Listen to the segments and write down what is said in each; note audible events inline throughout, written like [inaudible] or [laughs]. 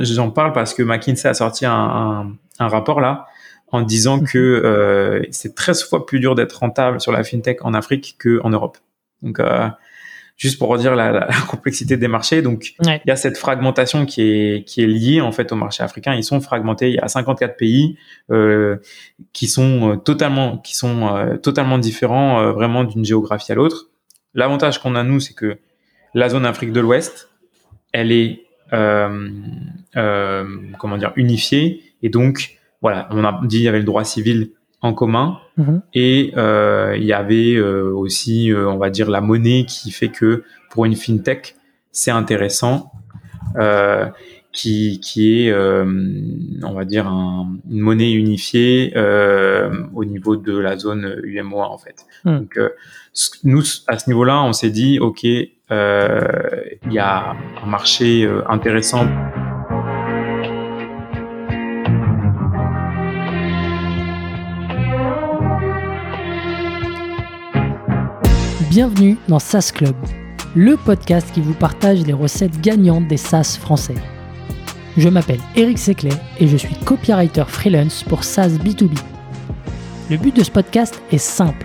J'en parle parce que McKinsey a sorti un, un, rapport là en disant que Mhm. euh, c'est 13 fois plus dur d'être rentable sur la fintech en Afrique qu'en Europe. Donc, euh, juste pour redire la, la, la complexité des marchés. Donc, Ouais. il y a cette fragmentation qui est qui est liée en fait au marché africain. Ils sont fragmentés. Il y a 54 pays euh, qui sont totalement qui sont totalement différents vraiment d'une géographie à l'autre. L'avantage qu'on a nous, c'est que la zone Afrique de l'Ouest, elle est comment dire unifiée et donc voilà, on a dit il y avait le droit civil en commun Mhm. et euh, il y avait euh, aussi, euh, on va dire, la monnaie qui fait que pour une fintech, c'est intéressant, euh, qui, qui est, euh, on va dire, un- une monnaie unifiée euh, au niveau de la zone UMOA en fait. Hmm. Donc euh, nous, à ce niveau-là, on s'est dit, ok, euh, il y a un marché euh, intéressant Bienvenue dans SaaS Club, le podcast qui vous partage les recettes gagnantes des SaaS français. Je m'appelle Eric Seclet et je suis copywriter freelance pour SaaS B2B. Le but de ce podcast est simple.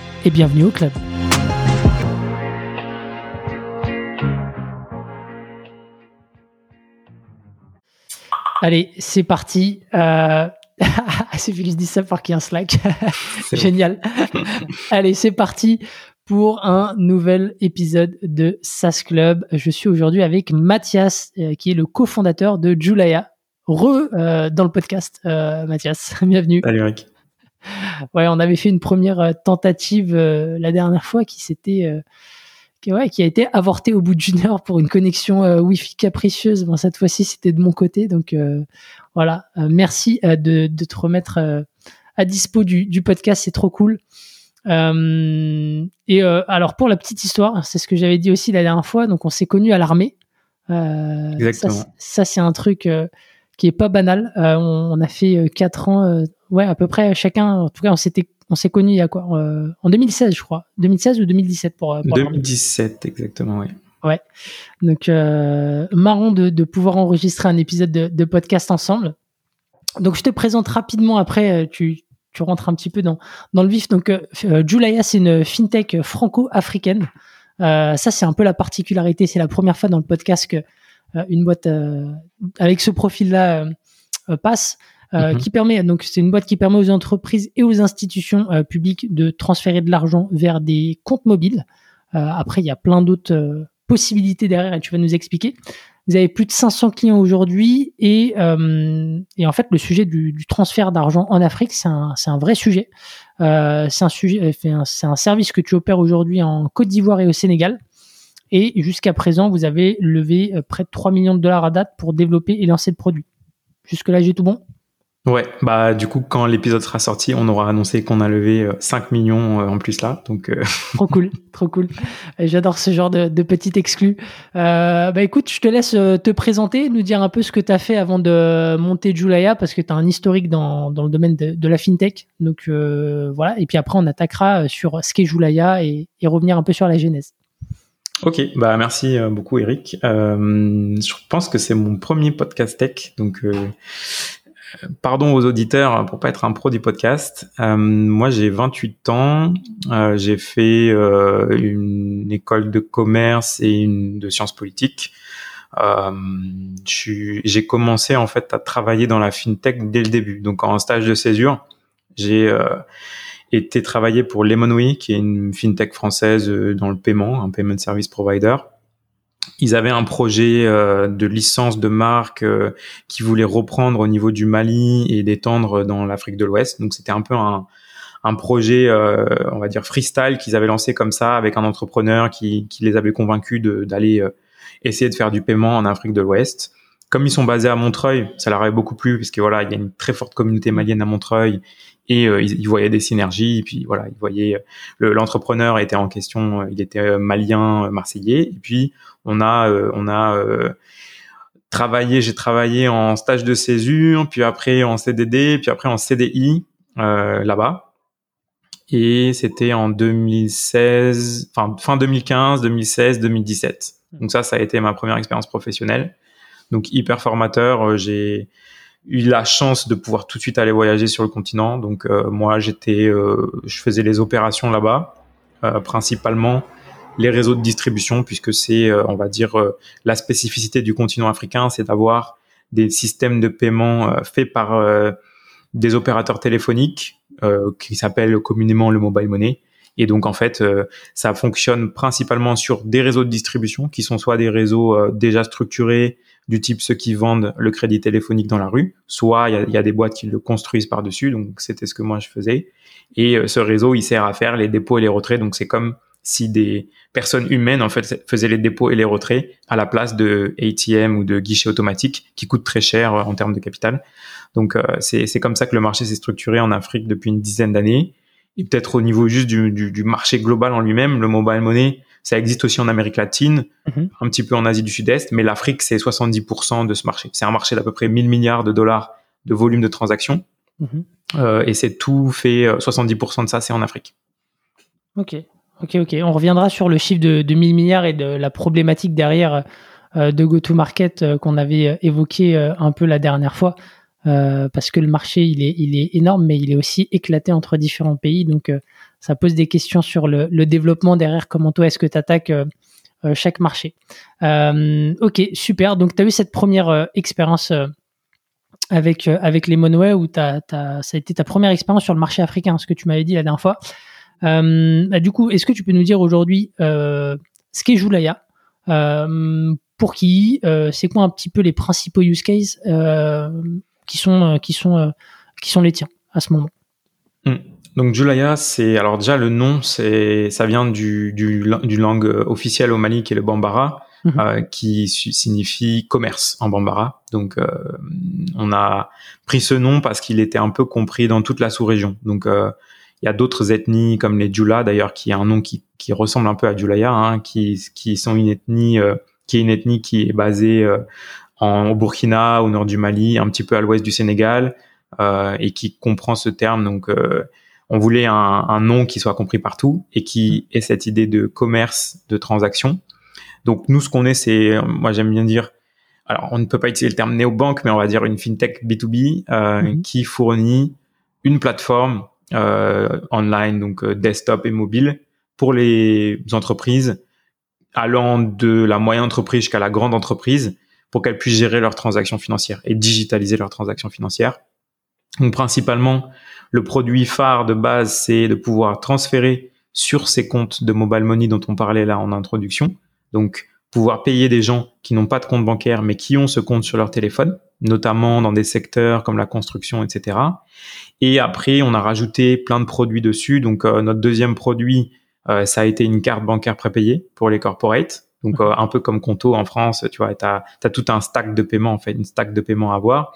et bienvenue au club. Allez, c'est parti. Euh... [laughs] c'est Félix dit ça par qui un Slack. [laughs] Génial. [laughs] Allez, c'est parti pour un nouvel épisode de SaaS Club. Je suis aujourd'hui avec Mathias, euh, qui est le cofondateur de Julaya. Re euh, dans le podcast, Mathias. Bienvenue. Salut Eric. Ouais, on avait fait une première euh, tentative euh, la dernière fois qui s'était euh, qui, ouais, qui a été avortée au bout d'une heure pour une connexion euh, Wi-Fi capricieuse. Bon, cette fois-ci, c'était de mon côté. Donc voilà, merci de, de te remettre à dispo du, du podcast, c'est trop cool. Et alors pour la petite histoire, c'est ce que j'avais dit aussi la dernière fois. Donc on s'est connus à l'armée. Exactement. Ça, ça, c'est un truc qui est pas banal. Euh, on, on a fait euh, quatre ans, euh, ouais à peu près chacun. En tout cas, on s'était, on s'est connus il y a quoi Euh, En 2016, je crois. 2016 ou 2017 pour. euh, pour l'armée. 2017 exactement, oui. Donc, euh, marrant de, de pouvoir enregistrer un épisode de, de podcast ensemble. Donc, je te présente rapidement. Après, tu, tu rentres un petit peu dans, dans le vif. Donc, Julaya, c'est une fintech franco-africaine. Ça, c'est un peu la particularité. C'est la première fois dans le podcast que une boîte euh, avec ce profil-là euh, euh, passe. euh, Mhm. qui permet donc c'est une boîte qui permet aux entreprises et aux institutions euh, publiques de transférer de l'argent vers des comptes mobiles. Euh, après, il y a plein d'autres euh, possibilités derrière et tu vas nous expliquer. Vous avez plus de 500 clients aujourd'hui et, euh, et en fait le sujet du, du transfert d'argent en Afrique c'est un, vrai sujet. Euh, c'est un sujet, enfin, c'est un service que tu opères aujourd'hui en Côte d'Ivoire et au Sénégal. Et jusqu'à présent, vous avez levé euh, près de 3 millions de dollars à date pour développer et lancer le produit. Jusque là, j'ai tout bon? Ouais, bah du coup quand l'épisode sera sorti, on aura annoncé qu'on a levé euh, 5 millions euh, en plus là. Donc euh, [laughs] Trop cool, trop cool. Euh, J'adore ce genre de, de petit exclu. Euh, bah écoute, je te laisse euh, te présenter, nous dire un peu ce que tu as fait avant de monter Julaya, parce que tu as un historique dans, dans le domaine de, de la fintech. Donc euh, voilà, et puis après on attaquera euh, sur ce qu'est Julaya et, et revenir un peu sur la genèse. Ok, bah merci euh, beaucoup Eric. Euh, je pense que c'est mon premier podcast tech, donc euh, pardon aux auditeurs pour pas être un pro du podcast. Moi j'ai 28 ans, j'ai fait une école de commerce et une de sciences politiques. J'ai commencé en fait à travailler dans la fintech dès le début, donc en stage de césure. J'ai été travailler pour Lemonway, qui est une fintech française euh, dans le paiement, un payment service provider. Ils avaient un projet euh, de licence de marque euh, qui voulait reprendre au niveau du Mali et d'étendre dans l'Afrique de l'Ouest. Donc c'était un peu un, projet, on va dire freestyle qu'ils avaient lancé comme ça avec un entrepreneur qui, les avait convaincus d'aller essayer de faire du paiement en Afrique de l'Ouest. comme ils sont basés à Montreuil, ça leur avait beaucoup plu parce que voilà, il y a une très forte communauté malienne à Montreuil et euh, ils, voyaient des synergies. Et puis voilà, ils voyaient l'entrepreneur était en question, il était malien, marseillais. Et puis on a on a travaillé, j'ai travaillé en stage de césure, puis après en CDD, puis après en CDI là-bas. Et c'était en 2016, enfin fin 2015, 2016, 2017. Donc ça, ça a été ma première expérience professionnelle. Donc hyper formateur. Euh, j'ai eu la chance de pouvoir tout de suite aller voyager sur le continent. Donc euh, moi, j'étais, euh, je faisais les opérations là-bas, principalement les réseaux de distribution, puisque c'est, on va dire, la spécificité du continent africain, c'est d'avoir des systèmes de paiement faits par des opérateurs téléphoniques qui s'appellent communément le mobile money et donc en fait, euh, ça fonctionne principalement sur des réseaux de distribution qui sont soit des réseaux euh, déjà structurés du type ceux qui vendent le crédit téléphonique dans la rue, soit il y a, des boîtes qui le construisent par-dessus. Donc c'était ce que moi je faisais. Et euh, ce réseau, il sert à faire les dépôts et les retraits. Donc c'est comme si des personnes humaines en fait faisaient les dépôts et les retraits à la place de ATM ou de guichets automatiques qui coûtent très cher en termes de capital. Donc c'est comme ça que le marché s'est structuré en Afrique depuis une dizaine d'années et peut-être au niveau juste du, du marché global en lui-même, le mobile money, ça existe aussi en Amérique latine, mhm. un petit peu en Asie du Sud-Est, mais l'Afrique, c'est 70% de ce marché. C'est un marché d'à peu près 1000 milliards de dollars de volume de transactions. Mhm. Euh, et c'est tout fait, 70% euh, de ça, c'est en Afrique. Ok, ok, ok. On reviendra sur le chiffre de, de 1000 milliards et de la problématique derrière euh, de go-to-market euh, qu'on avait évoqué un peu la dernière fois. Parce que le marché il est, il est énorme, mais il est aussi éclaté entre différents pays. Donc ça pose des questions sur le, le développement derrière, comment toi est-ce que tu attaques euh, chaque marché. ok, super. Donc tu as eu cette première expérience avec, avec les Monway, où t'as, ça a été ta première expérience sur le marché africain, ce que tu m'avais dit la dernière fois. Bah, du coup, est-ce que tu peux nous dire aujourd'hui ce qu'est Joulaya pour qui C'est quoi un petit peu les principaux use cases qui sont, euh, qui sont, euh, qui sont les tiens à ce moment? Hmm. Donc Julaya, c'est alors déjà le nom, c'est ça vient du, du, du langue officielle au Mali qui est le Bambara, mhm. euh, qui signifie commerce en Bambara. Donc on a pris ce nom parce qu'il était un peu compris dans toute la sous-région. Donc il y a d'autres ethnies comme les Djula d'ailleurs qui a un nom qui, qui ressemble un peu à Julaya, hein, qui, qui sont une ethnie qui est une ethnie qui est basée en, au Burkina, au nord du Mali, un petit peu à l'ouest du Sénégal, euh, et qui comprend ce terme. Donc, euh, on voulait un, un, nom qui soit compris partout et qui ait cette idée de commerce, de transaction. Donc, nous, ce qu'on est, c'est, moi, j'aime bien dire, alors, on ne peut pas utiliser le terme néobanque, mais on va dire une fintech B2B euh, mhm. qui fournit une plateforme euh, online, donc euh, desktop et mobile, pour les entreprises allant de la moyenne entreprise jusqu'à la grande entreprise pour qu'elles puissent gérer leurs transactions financières et digitaliser leurs transactions financières. Donc principalement, le produit phare de base, c'est de pouvoir transférer sur ces comptes de mobile money dont on parlait là en introduction. Donc pouvoir payer des gens qui n'ont pas de compte bancaire mais qui ont ce compte sur leur téléphone, notamment dans des secteurs comme la construction, etc. Et après, on a rajouté plein de produits dessus. Donc euh, notre deuxième produit, euh, ça a été une carte bancaire prépayée pour les corporates. Donc euh, un peu comme Conto en France, tu vois, tu as, tout un stack de paiement en fait, une stack de paiement à avoir.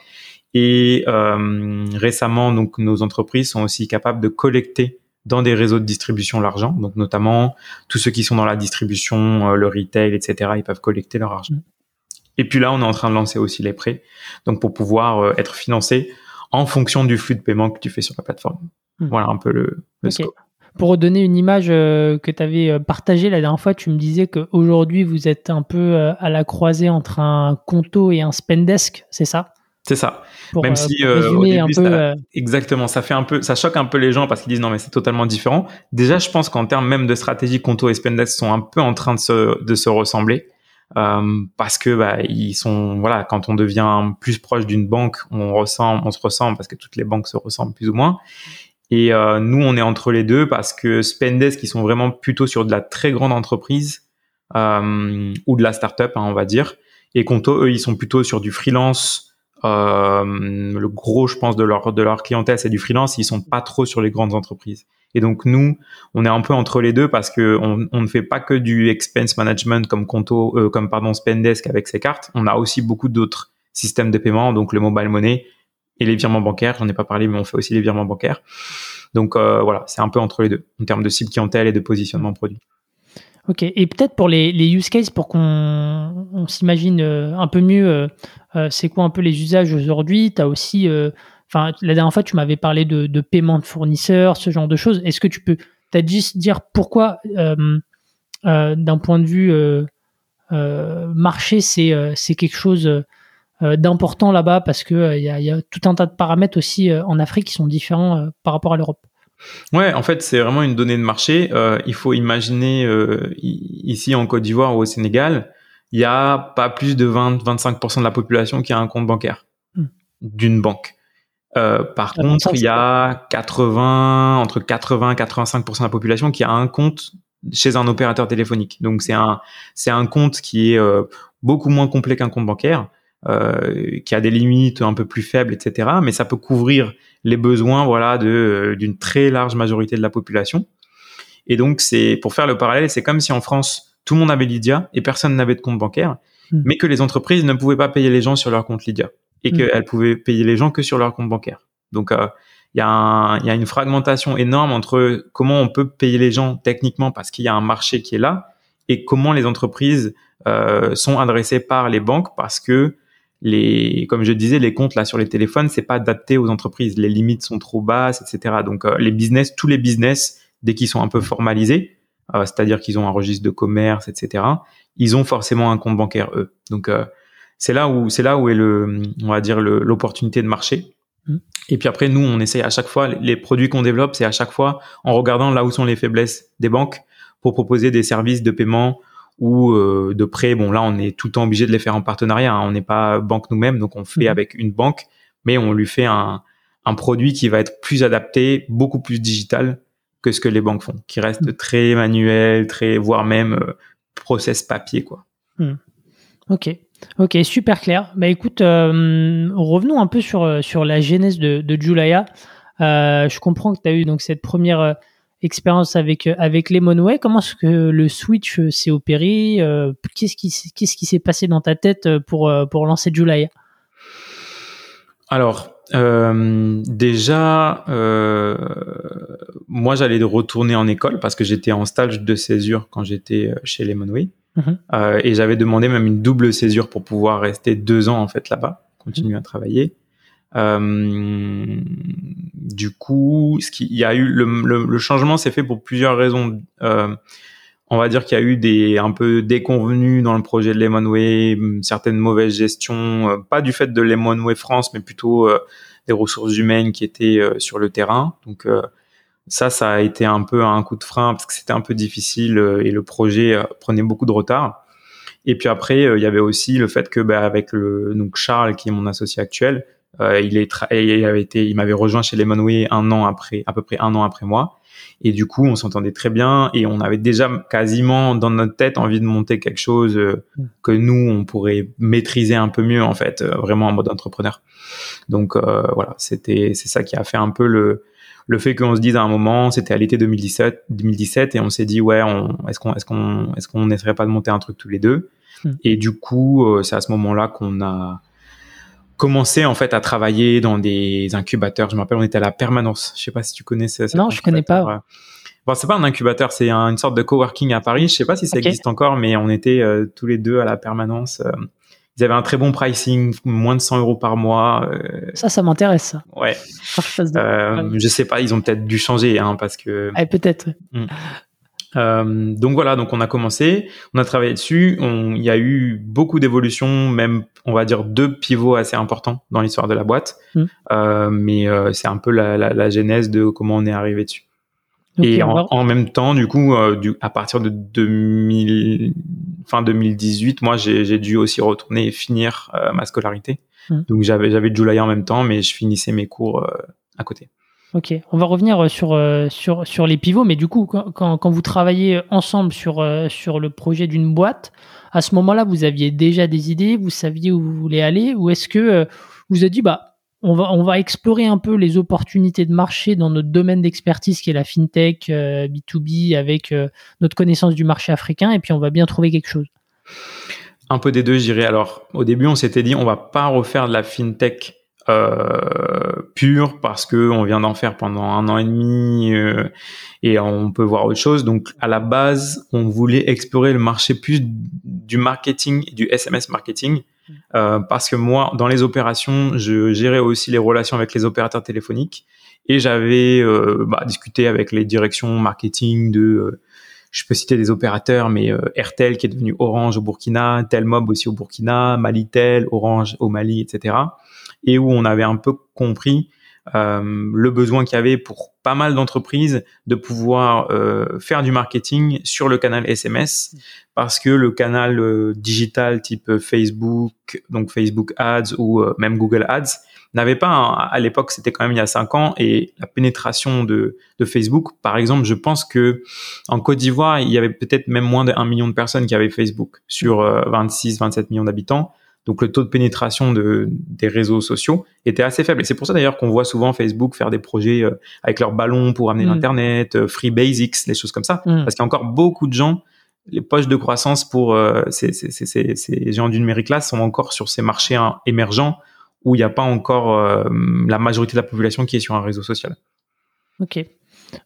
Et euh, récemment, donc nos entreprises sont aussi capables de collecter dans des réseaux de distribution l'argent. Donc notamment tous ceux qui sont dans la distribution, euh, le retail, etc. Ils peuvent collecter leur argent. Et puis là, on est en train de lancer aussi les prêts, donc pour pouvoir être financé en fonction du flux de paiement que tu fais sur la plateforme. Mmh. Voilà un peu le, le scope. Pour redonner une image euh, que tu avais euh, partagée la dernière fois, tu me disais qu'aujourd'hui, vous êtes un peu euh, à la croisée entre un Conto et un Spendesk, c'est ça? C'est ça. Même si au début, ça, exactement, ça fait un peu, ça choque un peu les gens parce qu'ils disent non mais c'est totalement différent. Déjà, je pense qu'en termes même de stratégie, Conto et Spendesk sont un peu en train de se, de se ressembler euh, parce que bah, ils sont voilà, quand on devient plus proche d'une banque, on ressent, on se ressemble parce que toutes les banques se ressemblent plus ou moins. Et euh, nous, on est entre les deux parce que Spendesk, qui sont vraiment plutôt sur de la très grande entreprise euh, ou de la startup, hein, on va dire. Et Conto, eux, ils sont plutôt sur du freelance. Euh, le gros, je pense, de leur de leur clientèle, c'est du freelance. Ils sont pas trop sur les grandes entreprises. Et donc nous, on est un peu entre les deux parce que on, ne fait pas que du expense management comme Conto, euh, comme pardon Spendesk avec ses cartes. On a aussi beaucoup d'autres systèmes de paiement, donc le mobile money et les virements bancaires. J'en ai pas parlé, mais on fait aussi les virements bancaires. Donc euh, voilà, c'est un peu entre les deux en termes de cible clientèle et de positionnement produit. Ok, et peut-être pour les, use cases, pour qu'on s'imagine euh, un peu mieux, euh, c'est quoi un peu les usages aujourd'hui? Tu as aussi, enfin, la dernière fois, tu m'avais parlé de, de, paiement de fournisseurs, ce genre de choses. Est-ce que tu peux peut-être juste dire pourquoi, d'un point de vue marché, c'est quelque chose d'important là-bas? Parce que il y, a tout un tas de paramètres aussi en Afrique qui sont différents par rapport à l'Europe. Ouais, en fait, c'est vraiment une donnée de marché. Euh, il faut imaginer euh, ici en Côte d'Ivoire ou au Sénégal, il y a pas plus de 20-25% de la population qui a un compte bancaire hmm. d'une banque. Euh, par contre, il y a 80 entre 80 et 85% de la population qui a un compte chez un opérateur téléphonique. Donc c'est un c'est un compte qui est beaucoup moins complet qu'un compte bancaire. Euh, qui a des limites un peu plus faibles, etc. Mais ça peut couvrir les besoins, voilà, de euh, d'une très large majorité de la population. Et donc c'est pour faire le parallèle, c'est comme si en France tout le monde avait Lydia et personne n'avait de compte bancaire, hmm. mais que les entreprises ne pouvaient pas payer les gens sur leur compte Lydia et hmm. qu'elles pouvaient payer les gens que sur leur compte bancaire. Donc euh, il y, a y a une fragmentation énorme entre comment on peut payer les gens techniquement parce qu'il y a un marché qui est là et comment les entreprises euh, sont adressées par les banques parce que les, comme je disais, les comptes là sur les téléphones, c'est pas adapté aux entreprises. Les limites sont trop basses, etc. Donc euh, les business, tous les business, dès qu'ils sont un peu formalisés, euh, c'est-à-dire qu'ils ont un registre de commerce, etc. Ils ont forcément un compte bancaire eux. Donc euh, c'est là où c'est là où est le, on va dire l'opportunité de marché. Mmh. Et puis après, nous, on essaye à chaque fois les produits qu'on développe, c'est à chaque fois en regardant là où sont les faiblesses des banques pour proposer des services de paiement ou euh, de prêt. Bon, là, on est tout le temps obligé de les faire en partenariat. Hein. On n'est pas banque nous-mêmes, donc on fait mhm. avec une banque, mais on lui fait un, un produit qui va être plus adapté, beaucoup plus digital que ce que les banques font, qui reste mhm. très manuel, très voire même euh, process papier, quoi. Mhm. Ok. Ok, super clair. Bah écoute, euh, revenons un peu sur, sur la genèse de, de Julia. je comprends que tu as eu donc cette première expérience avec euh, avec Lemonway. Comment est-ce que le switch euh, s'est opéré euh, Qu'est-ce qui qu'est-ce qui s'est passé dans ta tête pour pour lancer July? Alors déjà, moi j'allais retourner en école parce que j'étais en stage de césure quand j'étais chez Lemonway mhm. et j'avais demandé même une double césure pour pouvoir rester deux ans en fait là-bas, continuer à travailler. Euh, du coup, ce qu'il y a eu le, le, changement s'est fait pour plusieurs raisons. Euh, on va dire qu'il y a eu des un peu déconvenus dans le projet de Lemonway, certaines mauvaises gestions, euh, pas du fait de Lemonway France, mais plutôt euh, des ressources humaines qui étaient sur le terrain. Donc ça, ça a été un peu un coup de frein parce que c'était un peu difficile et le projet prenait beaucoup de retard. Et puis après, il y avait aussi le fait que, bah, avec le donc Charles, qui est mon associé actuel, euh, il, est il avait été, il m'avait rejoint chez Lemonway un an après, à peu près un an après moi. Et du coup, on s'entendait très bien et on avait déjà quasiment dans notre tête envie de monter quelque chose euh, que nous, on pourrait maîtriser un peu mieux, en fait, euh, vraiment en mode entrepreneur. Donc voilà, c'était c'est ça qui a fait un peu le le fait qu'on se dise à un moment, c'était à l'été 2017, 2017 et on s'est dit ouais, est-ce qu'on est-ce qu'on est-ce qu'on n'essaierait pas de monter un truc tous les deux? Mm. Et du coup, c'est à ce moment-là qu'on a commencé en fait à travailler dans des incubateurs. Je me rappelle, on était à la permanence. Je sais pas si tu connais ça. Non, je connais pas. Bon, c'est pas un incubateur, c'est une sorte de coworking à Paris. Je sais pas si ça existe encore, mais on était euh, tous les deux à la permanence. Euh, ils avaient un très bon pricing, moins de 100 euros par mois. Euh, ça, ça m'intéresse. Ouais. je sais pas, ils ont peut-être dû changer, hein, parce que. Ah, peut-être. Hmm. Euh, donc voilà, donc on a commencé, on a travaillé dessus. il y a eu beaucoup d'évolutions, même on va dire deux pivots assez importants dans l'histoire de la boîte. Mm. Euh, mais euh, c'est un peu la, la, la, genèse de comment on est arrivé dessus. et en, en, même temps, du coup, du, à partir de 2000, fin 2018, moi j'ai dû aussi retourner et finir ma scolarité. Mm. Donc j'avais j'avais Julia en même temps, mais je finissais mes cours à côté. Ok, on va revenir euh, sur, euh, sur, sur les pivots, mais du coup, quand, quand vous travaillez ensemble sur, euh, sur le projet d'une boîte, à ce moment-là, vous aviez déjà des idées, vous saviez où vous voulez aller, ou est-ce que vous avez dit, bah, on va, on va explorer un peu les opportunités de marché dans notre domaine d'expertise qui est la fintech, B2B, avec notre connaissance du marché africain, et puis on va bien trouver quelque chose? Un peu des deux, je dirais. Alors, au début, on s'était dit, on va pas refaire de la fintech euh, pure parce que on vient d'en faire pendant un an et demi euh, et on peut voir autre chose. Donc, à la base, on voulait explorer le marché plus du marketing, du SMS marketing, mm. euh, parce que moi, dans les opérations, je gérais aussi les relations avec les opérateurs téléphoniques et j'avais euh, bah, discuté avec les directions marketing de euh, je peux citer des opérateurs, mais euh, Airtel qui est devenu Orange au Burkina, Telmob aussi au Burkina, Malitel, Orange au Mali, etc. Et où on avait un peu compris euh, le besoin qu'il y avait pour pas mal d'entreprises de pouvoir euh, faire du marketing sur le canal SMS parce que le canal euh, digital type Facebook, donc Facebook Ads ou euh, même Google Ads, n'avait pas à l'époque, c'était quand même il y a cinq ans, et la pénétration de, de Facebook, par exemple, je pense que en Côte d'Ivoire, il y avait peut-être même moins d'un million de personnes qui avaient Facebook sur 26, euh, 27 millions d'habitants. Donc le taux de pénétration de, des réseaux sociaux était assez faible. Et c'est pour ça d'ailleurs qu'on voit souvent Facebook faire des projets euh, avec leurs ballons pour amener mm. l'Internet, euh, Free Basics, des choses comme ça. Mm. Parce qu'il y a encore beaucoup de gens, les poches de croissance pour ces, ces, ces, ces, gens du numérique-là sont encore sur ces marchés hein, émergents où il n'y a pas encore euh, la majorité de la population qui est sur un réseau social. Ok.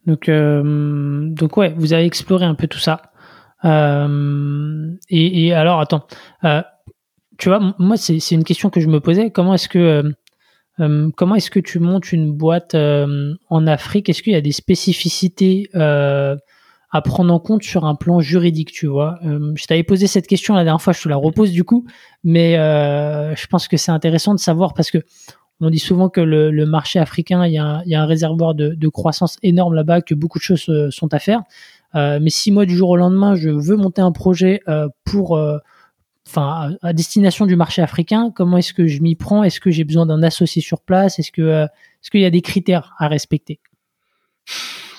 Donc, euh, donc ouais, vous avez exploré un peu tout ça. Euh, et, alors, attends, tu vois, moi, c'est une question que je me posais. Comment est-ce que comment est-ce que tu montes une boîte en Afrique? Est-ce qu'il y a des spécificités à prendre en compte sur un plan juridique, tu vois? Euh, je t'avais posé cette question la dernière fois, je te la repose du coup, mais euh, je pense que c'est intéressant de savoir parce que on dit souvent que le, marché africain, il y, a un, il y, a un, réservoir de, de croissance énorme là-bas, que beaucoup de choses euh, sont à faire. Euh, mais si moi du jour au lendemain, je veux monter un projet euh, pour, enfin, à, destination du marché africain, comment est-ce que je m'y prends? Est-ce que j'ai besoin d'un associé sur place? Est-ce que, est-ce qu'il y a des critères à respecter?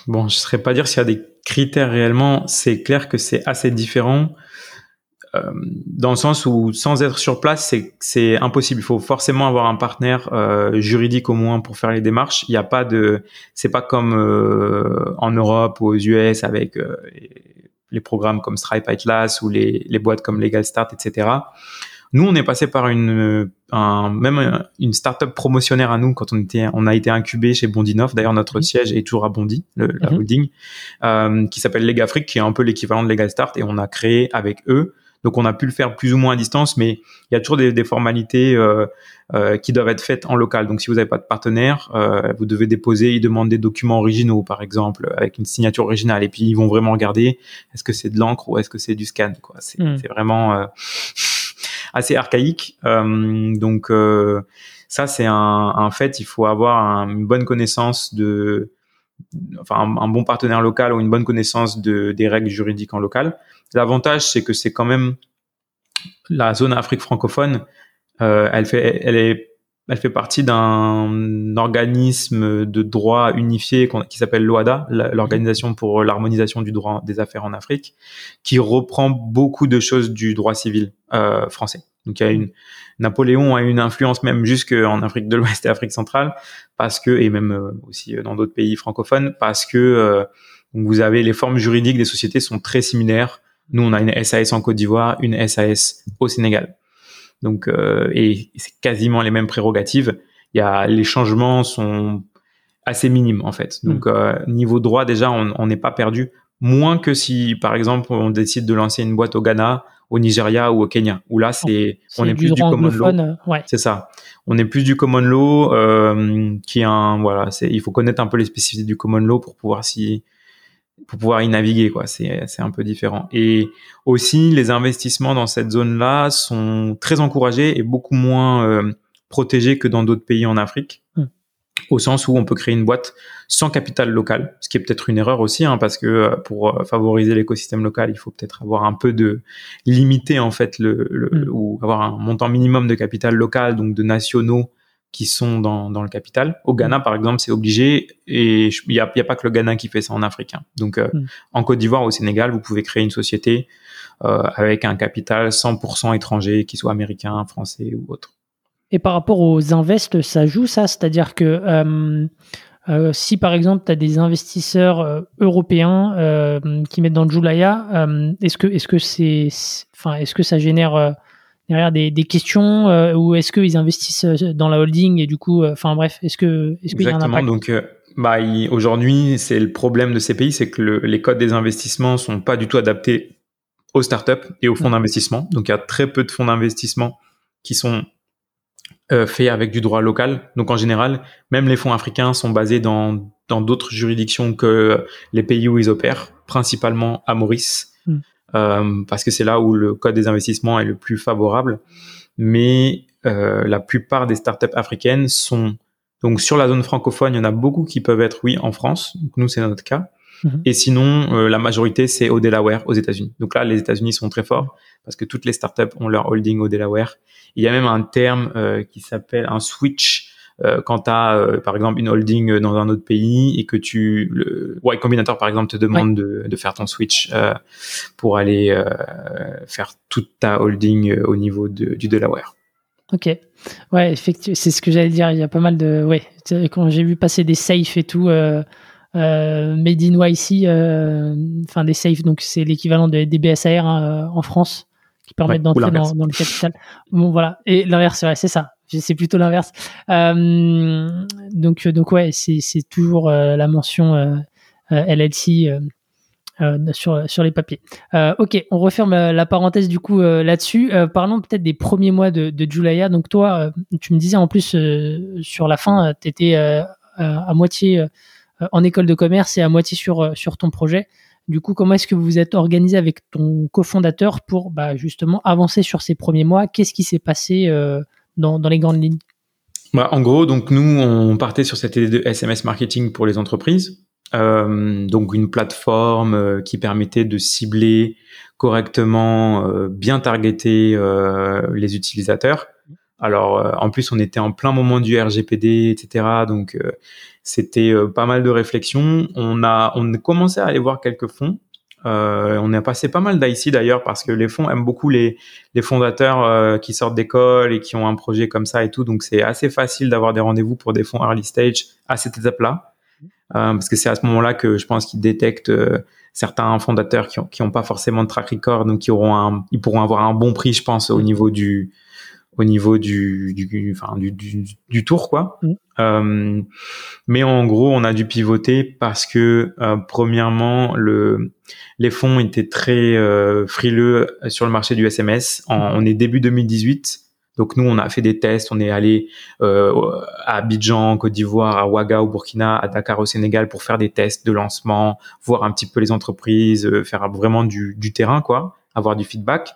Bon, je ne saurais pas dire s'il y a des critères réellement, c'est clair que c'est assez différent. Euh, dans le sens où sans être sur place, c'est impossible. Il faut forcément avoir un partenaire euh, juridique au moins pour faire les démarches. Il n'y a pas de, c'est pas comme euh, en Europe ou aux US avec euh, les programmes comme Stripe Atlas ou les, les boîtes comme Legal Start, etc. Nous, on est passé par une, un, même une startup promotionnaire à nous quand on était, on a été incubé chez Bondinov. D'ailleurs, notre mhm. siège est toujours à Bondy, le, la mhm. holding, euh, qui s'appelle Legafric, qui est un peu l'équivalent de Legal Start, et on a créé avec eux. Donc, on a pu le faire plus ou moins à distance, mais il y a toujours des, des formalités euh, euh, qui doivent être faites en local. Donc, si vous n'avez pas de partenaire, euh, vous devez déposer, ils demandent des documents originaux, par exemple, avec une signature originale, et puis ils vont vraiment regarder est-ce que c'est de l'encre ou est-ce que c'est du scan. Quoi. C'est, hmm. c'est vraiment euh, [laughs] assez archaïque. Euh, donc euh, ça, c'est un, un, fait. Il faut avoir une bonne connaissance de, enfin un, bon partenaire local ou une bonne connaissance de, des règles juridiques en local. L'avantage, c'est que c'est quand même la zone Afrique francophone. Euh, elle fait, elle est elle fait partie d'un organisme de droit unifié qui s'appelle l'OADA, l'Organisation pour l'harmonisation du droit des affaires en Afrique, qui reprend beaucoup de choses du droit civil euh, français. Donc il y a une Napoléon a une influence même jusqu'en Afrique de l'Ouest et Afrique centrale parce que et même euh, aussi dans d'autres pays francophones parce que euh, vous avez les formes juridiques des sociétés sont très similaires. Nous on a une SAS en Côte d'Ivoire, une SAS au Sénégal. Donc, euh, et c'est quasiment les mêmes prérogatives. Il y a les changements sont assez minimes en fait. Donc, mm. euh, niveau droit déjà, on n'est pas perdu. Moins que si, par exemple, on décide de lancer une boîte au Ghana, au Nigeria ou au Kenya, où là, c'est on est plus du common law. Euh, ouais. C'est ça. On est plus du common law, euh, qui est un voilà, c'est il faut connaître un peu les spécificités du common law pour pouvoir s'y pour pouvoir y naviguer quoi c'est c'est un peu différent et aussi les investissements dans cette zone là sont très encouragés et beaucoup moins euh, protégés que dans d'autres pays en Afrique hmm. au sens où on peut créer une boîte sans capital local ce qui est peut-être une erreur aussi hein, parce que euh, pour euh, favoriser l'écosystème local il faut peut-être avoir un peu de limiter en fait le, le hmm. ou avoir un montant minimum de capital local donc de nationaux qui sont dans, dans le capital. Au Ghana, mm. par exemple, c'est obligé et il n'y a, y a, pas que le Ghana qui fait ça en Afrique. Hein. Donc, euh, mm. en Côte d'Ivoire, au Sénégal, vous pouvez créer une société euh, avec un capital 100% étranger, qui soit américain, français ou autre. Et par rapport aux invests, ça joue ça? C'est-à-dire que euh, euh si par exemple tu as des investisseurs euh, européens qui mettent dans le Joulaya, est-ce que est-ce que c'est enfin est-ce que ça génère derrière des, des questions ou est-ce qu'ils investissent dans la holding et du coup, enfin bref, est-ce que est-ce qu'il y a un impact? Donc bah, aujourd'hui, c'est le problème de ces pays, c'est que le, les codes des investissements sont pas du tout adaptés aux startups et aux fonds d'investissement. Donc il y a très peu de fonds d'investissement qui sont euh, faits avec du droit local. Donc en général, même les fonds africains sont basés dans dans d'autres juridictions que les pays où ils opèrent, principalement à Maurice, mm. euh, parce que c'est là où le code des investissements est le plus favorable. Mais euh, la plupart des startups africaines sont donc sur la zone francophone, il y en a beaucoup qui peuvent être oui en France. Donc nous c'est notre cas. Mhm. Et sinon, euh, la majorité, c'est au Delaware, aux États-Unis. Donc là, les États-Unis sont très forts parce que toutes les startups ont leur holding au Delaware. Il y a même un terme euh, qui s'appelle un switch. Euh, quand tu as, par exemple, une holding dans un autre pays et que tu... Le Y Combinator, par exemple, te demande de, de, faire ton switch pour aller faire toute ta holding au niveau de, du Delaware. Ok. Ouais, effectivement, c'est ce que j'allais dire. Il y a pas mal de. Ouais, quand j'ai vu passer des safes et tout, euh, euh, Made in YC, euh, enfin des safes, donc c'est l'équivalent des, BSAR hein, en France, qui permettent d'entrer dans, le capital. Bon, voilà. Et l'inverse, c'est ça. C'est plutôt l'inverse. donc, donc ouais, c'est toujours la mention LLC euh, sur, sur les papiers. Euh, ok, on referme la, parenthèse du coup euh, là-dessus. parlons peut-être des premiers mois de, de Julia. Donc toi, tu me disais en plus sur la fin, tu étais à moitié en école de commerce et à moitié sur, sur ton projet. Du coup, comment est-ce que vous vous êtes organisé avec ton cofondateur pour bah, justement avancer sur ces premiers mois? Qu'est-ce qui s'est passé dans, les grandes lignes bah, En gros, donc nous, on partait sur cette idée de SMS marketing pour les entreprises. Euh, donc une plateforme euh, qui permettait de cibler correctement, euh, bien targeter les utilisateurs. Alors en plus on était en plein moment du RGPD, etc. Donc c'était pas mal de réflexions. On a on a commencé à aller voir quelques fonds. On a passé pas mal d'IC d'ailleurs parce que les fonds aiment beaucoup les, les fondateurs qui sortent d'école et qui ont un projet comme ça et tout. Donc c'est assez facile d'avoir des rendez-vous pour des fonds early stage à cette étape-là. Euh, parce que c'est à ce moment-là que je pense qu'ils détectent euh, certains fondateurs qui ont, qui pas forcément de track record, donc qui auront un, ils pourront avoir un bon prix, je pense, au niveau du, au niveau du, du, enfin, du, du, du tour, quoi. Mm. Euh, mais en gros, on a dû pivoter parce que, euh, premièrement, le, les fonds étaient très frileux sur le marché du SMS. En, on est début 2018. Donc nous, on a fait des tests, on est allé euh, à Abidjan, Côte d'Ivoire, à Ouaga au Burkina, à Dakar au Sénégal pour faire des tests de lancement, voir un petit peu les entreprises, euh, faire vraiment du, terrain, quoi, avoir du feedback.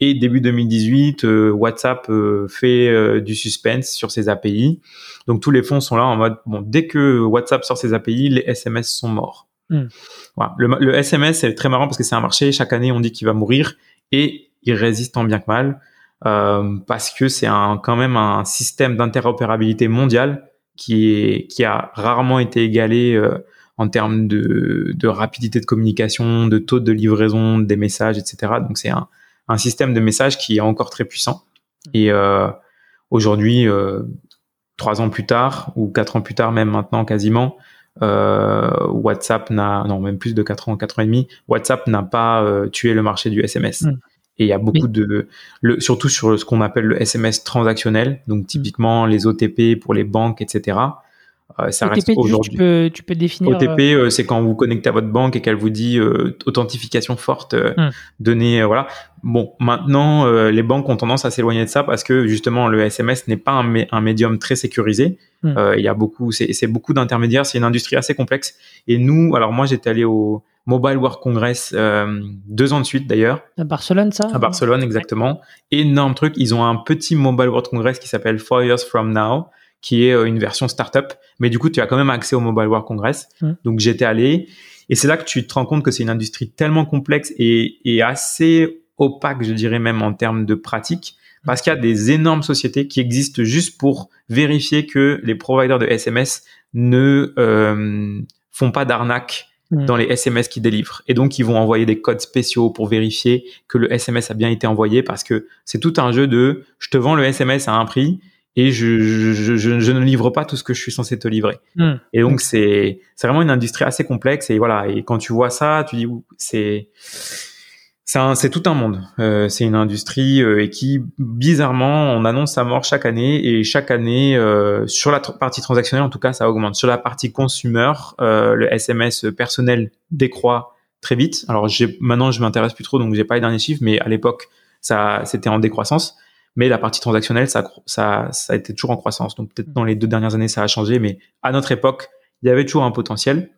Et début 2018, euh, WhatsApp fait du suspense sur ses API. Donc tous les fonds sont là en mode bon, dès que WhatsApp sort ses API, les SMS sont morts. Hmm. Voilà. Le, le SMS c'est très marrant parce que c'est un marché. Chaque année, on dit qu'il va mourir et il résiste tant bien que mal. Euh, parce que c'est un, quand même un système d'interopérabilité mondial qui, est, qui a rarement été égalé euh, en termes de, de, rapidité de communication, de taux de livraison des messages, etc. Donc c'est un, un, système de messages qui est encore très puissant. Et euh, aujourd'hui, euh, trois ans plus tard ou quatre ans plus tard, même maintenant quasiment, euh, WhatsApp n'a, non même plus de quatre ans, quatre ans et demi, WhatsApp n'a pas tué le marché du SMS. Mm. Et il y a beaucoup de, le, surtout sur ce qu'on appelle le SMS transactionnel, donc mm. typiquement les OTP pour les banques, etc. Euh, ça OTP, reste aujourd'hui. Tu peux, tu peux définir. OTP, euh, euh, c'est quand vous connectez à votre banque et qu'elle vous dit euh, authentification forte, mm. donnez, voilà. Bon, maintenant, les banques ont tendance à s'éloigner de ça parce que justement le SMS n'est pas un, un, médium très sécurisé. Mm. Il y a beaucoup, c'est beaucoup d'intermédiaires. C'est une industrie assez complexe. Et nous, alors moi, j'étais allé au Mobile World Congress euh, deux ans de suite d'ailleurs. À Barcelone, ça? À Barcelone, exactement. Énorme truc. Ils ont un petit Mobile World Congress qui s'appelle Four Years From Now, qui est euh, une version startup. Mais du coup, tu as quand même accès au Mobile World Congress. Donc j'étais allé. Et c'est là que tu te rends compte que c'est une industrie tellement complexe et, et assez opaque, je dirais même en termes de pratique, parce qu'il y a des énormes sociétés qui existent juste pour vérifier que les providers de SMS ne euh, font pas d'arnaque dans les SMS qu'ils délivrent. Et donc, ils vont envoyer des codes spéciaux pour vérifier que le SMS a bien été envoyé parce que c'est tout un jeu de je te vends le SMS à un prix et je, je, je, je ne livre pas tout ce que je suis censé te livrer. Mm. Et donc, c'est, c'est vraiment une industrie assez complexe. Et voilà. Et quand tu vois ça, tu dis, c'est, c'est tout un monde. Euh, c'est une industrie euh, et qui, bizarrement, on annonce sa mort chaque année et chaque année, euh, sur la partie transactionnelle, en tout cas, ça augmente. Sur la partie consumer, le SMS personnel décroît très vite. Alors, j'ai, maintenant, je m'intéresse plus trop, donc j'ai pas les derniers chiffres, mais à l'époque, ça, c'était en décroissance. Mais la partie transactionnelle, ça, ça, ça a été toujours en croissance. Donc, peut-être dans les deux dernières années, ça a changé, mais à notre époque, il y avait toujours un potentiel.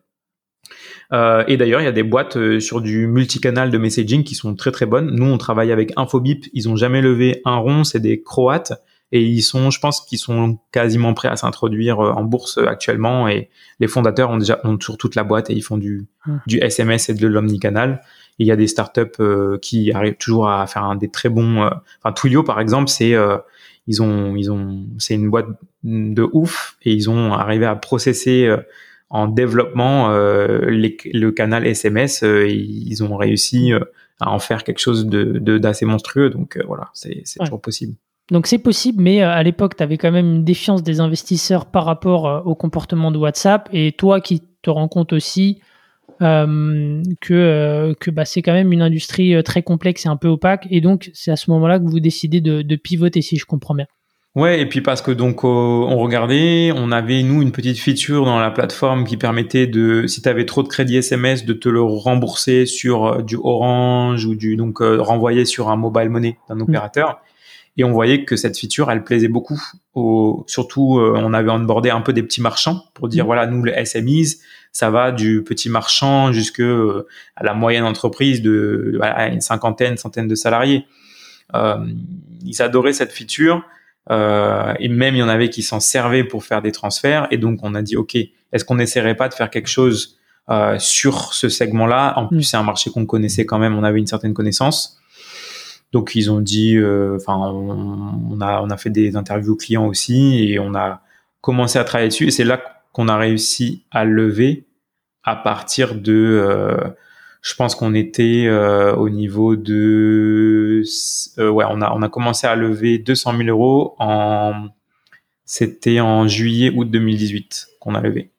Euh, et d'ailleurs, il y a des boîtes euh, sur du multicanal de messaging qui sont très très bonnes. Nous, on travaille avec Infobip. Ils ont jamais levé un rond. C'est des Croates et ils sont, je pense, qu'ils sont quasiment prêts à s'introduire euh, en bourse actuellement. Et les fondateurs ont déjà ont toujours toute la boîte et ils font du du SMS et de l'omnicanal. Il y a des startups qui arrivent toujours à faire un des très bons. enfin, Twilio par exemple, c'est ils ont ils ont c'est une boîte de ouf et ils ont arrivé à processer en développement euh, le canal SMS, euh, ils ont réussi euh, à en faire quelque chose de d'assez monstrueux. Donc voilà, c'est toujours possible. Donc c'est possible, mais à l'époque, tu avais quand même une défiance des investisseurs par rapport au comportement de WhatsApp. Et toi qui te rends compte aussi que, que bah, c'est quand même une industrie très complexe et un peu opaque. Et donc c'est à ce moment-là que vous décidez de, de pivoter, si je comprends bien. Ouais, et puis parce que donc euh, on regardait, on avait nous une petite feature dans la plateforme qui permettait de, si tu avais trop de crédit SMS, de te le rembourser sur euh, du Orange ou du donc euh, renvoyer sur un mobile money d'un mm. opérateur. Et on voyait que cette feature, elle plaisait beaucoup. Au, surtout, on avait onboardé un peu des petits marchands pour dire mm. voilà, nous les SMEs, ça va du petit marchand jusque à la moyenne entreprise de une cinquantaine, centaine de salariés. Euh, ils adoraient cette feature euh, et même il y en avait qui s'en servaient pour faire des transferts. Et donc on a dit ok, est-ce qu'on n'essaierait pas de faire quelque chose euh, sur ce segment-là? En plus mm. c'est un marché qu'on connaissait quand même, on avait une certaine connaissance. Donc ils ont dit, euh, enfin on, a on a fait des interviews clients aussi et on a commencé à travailler dessus. Et c'est là qu'on a réussi à lever à partir de euh, je pense qu'on était euh, au niveau de euh, ouais on a on a commencé à lever 200 000 euros en c'était en juillet août 2018 qu'on a levé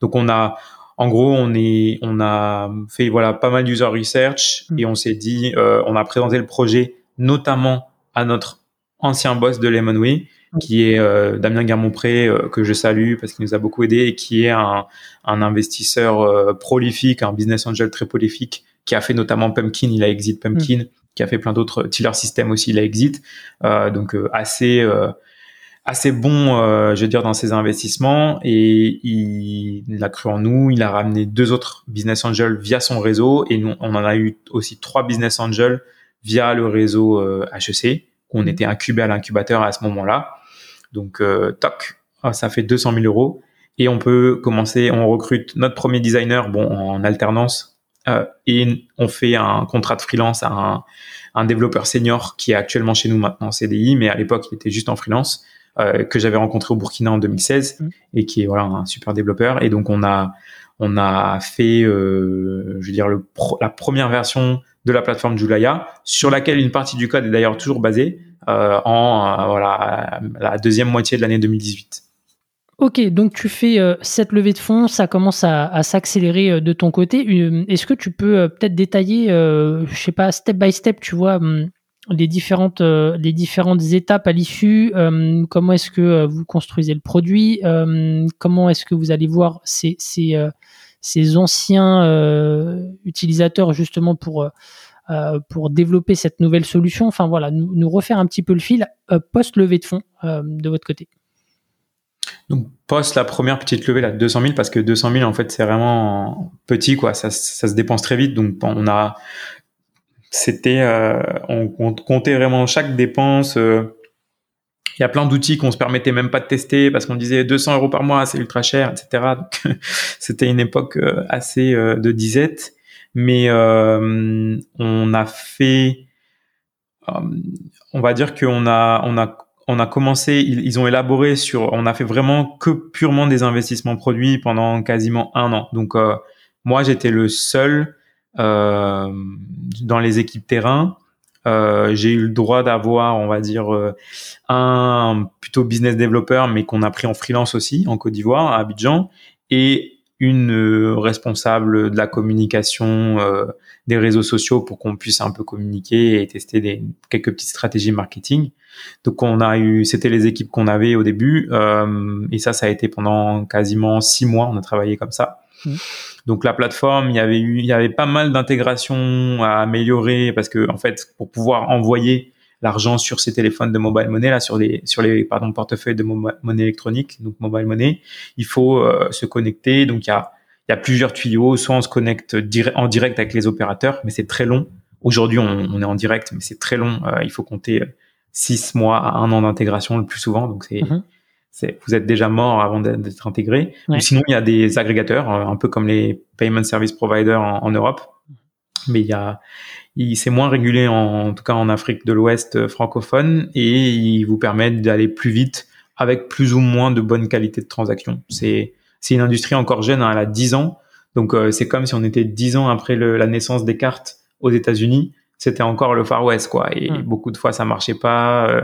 donc on a en gros on est on a fait voilà pas mal d'user research mm. et on s'est dit euh, on a présenté le projet notamment à notre ancien boss de Lemonway qui est euh, Damien Guermont-Pré, euh, que je salue parce qu'il nous a beaucoup aidé et qui est un, un investisseur euh, prolifique, un business angel très prolifique, qui a fait notamment Pumpkin, il a exit Pumpkin, mm. qui a fait plein d'autres Tiller System aussi, il a exit, donc assez assez bon, je veux dire, dans ses investissements et il, il, a cru en nous. Il a ramené deux autres business angels via son réseau et nous, on en a eu aussi trois business angels via le réseau HEC qu'on mm. était incubé à l'incubateur à ce moment-là. Donc, euh, toc, ah, ça fait 200 000 euros. Et on peut commencer, on recrute notre premier designer, bon, en alternance, euh, et on fait un contrat de freelance à un, un, développeur senior qui est actuellement chez nous maintenant en CDI, mais à l'époque, il était juste en freelance, euh, que j'avais rencontré au Burkina en 2016, mmh. et qui est voilà un super développeur. Et donc, on a, on a fait, euh, je veux dire, le la première version de la plateforme Julaya, sur laquelle une partie du code est d'ailleurs toujours basée, en euh, voilà la deuxième moitié de l'année 2018. Ok, donc tu fais euh, cette levée de fonds, ça commence à, s'accélérer de ton côté. Est-ce que tu peux peut-être détailler, je sais pas, step by step, tu vois, hum, les différentes, les différentes étapes à l'issue hum, Comment est-ce que vous construisez le produit hum, Comment est-ce que vous allez voir ces anciens utilisateurs justement pour euh, pour développer cette nouvelle solution. Enfin voilà, nous, refaire un petit peu le fil euh, post levée de fonds euh, de votre côté. Donc post la première petite levée là, 200 000 parce que 200 000 en fait c'est vraiment petit quoi, ça, se dépense très vite. Donc on a, c'était, on, comptait vraiment chaque dépense. il y a plein d'outils qu'on se permettait même pas de tester parce qu'on disait 200 euros par mois, c'est ultra cher, etc. [laughs] C'était une époque assez de disette mais euh, on a fait, euh, on va dire qu'on a, on a, on a commencé, ils, ont élaboré sur, on a fait vraiment que purement des investissements produits pendant quasiment un an. Donc euh, moi j'étais le seul dans les équipes terrain. j'ai eu le droit d'avoir, on va dire, un plutôt business developer, mais qu'on a pris en freelance aussi en Côte d'Ivoire, à Abidjan, et une euh, responsable de la communication euh, des réseaux sociaux pour qu'on puisse un peu communiquer et tester des quelques petites stratégies marketing. Donc on a eu, c'était les équipes qu'on avait au début euh, et ça, ça a été pendant quasiment six mois. On a travaillé comme ça. Mmh. Donc la plateforme, il y avait eu, il y avait pas mal d'intégration à améliorer parce que en fait, pour pouvoir envoyer l'argent sur ces téléphones de mobile money là sur les sur les pardon portefeuilles de monnaie électronique donc mobile money. Il faut euh, se connecter. Donc il y a il y a plusieurs tuyaux. Soit on se connecte en direct avec les opérateurs mais c'est très long. Aujourd'hui on, on, est en direct mais c'est très long. Euh, il faut compter six mois à un an d'intégration le plus souvent. Donc c'est. C'est, vous êtes déjà mort avant d'être intégré. Ou sinon, il y a des agrégateurs, euh, un peu comme les payment service providers en, en Europe. Mais il y a, il c'est moins régulé en, en, tout cas en Afrique de l'Ouest euh, francophone et il vous permet d'aller plus vite avec plus ou moins de bonne qualité de transaction. C'est c'est une industrie encore jeune, hein, elle a 10 ans. Donc euh, c'est comme si on était 10 ans après le, la naissance des cartes aux États-Unis, c'était encore le Far West quoi et hmm. beaucoup de fois ça marchait pas, euh,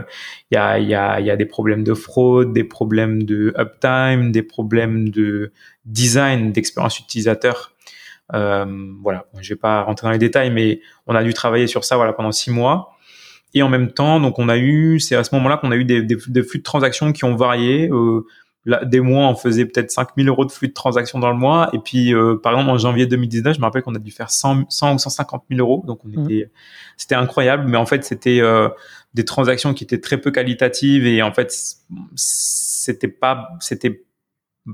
il y a il y a il y a des problèmes de fraude, des problèmes de uptime, des problèmes de design d'expérience utilisateur euh, voilà, je vais pas rentrer dans les détails, mais on a dû travailler sur ça voilà pendant six mois. Et en même temps, donc on a eu, c'est à ce moment-là qu'on a eu des, des, des, flux de transactions qui ont varié. Euh, là, des mois, on faisait peut-être 5000 euros de flux de transactions dans le mois. Et puis, euh, par exemple, en janvier 2019, je me rappelle qu'on a dû faire 100, 100 ou 150 000 euros. Donc, on mmh. était, c'était incroyable. Mais en fait, c'était euh, des transactions qui étaient très peu qualitatives et en fait, c'était pas, c'était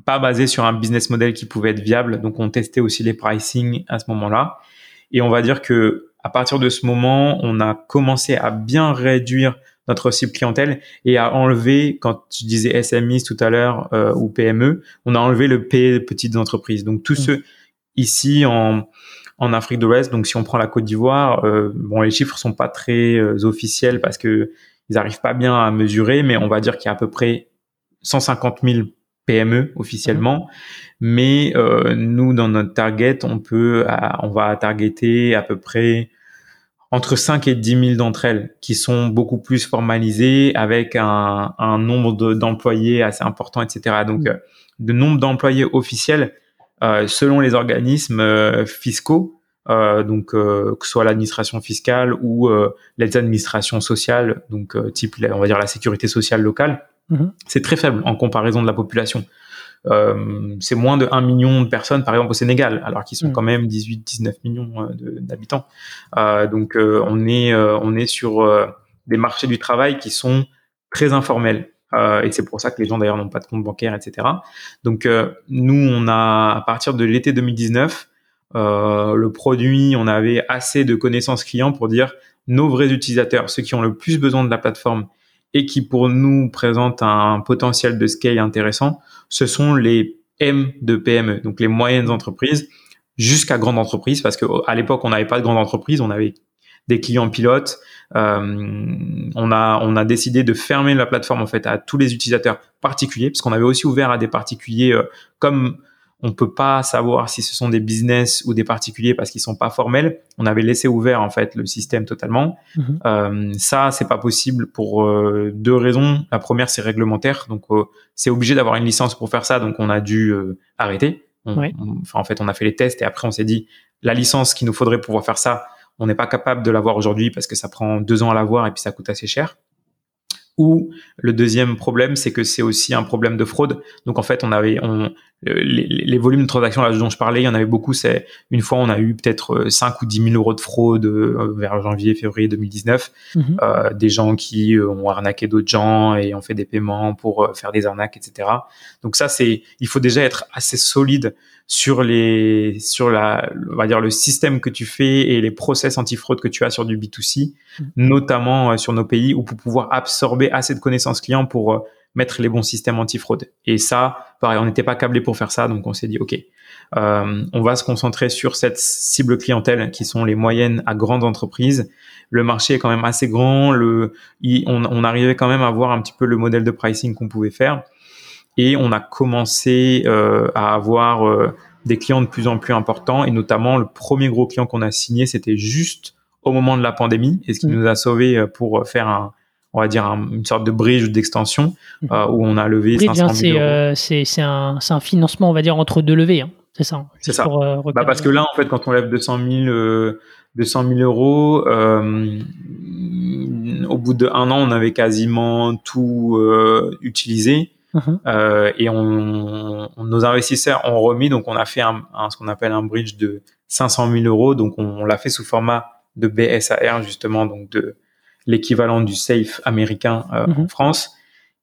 pas basé sur un business model qui pouvait être viable. Donc, on testait aussi les pricing à ce moment-là. Et on va dire que à partir de ce moment, on a commencé à bien réduire notre cible clientèle et à enlever, quand je disais SMIs tout à l'heure euh, ou PME, on a enlevé le P petites entreprises. Donc tous mmh. ceux ici en en Afrique de l'Ouest, donc si on prend la Côte d'Ivoire, euh, bon les chiffres sont pas très euh, officiels parce que ils arrivent pas bien à mesurer, mais on va dire qu'il y a à peu près 150 000 PME officiellement. Mais euh, nous, dans notre target, on peut, on va targeter à peu près entre 5 et 10 000 d'entre elles qui sont beaucoup plus formalisées avec un, un nombre d'employés assez important, etc. Donc, euh, le nombre d'employés officiels, euh, selon les organismes euh, fiscaux, euh, donc que ce soit l'administration fiscale ou les administrations sociales, donc type, on va dire la sécurité sociale locale, Mhm. C'est très faible en comparaison de la population. Euh, c'est moins de 1 million de personnes, par exemple, au Sénégal, alors qu'ils sont mhm. quand même 18-19 millions euh, d'habitants. Euh, donc, on est on est sur des marchés du travail qui sont très informels. et c'est pour ça que les gens d'ailleurs n'ont pas de compte bancaire, etc. Donc, nous, on a à partir de l'été 2019, le produit, on avait assez de connaissances clients pour dire nos vrais utilisateurs, ceux qui ont le plus besoin de la plateforme et qui pour nous présente un potentiel de scale intéressant, ce sont les M de PME, donc les moyennes entreprises jusqu'à grandes entreprises, parce que à l'époque on n'avait pas de grandes entreprises, on avait des clients pilotes. Euh, on a on a décidé de fermer la plateforme en fait à tous les utilisateurs particuliers, parce qu'on avait aussi ouvert à des particuliers euh, comme on peut pas savoir si ce sont des business ou des particuliers parce qu'ils sont pas formels. On avait laissé ouvert en fait le système totalement. Mhm. Euh, ça, c'est pas possible pour euh, deux raisons. La première, c'est réglementaire, donc euh, c'est obligé d'avoir une licence pour faire ça, donc on a dû euh, arrêter. enfin, en fait, on a fait les tests et après on s'est dit la licence qu'il nous faudrait pour pouvoir faire ça, on n'est pas capable de l'avoir aujourd'hui parce que ça prend deux ans à l'avoir et puis ça coûte assez cher. Ou le deuxième problème, c'est que c'est aussi un problème de fraude. Donc en fait, on avait on, les, les, volumes de transactions là dont je parlais, il y en avait beaucoup. C'est une fois, on a eu peut-être 5 euh, ou 10 000 euros de fraude euh, vers janvier, février 2019. Mhm. euh, des gens qui euh, ont arnaqué d'autres gens et ont fait des paiements pour faire des arnaques, etc. Donc ça, c'est il faut déjà être assez solide sur les sur la on va dire le système que tu fais et les process anti-fraude que tu as sur du B2C, mm. notamment euh, sur nos pays où pour pouvoir absorber assez de connaissances clients pour euh, mettre les bons systèmes anti-fraude. Et ça, pareil, on n'était pas câblé pour faire ça, donc on s'est dit ok, euh, on va se concentrer sur cette cible clientèle qui sont les moyennes à grandes entreprises. Le marché est quand même assez grand, le, on, on arrivait quand même à voir un petit peu le modèle de pricing qu'on pouvait faire et on a commencé euh, à avoir euh, des clients de plus en plus importants et notamment le premier gros client qu'on a signé c'était juste au moment de la pandémie et ce qui mm. nous a sauvé euh, pour faire un on va dire une sorte de bridge d'extension mm. où on a levé bridge, 500 000 hein, c'est, c'est, un, c'est un financement on va dire entre deux levées hein. C'est ça. C'est ça. bah parce que là, en fait, quand on lève 200 000, 200 000 euros, euh, au bout d'un an, on avait quasiment tout euh, utilisé. Uh-huh. Euh, et on, nos investisseurs ont remis, donc on a fait un, ce qu'on appelle un bridge de 500 000 euros. Donc on, l'a fait sous format de BSAR justement, donc de l'équivalent du safe américain euh, en France.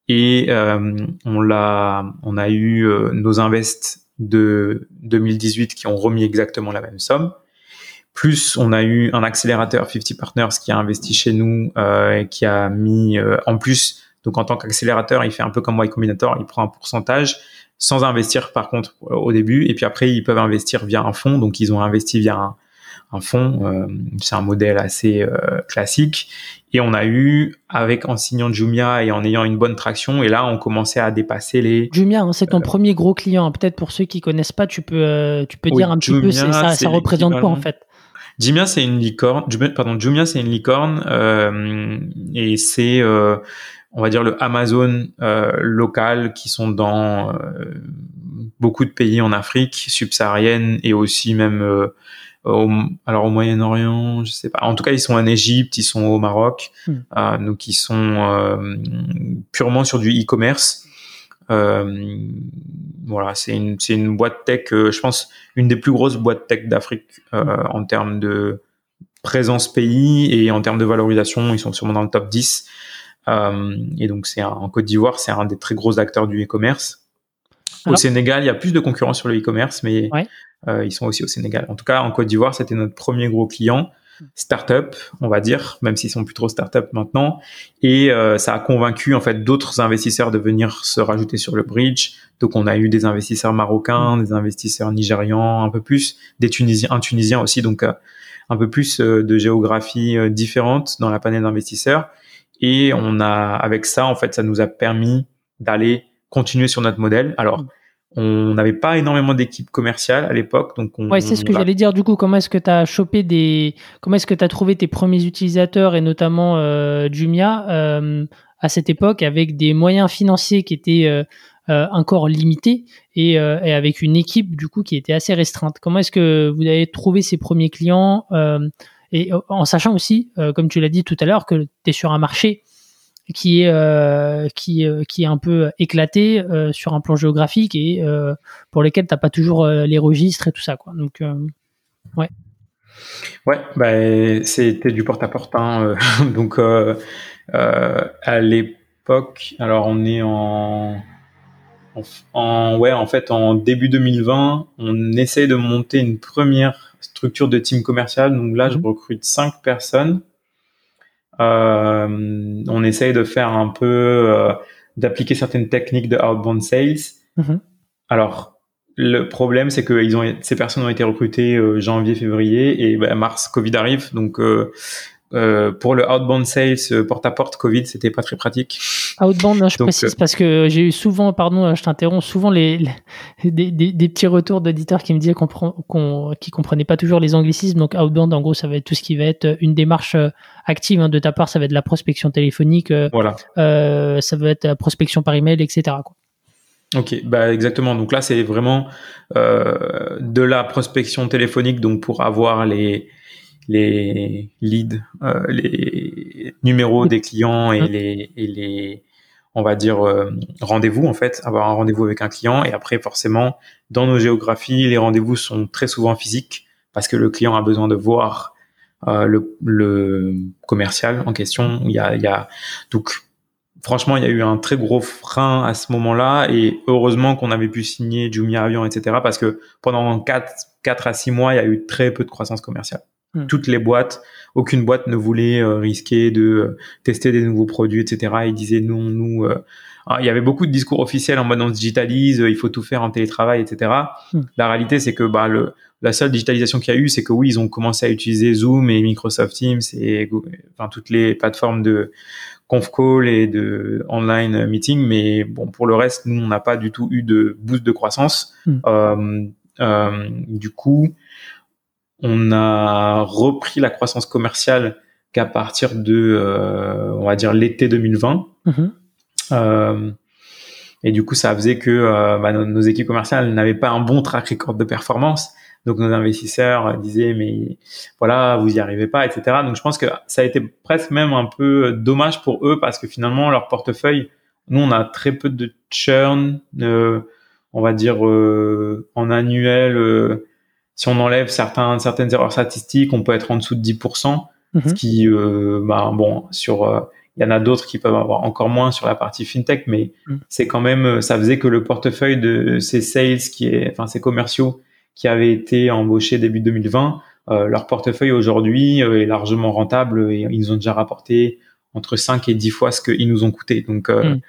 Et euh, on l'a, on a eu euh, nos invests de 2018 qui ont remis exactement la même somme. Plus, on a eu un accélérateur 50 Partners qui a investi chez nous euh, et qui a mis euh, en plus. Donc, en tant qu'accélérateur, il fait un peu comme Y Combinator, il prend un pourcentage sans investir par contre au début. Et puis après, ils peuvent investir via un fonds. Donc, ils ont investi via un, un fonds. Euh, c'est un modèle assez classique. Et on a eu, avec en signant Jumia et en ayant une bonne traction, et là, on commençait à dépasser les. Jumia, hein, c'est ton premier gros client. Peut-être pour ceux qui connaissent pas, tu peux, tu peux dire un petit peu, ça, ça représente quoi en fait? Jumia, c'est une licorne. Pardon, Jumia, c'est une licorne euh, et c'est, euh, on va dire, le Amazon euh, local qui sont dans beaucoup de pays en Afrique subsaharienne et aussi même au, alors au Moyen-Orient, je sais pas. En tout cas, ils sont en Égypte, ils sont au Maroc, hmm. donc ils sont purement sur du e-commerce. Euh, voilà, c'est une, c'est une boîte tech, euh, je pense, une des plus grosses boîtes tech d'Afrique euh, en termes de présence pays et en termes de valorisation, ils sont sûrement dans le top 10. Euh, et donc, c'est en Côte d'Ivoire, c'est un des très gros acteurs du e-commerce. Au Sénégal, il y a plus de concurrence sur le e-commerce, mais euh, ils sont aussi au Sénégal. En tout cas, en Côte d'Ivoire, c'était notre premier gros client start-up, on va dire, même s'ils sont plus trop start-up maintenant. Et euh, ça a convaincu en fait d'autres investisseurs de venir se rajouter sur le bridge. Donc on a eu des investisseurs marocains, des investisseurs nigérians, un peu plus, des Tunisiens, un Tunisien aussi, donc euh, un peu plus euh, de géographie différente dans la panel d'investisseurs. Et on a, avec ça, en fait, ça nous a permis d'aller continuer sur notre modèle. Alors, on n'avait pas énormément d'équipes commerciales à l'époque, donc on. Ouais, c'est ce que j'allais dire. Du coup, comment est-ce que tu as chopé des, comment est-ce que tu as trouvé tes premiers utilisateurs et notamment euh, Jumia euh, à cette époque avec des moyens financiers qui étaient euh, encore limités et, et, avec une équipe du coup qui était assez restreinte. Comment est-ce que vous avez trouvé ces premiers clients et en sachant aussi, comme tu l'as dit tout à l'heure, que tu es sur un marché qui est euh, qui euh, qui est un peu éclaté euh, sur un plan géographique et pour lesquels t'as pas toujours les registres et tout ça quoi. Donc ouais. Ouais, bah, c'était du porte-à-porte. Hein, [laughs] donc à l'époque, alors on est en, en, ouais, en fait en début 2020, on essaye de monter une première structure de team commercial. Donc là, je mhm. recrute cinq personnes. Euh, on essaye de faire un peu, euh, d'appliquer certaines techniques de outbound sales. Mhm. Alors, le problème, c'est que ils ont, ces personnes ont été recrutées euh, janvier, février et bah, mars, Covid arrive. Donc, euh, pour le outbound sales euh, porte-à-porte Covid, c'était pas très pratique. Outbound, je précise euh, parce que j'ai eu souvent, pardon, je t'interromps, souvent les, des, des, petits retours d'auditeurs qui me disaient qu'on qui comprenaient pas toujours les anglicismes. Donc outbound, en gros, ça va être tout ce qui va être une démarche active hein, de ta part, ça va être de la prospection téléphonique, voilà. Euh, ça va être la prospection par email, etc. Quoi. Ok, bah exactement. Donc là, c'est vraiment euh, de la prospection téléphonique, donc pour avoir les les leads, euh, les numéros des clients et les, et les on va dire euh, rendez-vous en fait, avoir un rendez-vous avec un client et après forcément dans nos géographies les rendez-vous sont très souvent physiques parce que le client a besoin de voir euh, le, le, commercial en question. Il y a, il y a donc franchement il y a eu un très gros frein à ce moment-là et heureusement qu'on avait pu signer Jumia Avion etc parce que pendant 4, 4 à 6 mois il y a eu très peu de croissance commerciale. Hmm. Toutes les boîtes, aucune boîte ne voulait euh, risquer de euh, tester des nouveaux produits, etc. Ils disaient non, nous. Euh, ah, il y avait beaucoup de discours officiels en mode on se digitalise, il faut tout faire en télétravail, etc. Hmm. La réalité, c'est que bah, le, la seule digitalisation qu'il y a eu, c'est que oui, ils ont commencé à utiliser Zoom et Microsoft Teams et enfin toutes les plateformes de conf call et de online meeting, mais bon, pour le reste, nous, on n'a pas du tout eu de boost de croissance. Hmm. Du coup, on a repris la croissance commerciale qu'à partir de, euh, on va dire, l'été 2020. Mhm. Euh, Et du coup, ça faisait que bah, nos, équipes commerciales n'avaient pas un bon track record de performance. Donc nos investisseurs disaient mais voilà vous y arrivez pas etc. Donc je pense que ça a été presque même un peu dommage pour eux parce que finalement leur portefeuille nous on a très peu de churn on va dire en annuel si on enlève certains, certaines erreurs statistiques, on peut être en dessous de 10%, mhm. ce qui, euh, bah, bon, sur, euh, il y en a d'autres qui peuvent avoir encore moins sur la partie fintech, mais mhm. c'est quand même, ça faisait que le portefeuille de ces sales qui est, enfin, ces commerciaux qui avaient été embauchés début 2020, euh, leur portefeuille aujourd'hui est largement rentable et ils ont déjà rapporté entre 5 et 10 fois ce qu'ils nous ont coûté. Donc, mhm.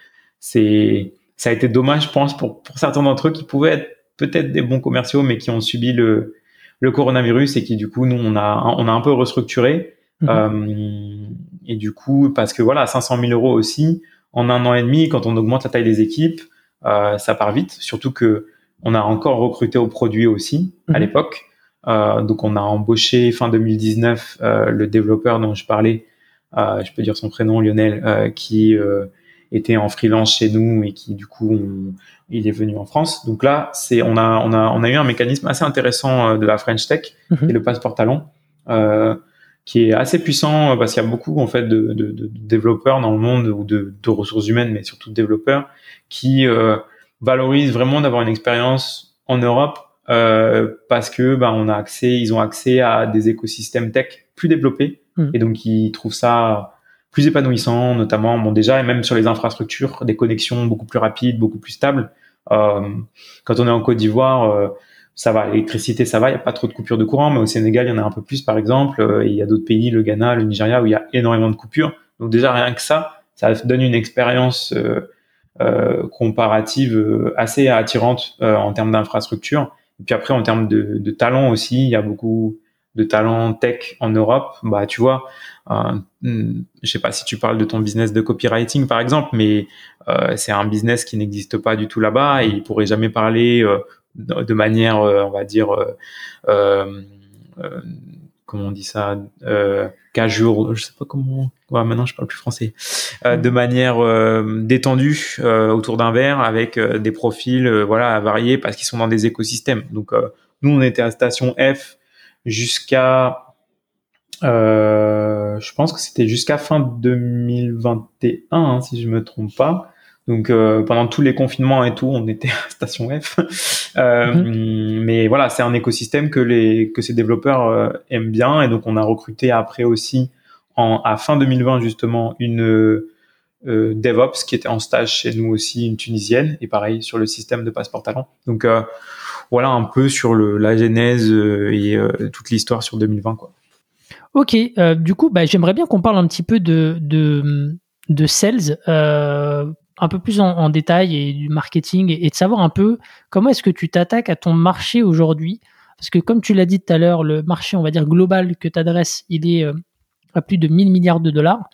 c'est, ça a été dommage, je pense, pour, pour certains d'entre eux qui pouvaient être peut-être des bons commerciaux, mais qui ont subi le, le coronavirus et qui du coup nous on a on a un peu restructuré mhm. euh, et du coup parce que voilà 500 000 euros aussi en un an et demi quand on augmente la taille des équipes euh, ça part vite surtout que on a encore recruté au produit aussi à mhm. l'époque euh, donc on a embauché fin 2019 euh, le développeur dont je parlais euh, je peux dire son prénom Lionel euh, qui était en freelance chez nous et qui du coup il est venu en France. Donc là, c'est on a on a on a eu un mécanisme assez intéressant euh, de la French Tech, mhm. est le passeport talent, euh, qui est assez puissant euh, parce qu'il y a beaucoup en fait de, de, de, développeurs dans le monde ou de, de ressources humaines, mais surtout de développeurs qui euh, valorisent vraiment d'avoir une expérience en Europe euh, parce que bah, on a accès, ils ont accès à des écosystèmes tech plus développés mhm. et donc ils trouvent ça plus épanouissant, notamment bon déjà et même sur les infrastructures, des connexions beaucoup plus rapides, beaucoup plus stables. Euh, quand on est en Côte d'Ivoire, euh, ça va, l'électricité ça va, il y a pas trop de coupures de courant, mais au Sénégal il y en a un peu plus par exemple, euh, et il y a d'autres pays, le Ghana, le Nigeria où il y a énormément de coupures. Donc déjà rien que ça, ça donne une expérience euh, comparative assez attirante en termes d'infrastructure. Et puis après en termes de, de talent aussi, il y a beaucoup de talents tech en Europe, bah tu vois, euh, je sais pas si tu parles de ton business de copywriting par exemple, mais euh, c'est un business qui n'existe pas du tout là-bas et il pourrait jamais parler euh, de manière, euh, on va dire, euh, comment on dit ça, casual, je sais pas comment. Ouais, maintenant je parle plus français. de manière détendue autour d'un verre avec des profils, voilà, variés parce qu'ils sont dans des écosystèmes. Donc nous on était à station F jusqu'à euh, je pense que c'était jusqu'à fin 2021 hein, si je me trompe pas. Donc euh, pendant tous les confinements et tout, on était [laughs] à station F. Euh, mhm. Mais voilà, c'est un écosystème que les que ces développeurs euh, aiment bien et donc on a recruté après aussi en à fin 2020 justement une euh, DevOps qui était en stage chez nous aussi, une tunisienne et pareil sur le système de passeport talent. Donc voilà un peu sur la genèse euh, et euh, toute l'histoire sur 2020 quoi. Ok, euh, du coup, bah, j'aimerais bien qu'on parle un petit peu de sales, un peu plus en, détail et du marketing et, de savoir un peu comment est-ce que tu t'attaques à ton marché aujourd'hui. Parce que comme tu l'as dit tout à l'heure, le marché, on va dire, global que tu adresses, il est à plus de 1000 milliards de dollars.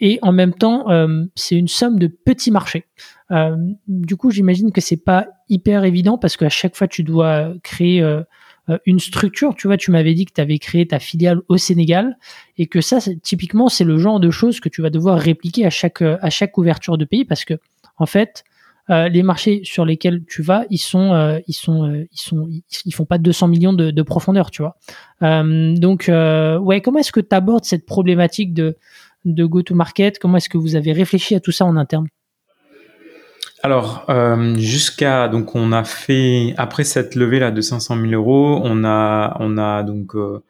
Et en même temps, c'est une somme de petits marchés. Euh, du coup, j'imagine que c'est pas hyper évident parce qu'à chaque fois, tu dois créer euh, euh, une structure. Tu vois, tu m'avais dit que tu avais créé ta filiale au Sénégal et que ça, typiquement, c'est le genre de choses que tu vas devoir répliquer à chaque à chaque ouverture de pays parce que en fait, les marchés sur lesquels tu vas, ils sont, ils sont, ils sont, ils, font pas 200 millions de, de profondeur, tu vois. donc, ouais, comment est-ce que tu abordes cette problématique de de go-to-market Comment est-ce que vous avez réfléchi à tout ça en interne? Alors, euh, jusqu'à donc on a fait après cette levée là de 500 000 euros, on a on a donc euh,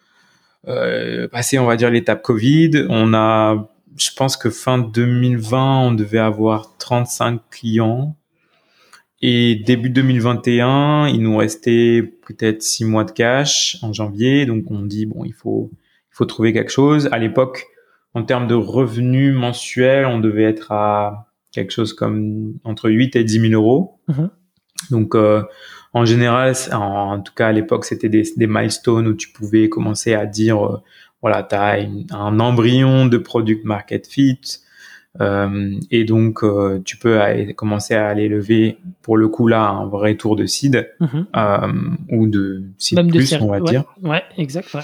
euh, passé on va dire l'étape Covid. On a, je pense que fin 2020 on devait avoir 35 clients et début 2021 il nous restait peut-être six mois de cash en janvier. Donc on dit bon il faut il faut trouver quelque chose. À l'époque en termes de revenus mensuels on devait être à quelque chose comme entre 8 et 10 000 euros. Mhm. Donc, euh, en général, en, tout cas à l'époque, c'était des, des, milestones où tu pouvais commencer à dire, euh, voilà, tu as un embryon de product market fit. Euh, et donc, euh, tu peux commencer à aller lever, pour le coup là, un vrai tour de seed mhm. ou de seed plus, on va dire. Ouais, exact. Ouais.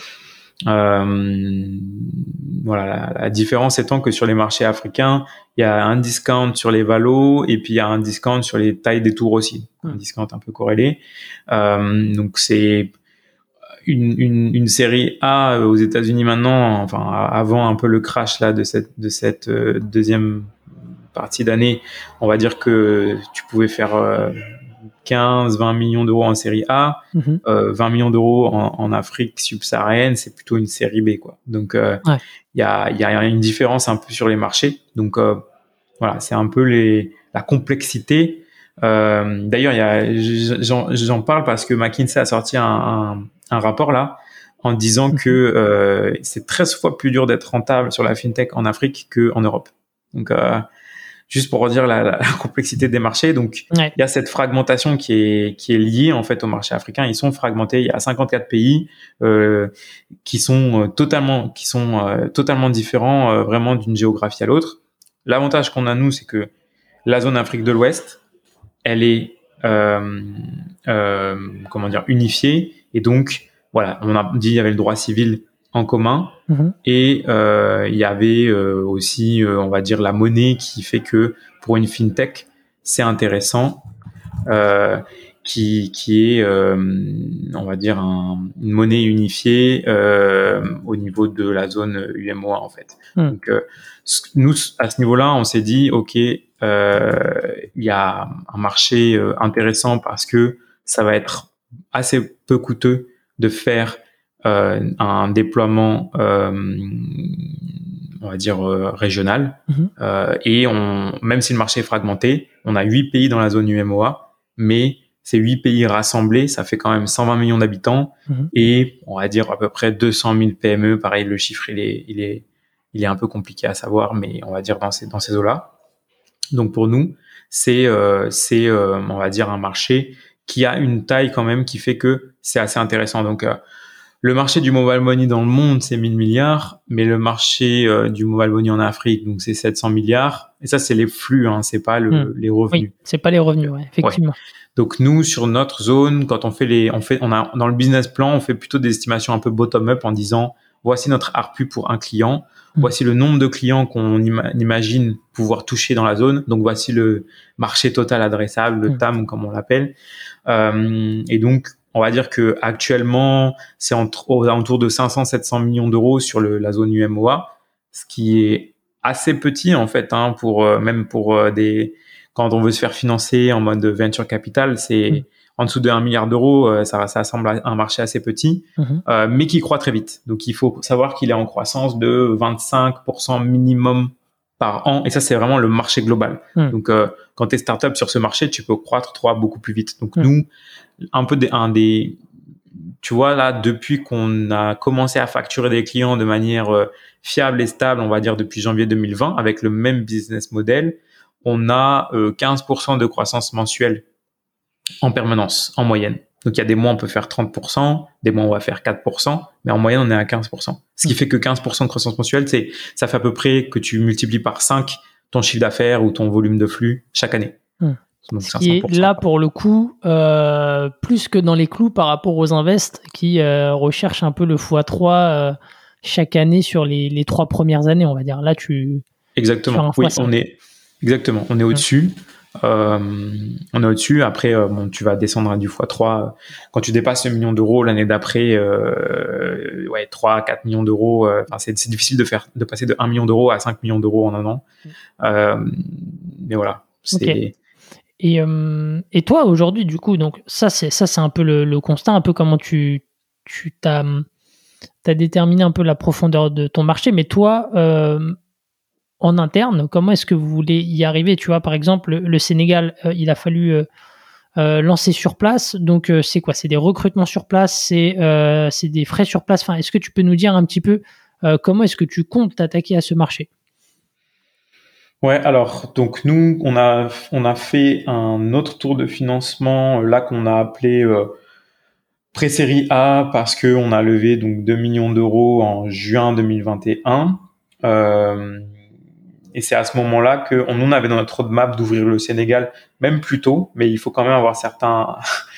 Euh, voilà, la, différence étant que sur les marchés africains, il y a un discount sur les valos et puis il y a un discount sur les tailles des tours aussi, un discount un peu corrélé. Euh, donc c'est une, une, une, série A aux États-Unis maintenant, enfin avant un peu le crash là de cette de cette euh, deuxième partie d'année, on va dire que tu pouvais faire 15, 20 millions d'euros en série A, 20 mhm. euh, millions d'euros en, Afrique subsaharienne, c'est plutôt une série B, quoi. Donc, euh, il y, a, y, a, une différence un peu sur les marchés. Donc, euh, voilà, c'est un peu les, la complexité. D'ailleurs, j'en parle parce que McKinsey a sorti un, un, rapport là en disant mhm. que c'est 13 fois plus dur d'être rentable sur la fintech en Afrique qu'en Europe. Donc, juste pour redire la, la, complexité des marchés. Donc, il y a cette fragmentation qui est qui est liée en fait au marché africain. Ils sont fragmentés. Il y a 54 pays euh, qui sont euh, totalement qui sont euh, totalement différents euh, vraiment d'une géographie à l'autre. L'avantage qu'on a nous, c'est que la zone Afrique de l'Ouest, elle est comment dire unifiée et donc voilà, on a dit il y avait le droit civil en commun mhm. et euh, il y avait euh, aussi euh, on va dire la monnaie qui fait que pour une fintech c'est intéressant qui qui est on va dire une monnaie unifiée au niveau de la zone UMOA en fait mhm. donc nous à ce niveau-là on s'est dit ok il y a un marché intéressant parce que ça va être assez peu coûteux de faire euh, un déploiement, euh, on va dire euh, régional. Mhm. et on, même si le marché est fragmenté, on a huit pays dans la zone UMOA, mais ces huit pays rassemblés, ça fait quand même 120 millions d'habitants mhm. et on va dire à peu près 200 000 PME. Pareil, le chiffre il est, il est, il est un peu compliqué à savoir, mais on va dire dans ces dans ces eaux-là. Donc pour nous, c'est c'est on va dire un marché qui a une taille quand même qui fait que c'est assez intéressant. Donc le marché du mobile money dans le monde, c'est 1000 milliards, mais le marché euh, du mobile money en Afrique, donc c'est 700 milliards. Et ça, c'est les flux, hein, c'est pas le, hmm. les revenus. Oui, c'est pas les revenus, ouais, effectivement. Donc nous, sur notre zone, quand on fait les, on fait, on a dans le business plan, on fait plutôt des estimations un peu bottom up en disant voici notre ARPU pour un client, hmm. voici le nombre de clients qu'on imagine pouvoir toucher dans la zone, donc voici le marché total adressable, le hmm. TAM comme on l'appelle. Euh, et donc on va dire que actuellement, c'est entre, aux alentours de 500-700 millions d'euros sur le, la zone UMOA, ce qui est assez petit en fait, hein, pour euh, même pour euh, des quand on veut se faire financer en mode venture capital, c'est mm. en dessous de 1 milliard d'euros, euh, ça, ça semble un marché assez petit, mm-hmm. mais qui croît très vite. Donc il faut savoir qu'il est en croissance de 25% minimum par an, et ça c'est vraiment le marché global. Mm. Donc quand tu es startup sur ce marché, tu peux croître trois beaucoup plus vite. Donc mm. nous, un peu des, un des, tu vois là, depuis qu'on a commencé à facturer des clients de manière euh, fiable et stable, on va dire depuis janvier 2020, avec le même business model, on a 15% euh, de croissance mensuelle en permanence, en moyenne. Donc il y a des mois on peut faire 30%, des mois on va faire 4%, mais en moyenne on est à 15%. Ce qui fait que 15% de croissance mensuelle, c'est ça fait à peu près que tu multiplies par 5 ton chiffre d'affaires ou ton volume de flux chaque année. Ce qui est là pour le coup euh, plus que dans les clous par rapport aux invests qui euh, recherchent un peu le x3 euh, chaque année sur les, les, trois premières années, on va dire. Là, tu exactement. Oui, on est exactement. On est au-dessus. on est au-dessus. Après, bon, tu vas descendre à du x3 quand tu dépasses le million d'euros l'année d'après. ouais, 3, 4 millions d'euros. Enfin, c'est difficile de faire de passer de 1 million d'euros à 5 millions d'euros en un an. Mais voilà, c'est et, euh, et toi, aujourd'hui, du coup, donc ça, c'est ça, c'est un peu le, constat, un peu comment tu tu t'as as déterminé un peu la profondeur de ton marché. Mais toi, euh, en interne, comment est-ce que vous voulez y arriver? Tu vois, par exemple, le, Sénégal, euh, il a fallu lancer sur place. Donc, c'est quoi? C'est des recrutements sur place C'est c'est des frais sur place. Enfin, est-ce que tu peux nous dire un petit peu comment est-ce que tu comptes t'attaquer à ce marché? Ouais, alors donc nous on a on a fait un autre tour de financement euh, là qu'on a appelé euh, pré-série A parce que on a levé donc 2 millions d'euros en juin 2021 euh, et c'est à ce moment-là que on, avait dans notre roadmap d'ouvrir le Sénégal même plus tôt, mais il faut quand même avoir certains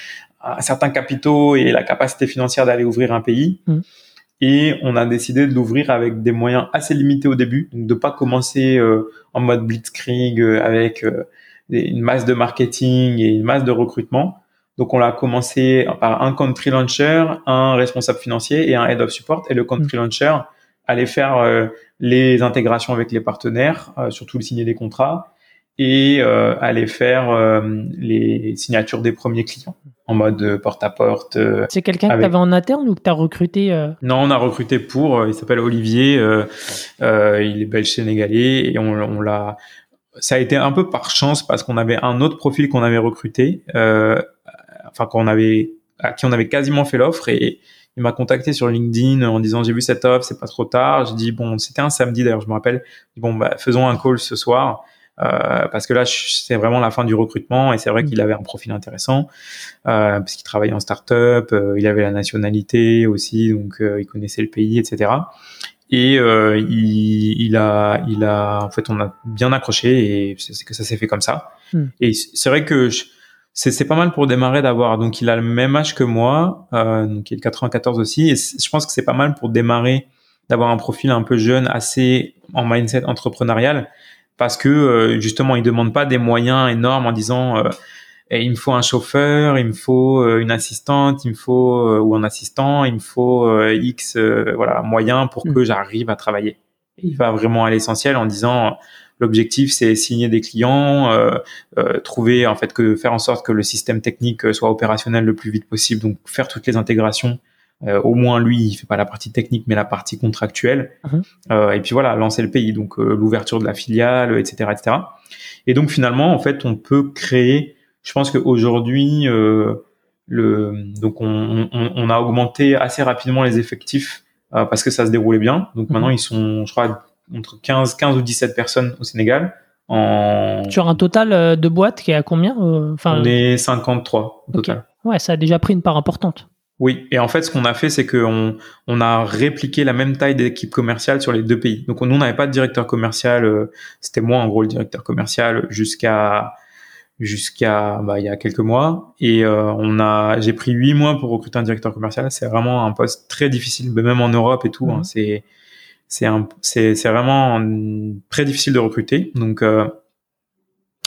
[laughs] certains capitaux et la capacité financière d'aller ouvrir un pays. Mmh. Et on a décidé de l'ouvrir avec des moyens assez limités au début, donc de pas commencer en mode blitzkrieg avec une masse de marketing et une masse de recrutement. Donc on l'a commencé par un country launcher, un responsable financier et un head of support. Et le country mm. launcher allait faire euh, les intégrations avec les partenaires, euh, surtout le signer des contrats, et euh, allait faire les signatures des premiers clients en mode porte-à-porte. C'est quelqu'un que tu avais en interne ou que tu as recruté Non, on a recruté pour, il s'appelle Olivier, il est belge-sénégalais, et on, on l'a ça a été un peu par chance parce qu'on avait un autre profil qu'on avait recruté, euh, enfin qu'on avait à qui on avait quasiment fait l'offre et il m'a contacté sur LinkedIn en disant j'ai vu cette offre, c'est pas trop tard. J'ai dit bon c'était un samedi d'ailleurs je me rappelle. bon bah faisons un call ce soir. Euh, parce que là, c'est vraiment la fin du recrutement et c'est vrai mm. qu'il avait un profil intéressant euh, parce qu'il travaillait en start-up, euh, il avait la nationalité aussi, donc euh, il connaissait le pays, etc et euh, il, il, a, il a, en fait, on a bien accroché et c'est que ça s'est fait comme ça. Hmm. Et c'est vrai que c'est pas mal pour démarrer d'avoir. Donc, il a le même âge que moi, euh, donc il est 94 aussi, et je pense que c'est pas mal pour démarrer d'avoir un profil un peu jeune, assez en mindset entrepreneurial, parce que euh, justement, il demande pas des moyens énormes en disant euh, il me faut un chauffeur, il me faut euh, une assistante, il me faut ou un assistant, il me faut X voilà moyens pour que mm. j'arrive à travailler. Il va vraiment à l'essentiel en disant l'objectif c'est signer des clients, trouver en fait que faire en sorte que le système technique soit opérationnel le plus vite possible, donc faire toutes les intégrations. Au moins lui, il fait pas la partie technique mais la partie contractuelle. Uh-huh. et puis voilà, lancer le pays, donc l'ouverture de la filiale, etc., etc. Et donc finalement, en fait, on peut créer je pense qu'aujourd'hui, euh, le, donc on, on, on, a augmenté assez rapidement les effectifs euh, parce que ça se déroulait bien. Donc mhm. maintenant, ils sont, je crois, entre 15, 15 ou 17 personnes au Sénégal. En... Sur un total euh, de boîtes qui est à combien enfin, On est 53 au total. Ouais, ça a déjà pris une part importante. Oui, et en fait, ce qu'on a fait, c'est qu'on on a répliqué la même taille d'équipe commerciale sur les deux pays. Donc, nous, on n'avait pas de directeur commercial. C'était moi, en gros, le directeur commercial jusqu'à jusqu'à bah, il y a quelques mois et euh, on a j'ai pris huit mois pour recruter un directeur commercial c'est vraiment un poste très difficile même en Europe et tout hein, mhm. c'est c'est c'est c'est vraiment très difficile de recruter donc euh,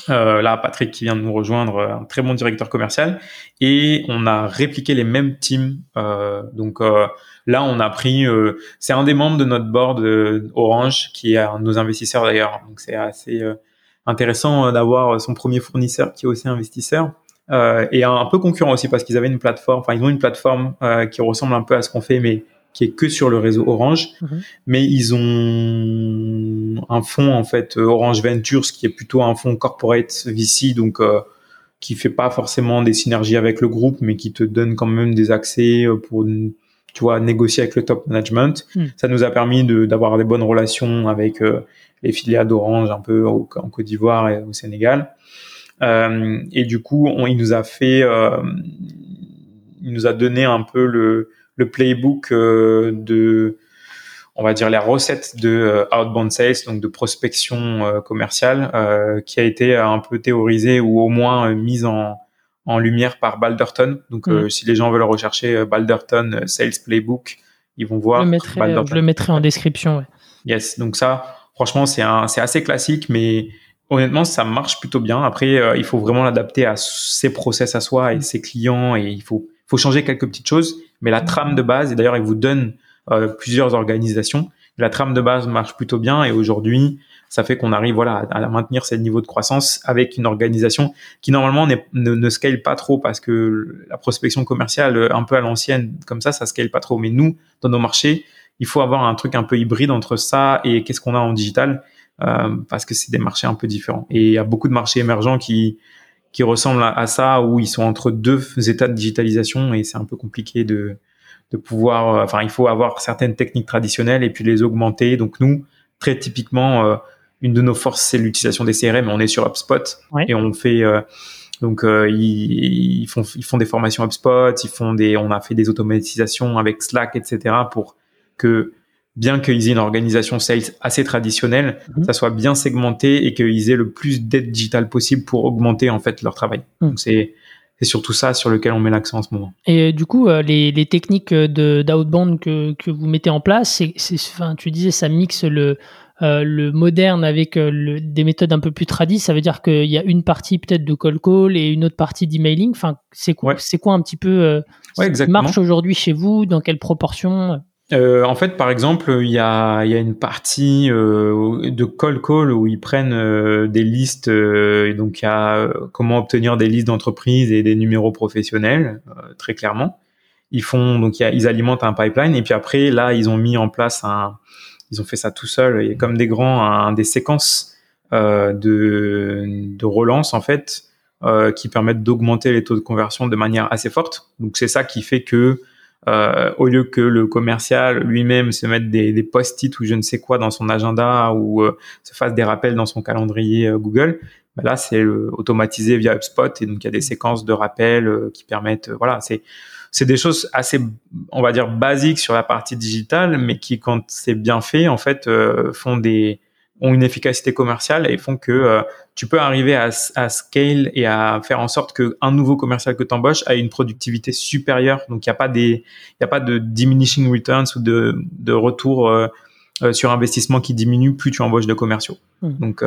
euh, là Patrick qui vient de nous rejoindre un très bon directeur commercial et on a répliqué les mêmes teams euh, donc là on a pris c'est un des membres de notre board Orange qui est un de nos investisseurs d'ailleurs donc c'est assez intéressant euh, d'avoir son premier fournisseur qui est aussi investisseur. Euh, et un, peu concurrent aussi parce qu'ils avaient une plateforme, enfin ils ont une plateforme euh, qui ressemble un peu à ce qu'on fait, mais qui est que sur le réseau Orange. Mhm. Mais ils ont un fonds en fait Orange Ventures qui est plutôt un fonds corporate VC, donc euh, qui fait pas forcément des synergies avec le groupe, mais qui te donne quand même des accès pour tu vois négocier avec le top management. Mhm. Ça nous a permis d'avoir des bonnes relations avec les filiales d'Orange un peu en Côte d'Ivoire et au Sénégal. Euh, et du coup, on, il nous a fait, euh, il nous a donné un peu le, le playbook euh, de, on va dire, les recettes de euh, outbound sales, donc de prospection euh, commerciale, qui a été un peu théorisé ou au moins mise en, en lumière par Balderton. Donc, mmh. si les gens veulent rechercher Balderton Sales Playbook, ils vont voir. Je le mettrai, je le mettrai en description. Ouais. Yes, donc ça, Franchement, c'est c'est assez classique, mais honnêtement, ça marche plutôt bien. Après, euh, il faut vraiment l'adapter à ses process à soi et ses clients, et il faut, faut changer quelques petites choses. Mais la trame de base, et d'ailleurs, il vous donne euh, plusieurs organisations. La trame de base marche plutôt bien, et aujourd'hui, ça fait qu'on arrive voilà à maintenir ce niveau de croissance avec une organisation qui normalement ne, scale pas trop parce que la prospection commerciale un peu à l'ancienne comme ça ça scale pas trop mais nous dans nos marchés il faut avoir un truc un peu hybride entre ça et qu'est-ce qu'on a en digital euh, parce que c'est des marchés un peu différents. Et il y a beaucoup de marchés émergents qui qui ressemblent à, ça où ils sont entre deux états de digitalisation et c'est un peu compliqué de de pouvoir. Euh, enfin, il faut avoir certaines techniques traditionnelles et puis les augmenter. Donc nous, très typiquement, euh, une de nos forces c'est l'utilisation des CRM. On est sur HubSpot et on fait donc ils, ils, font ils font des formations HubSpot, ils font des on a fait des automatisations avec Slack etc pour que bien qu'ils aient une organisation sales assez traditionnelle, mhm. ça soit bien segmenté et qu'ils aient le plus d'aide digitale possible pour augmenter en fait leur travail. Mhm. Donc c'est c'est surtout ça sur lequel on met l'accent en ce moment. Et du coup, les, les techniques de d'outbound que, que vous mettez en place, c'est, enfin, tu disais, ça mixe le euh, le moderne avec euh, le, des méthodes un peu plus tradies, ça veut dire qu'il y a une partie peut-être de call call et une autre partie d'emailing. Enfin, c'est quoi, c'est quoi un petit peu euh, ouais, exactement. marche aujourd'hui chez vous? Dans quelle proportion? Euh, en fait, par exemple, il y a, y a une partie euh, de call call où ils prennent euh, des listes. et donc, il y a comment obtenir des listes d'entreprises et des numéros professionnels, très clairement. Ils font donc, y a, ils alimentent un pipeline et puis après, là, ils ont mis en place un, ils ont fait ça tout seuls. Il y a comme des grands, un, des séquences euh, de, de relance en fait euh, qui permettent d'augmenter les taux de conversion de manière assez forte. Donc c'est ça qui fait que euh, au lieu que le commercial lui-même se mette des, des post-it ou je ne sais quoi dans son agenda ou euh, se fasse des rappels dans son calendrier euh, Google, bah là c'est automatisé via HubSpot et donc il y a des séquences de rappels euh, qui permettent, voilà, c'est c'est des choses assez, on va dire, basiques sur la partie digitale, mais qui, quand c'est bien fait, en fait, euh, font des, ont une efficacité commerciale et font que euh, tu peux arriver à, à, scale et à faire en sorte qu'un nouveau commercial que tu embauches a une productivité supérieure. Donc, il n'y a pas des, il y a pas de diminishing returns ou de, de retour euh, sur investissement qui diminue plus tu embauches de commerciaux. Mmh. Donc,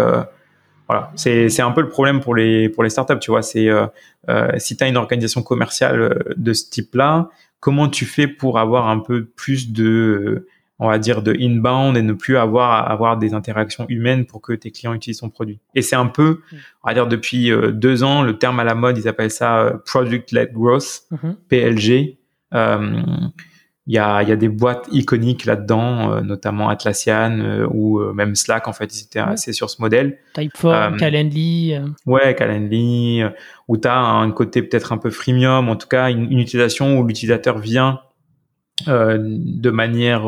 voilà, c'est un peu le problème pour les pour les startups, tu vois. C'est euh, euh, si tu as une organisation commerciale euh, de ce type-là, comment tu fais pour avoir un peu plus de on va dire de inbound et ne plus avoir avoir des interactions humaines pour que tes clients utilisent ton produit. Et c'est un peu, on va dire depuis deux ans, le terme à la mode, ils appellent ça product-led growth, mm-hmm. PLG. Euh, il y a, y a des boîtes iconiques là-dedans, euh, notamment Atlassian euh, ou euh, même Slack. En fait, ils étaient assez sur ce modèle. Typeform, Calendly. Ouais, Calendly. où tu as un côté peut-être un peu freemium, en tout cas une, une utilisation où l'utilisateur vient de manière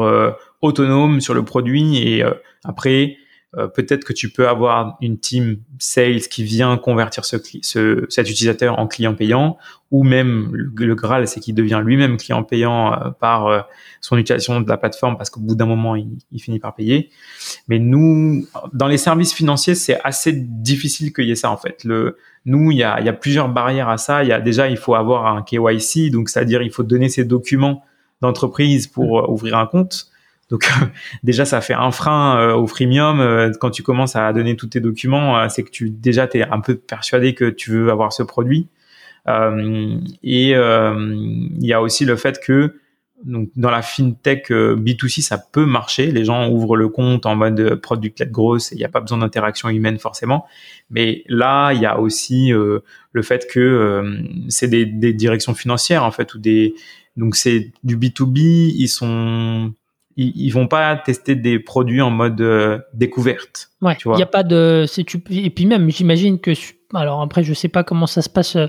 autonome sur le produit et après euh, peut-être que tu peux avoir une team sales qui vient convertir ce, ce cet utilisateur en client payant, ou même le, Graal, c'est qu'il devient lui-même client payant euh, par euh, son utilisation de la plateforme, parce qu'au bout d'un moment, il, il, finit par payer. Mais nous, dans les services financiers, c'est assez difficile qu'il y ait ça en fait. Le, nous, il y a, il y a plusieurs barrières à ça. Il y a déjà, il faut avoir un KYC, donc c'est-à-dire il faut donner ses documents d'entreprise pour ouvrir un compte. Donc [laughs] déjà, ça fait un frein euh, au freemium. Euh, quand tu commences à donner tous tes documents, euh, c'est que tu déjà tu es un peu persuadé que tu veux avoir ce produit. et il y a aussi le fait que donc dans la fintech B2C, ça peut marcher. Les gens ouvrent le compte en mode product-led growth et il n'y a pas besoin d'interaction humaine forcément. Mais là, il y a aussi le fait que c'est des, des, directions financières en fait ou des donc c'est du B2B. Ils sont ils, ils, vont pas tester des produits en mode euh, découverte. Ouais. Il n'y a pas de. Tu, et puis même, j'imagine que. Alors après, je sais pas comment ça se passe euh,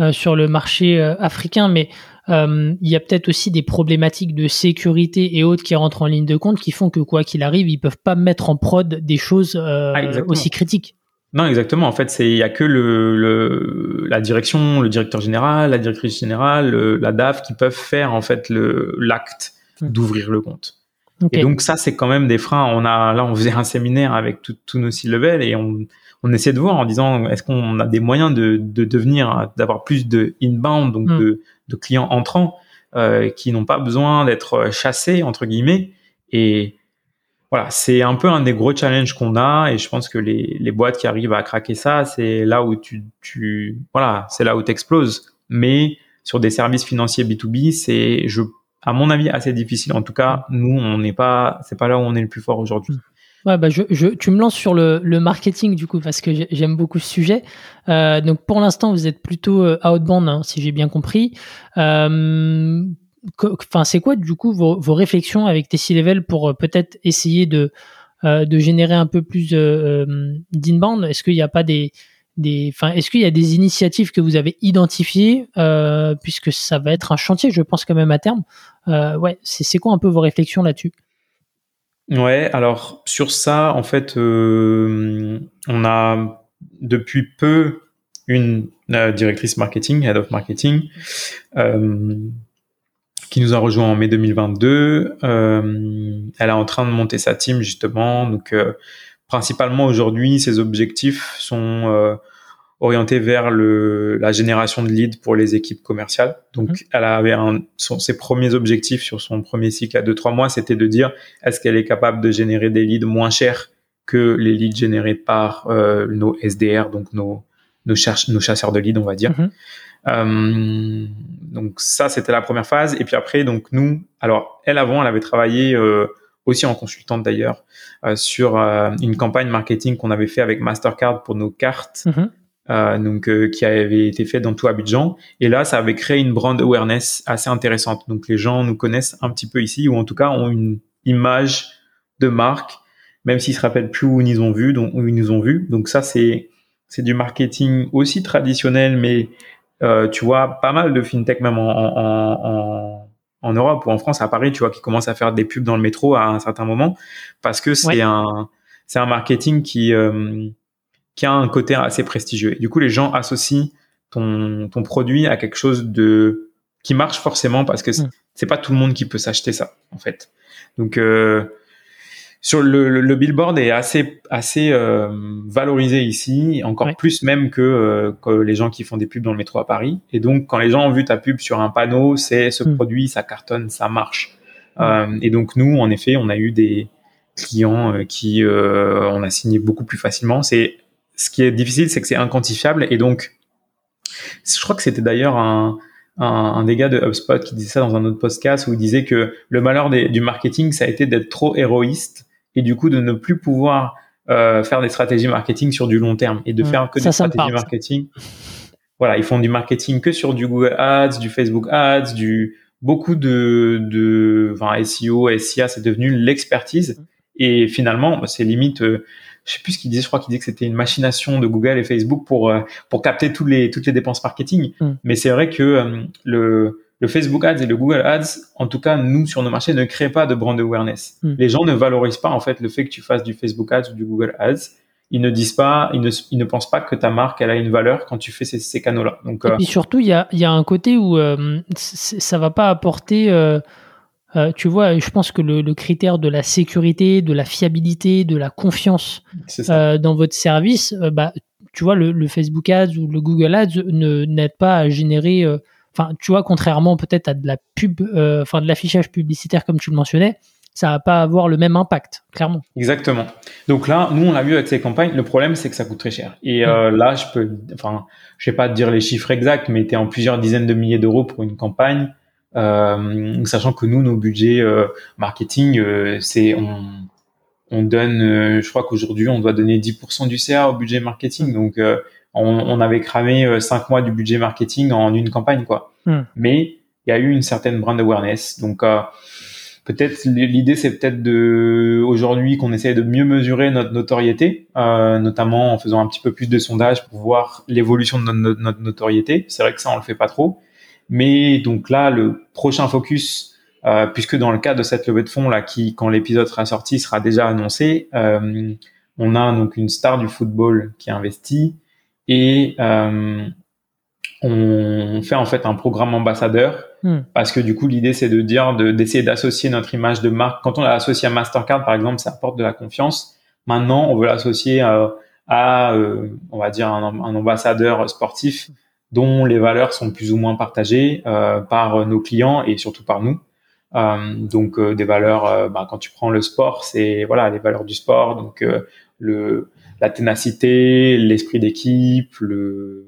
euh sur le marché euh, africain, mais il y a peut-être aussi des problématiques de sécurité et autres qui rentrent en ligne de compte qui font que quoi qu'il arrive, ils peuvent pas mettre en prod des choses ah, aussi critiques. Non, exactement. En fait, c'est il y a que le, le, la direction, le directeur général, la directrice générale, la DAF qui peuvent faire en fait le l'acte d'ouvrir le compte. Et donc ça, c'est quand même des freins. On a là, on faisait un séminaire avec tous nos six levels et on, on essaie de voir en disant est-ce qu'on a des moyens de, de devenir, d'avoir plus de inbound, donc hmm. de, de, clients entrants euh, qui n'ont pas besoin d'être chassés entre guillemets. Et voilà, c'est un peu un des gros challenges qu'on a et je pense que les, les boîtes qui arrivent à craquer ça, c'est là où tu, tu voilà, c'est là où t'exploses. Mais sur des services financiers B2B, c'est je à mon avis, assez difficile. En tout cas, nous, on n'est pas, c'est pas là où on est le plus fort aujourd'hui. Ouais, bah je, je, tu me lances sur le, le marketing du coup parce que j'aime beaucoup ce sujet. Euh, donc pour l'instant, vous êtes plutôt euh, outbound, hein, si j'ai bien compris. Euh, enfin, c'est quoi du coup vos, réflexions avec tes C-level pour euh, peut-être essayer de euh, de générer un peu plus d'inbound? Est-ce qu'il n'y a pas des enfin, est-ce qu'il y a des initiatives que vous avez identifiées, euh, puisque ça va être un chantier, je pense quand même à terme? Euh, ouais, c'est quoi un peu vos réflexions là-dessus? Ouais, alors sur ça, en fait, euh, on a depuis peu une directrice marketing, head of marketing, qui nous a rejoint en mai 2022. elle est en train de monter sa team justement, donc principalement aujourd'hui, ses objectifs sont euh, orientée vers le, la génération de leads pour les équipes commerciales. Donc, mhm. elle avait un, son, ses premiers objectifs sur son premier cycle à 2-3 mois, c'était de dire est-ce qu'elle est capable de générer des leads moins chers que les leads générés par euh, nos SDR, donc nos, nos, nos, chasseurs de leads, on va dire. Mhm. Euh, donc ça, c'était la première phase. Et puis après, donc nous, alors elle avant, elle avait travaillé euh, aussi en consultante d'ailleurs euh, sur euh, une campagne marketing qu'on avait fait avec Mastercard pour nos cartes. Mhm. Euh, donc qui avait été fait dans tout Abidjan et là ça avait créé une brand awareness assez intéressante donc les gens nous connaissent un petit peu ici ou en tout cas ont une image de marque même s'ils se rappellent plus où ils ont vu donc où ils nous ont vu donc ça c'est c'est du marketing aussi traditionnel mais euh, tu vois pas mal de fintech même en, en, en, en, Europe ou en France à Paris tu vois qui commencent à faire des pubs dans le métro à un certain moment parce que c'est un c'est un marketing qui euh, qui a un côté assez prestigieux. Et du coup, les gens associent ton, ton produit à quelque chose de qui marche forcément parce que mm. c'est pas tout le monde qui peut s'acheter ça en fait. Donc euh, sur le, le, billboard est assez assez euh, valorisé ici, encore plus même que, euh, que, les gens qui font des pubs dans le métro à Paris. Et donc quand les gens ont vu ta pub sur un panneau, c'est ce mm. produit, ça cartonne, ça marche. Mm. Euh, et donc nous, en effet, on a eu des clients euh, qui on a signé beaucoup plus facilement. C'est ce qui est difficile, c'est que c'est inquantifiable et donc je crois que c'était d'ailleurs un, un, un, des gars de HubSpot qui disait ça dans un autre podcast où il disait que le malheur des, du marketing, ça a été d'être trop héroïste et du coup de ne plus pouvoir euh, faire des stratégies marketing sur du long terme et de faire que des stratégies marketing. Voilà, ils font du marketing que sur du Google Ads, du Facebook Ads, du beaucoup de, de enfin, SEO, SIA, c'est devenu l'expertise. Et finalement, bah, c'est limite, euh, je sais plus ce qu'il disait, je crois qu'il disait que c'était une machination de Google et Facebook pour euh, pour capter toutes les toutes les dépenses marketing. Mm. Mais c'est vrai que euh, le le Facebook Ads et le Google Ads, en tout cas, nous, sur nos marchés, ne créent pas de brand awareness. Hmm. Les gens ne valorisent pas, en fait, le fait que tu fasses du Facebook Ads ou du Google Ads. Ils ne disent pas, ils ne, ils ne pensent pas que ta marque, elle a une valeur quand tu fais ces, ces canaux-là. Donc, et euh, puis surtout, il y a, y a, un côté où euh, ça va pas apporter, euh, euh, tu vois, je pense que le, le, critère de la sécurité, de la fiabilité, de la confiance dans votre service, bah, tu vois, le, le, Facebook Ads ou le Google Ads ne n'aide pas à générer Enfin, tu vois, contrairement peut-être à de la pub, euh, enfin de l'affichage publicitaire comme tu le mentionnais, ça va pas avoir le même impact, clairement. Exactement. Donc là, nous, on l'a vu avec ces campagnes. Le problème, c'est que ça coûte très cher. Et euh, mm. là, je peux, enfin, je vais pas te dire les chiffres exacts, mais tu es en plusieurs dizaines de milliers d'euros pour une campagne, euh, sachant que nous, nos budgets euh, marketing, c'est on, on donne, je crois qu'aujourd'hui, on doit donner 10% du CA au budget marketing. Donc on, avait cramé euh, cinq mois du budget marketing en une campagne, quoi. Hmm. Mais il y a eu une certaine brand awareness. Donc euh, peut-être l'idée c'est peut-être de aujourd'hui qu'on essaie de mieux mesurer notre notoriété, euh, notamment en faisant un petit peu plus de sondages pour voir l'évolution de notre, notoriété. C'est vrai que ça on le fait pas trop, mais donc là le prochain focus, puisque dans le cas de cette levée de fonds là, qui quand l'épisode sera sorti sera déjà annoncé, on a donc une star du football qui investit et euh, on fait en fait un programme ambassadeur hmm. parce que du coup l'idée c'est de dire d'essayer d'associer notre image de marque. Quand on l'a associé à Mastercard par exemple, ça apporte de la confiance. Maintenant, on veut l'associer euh, à, euh, on va dire un, ambassadeur sportif dont les valeurs sont plus ou moins partagées par nos clients et surtout par nous. donc des valeurs, bah, quand tu prends le sport, c'est voilà les valeurs du sport, donc le la ténacité, l'esprit d'équipe,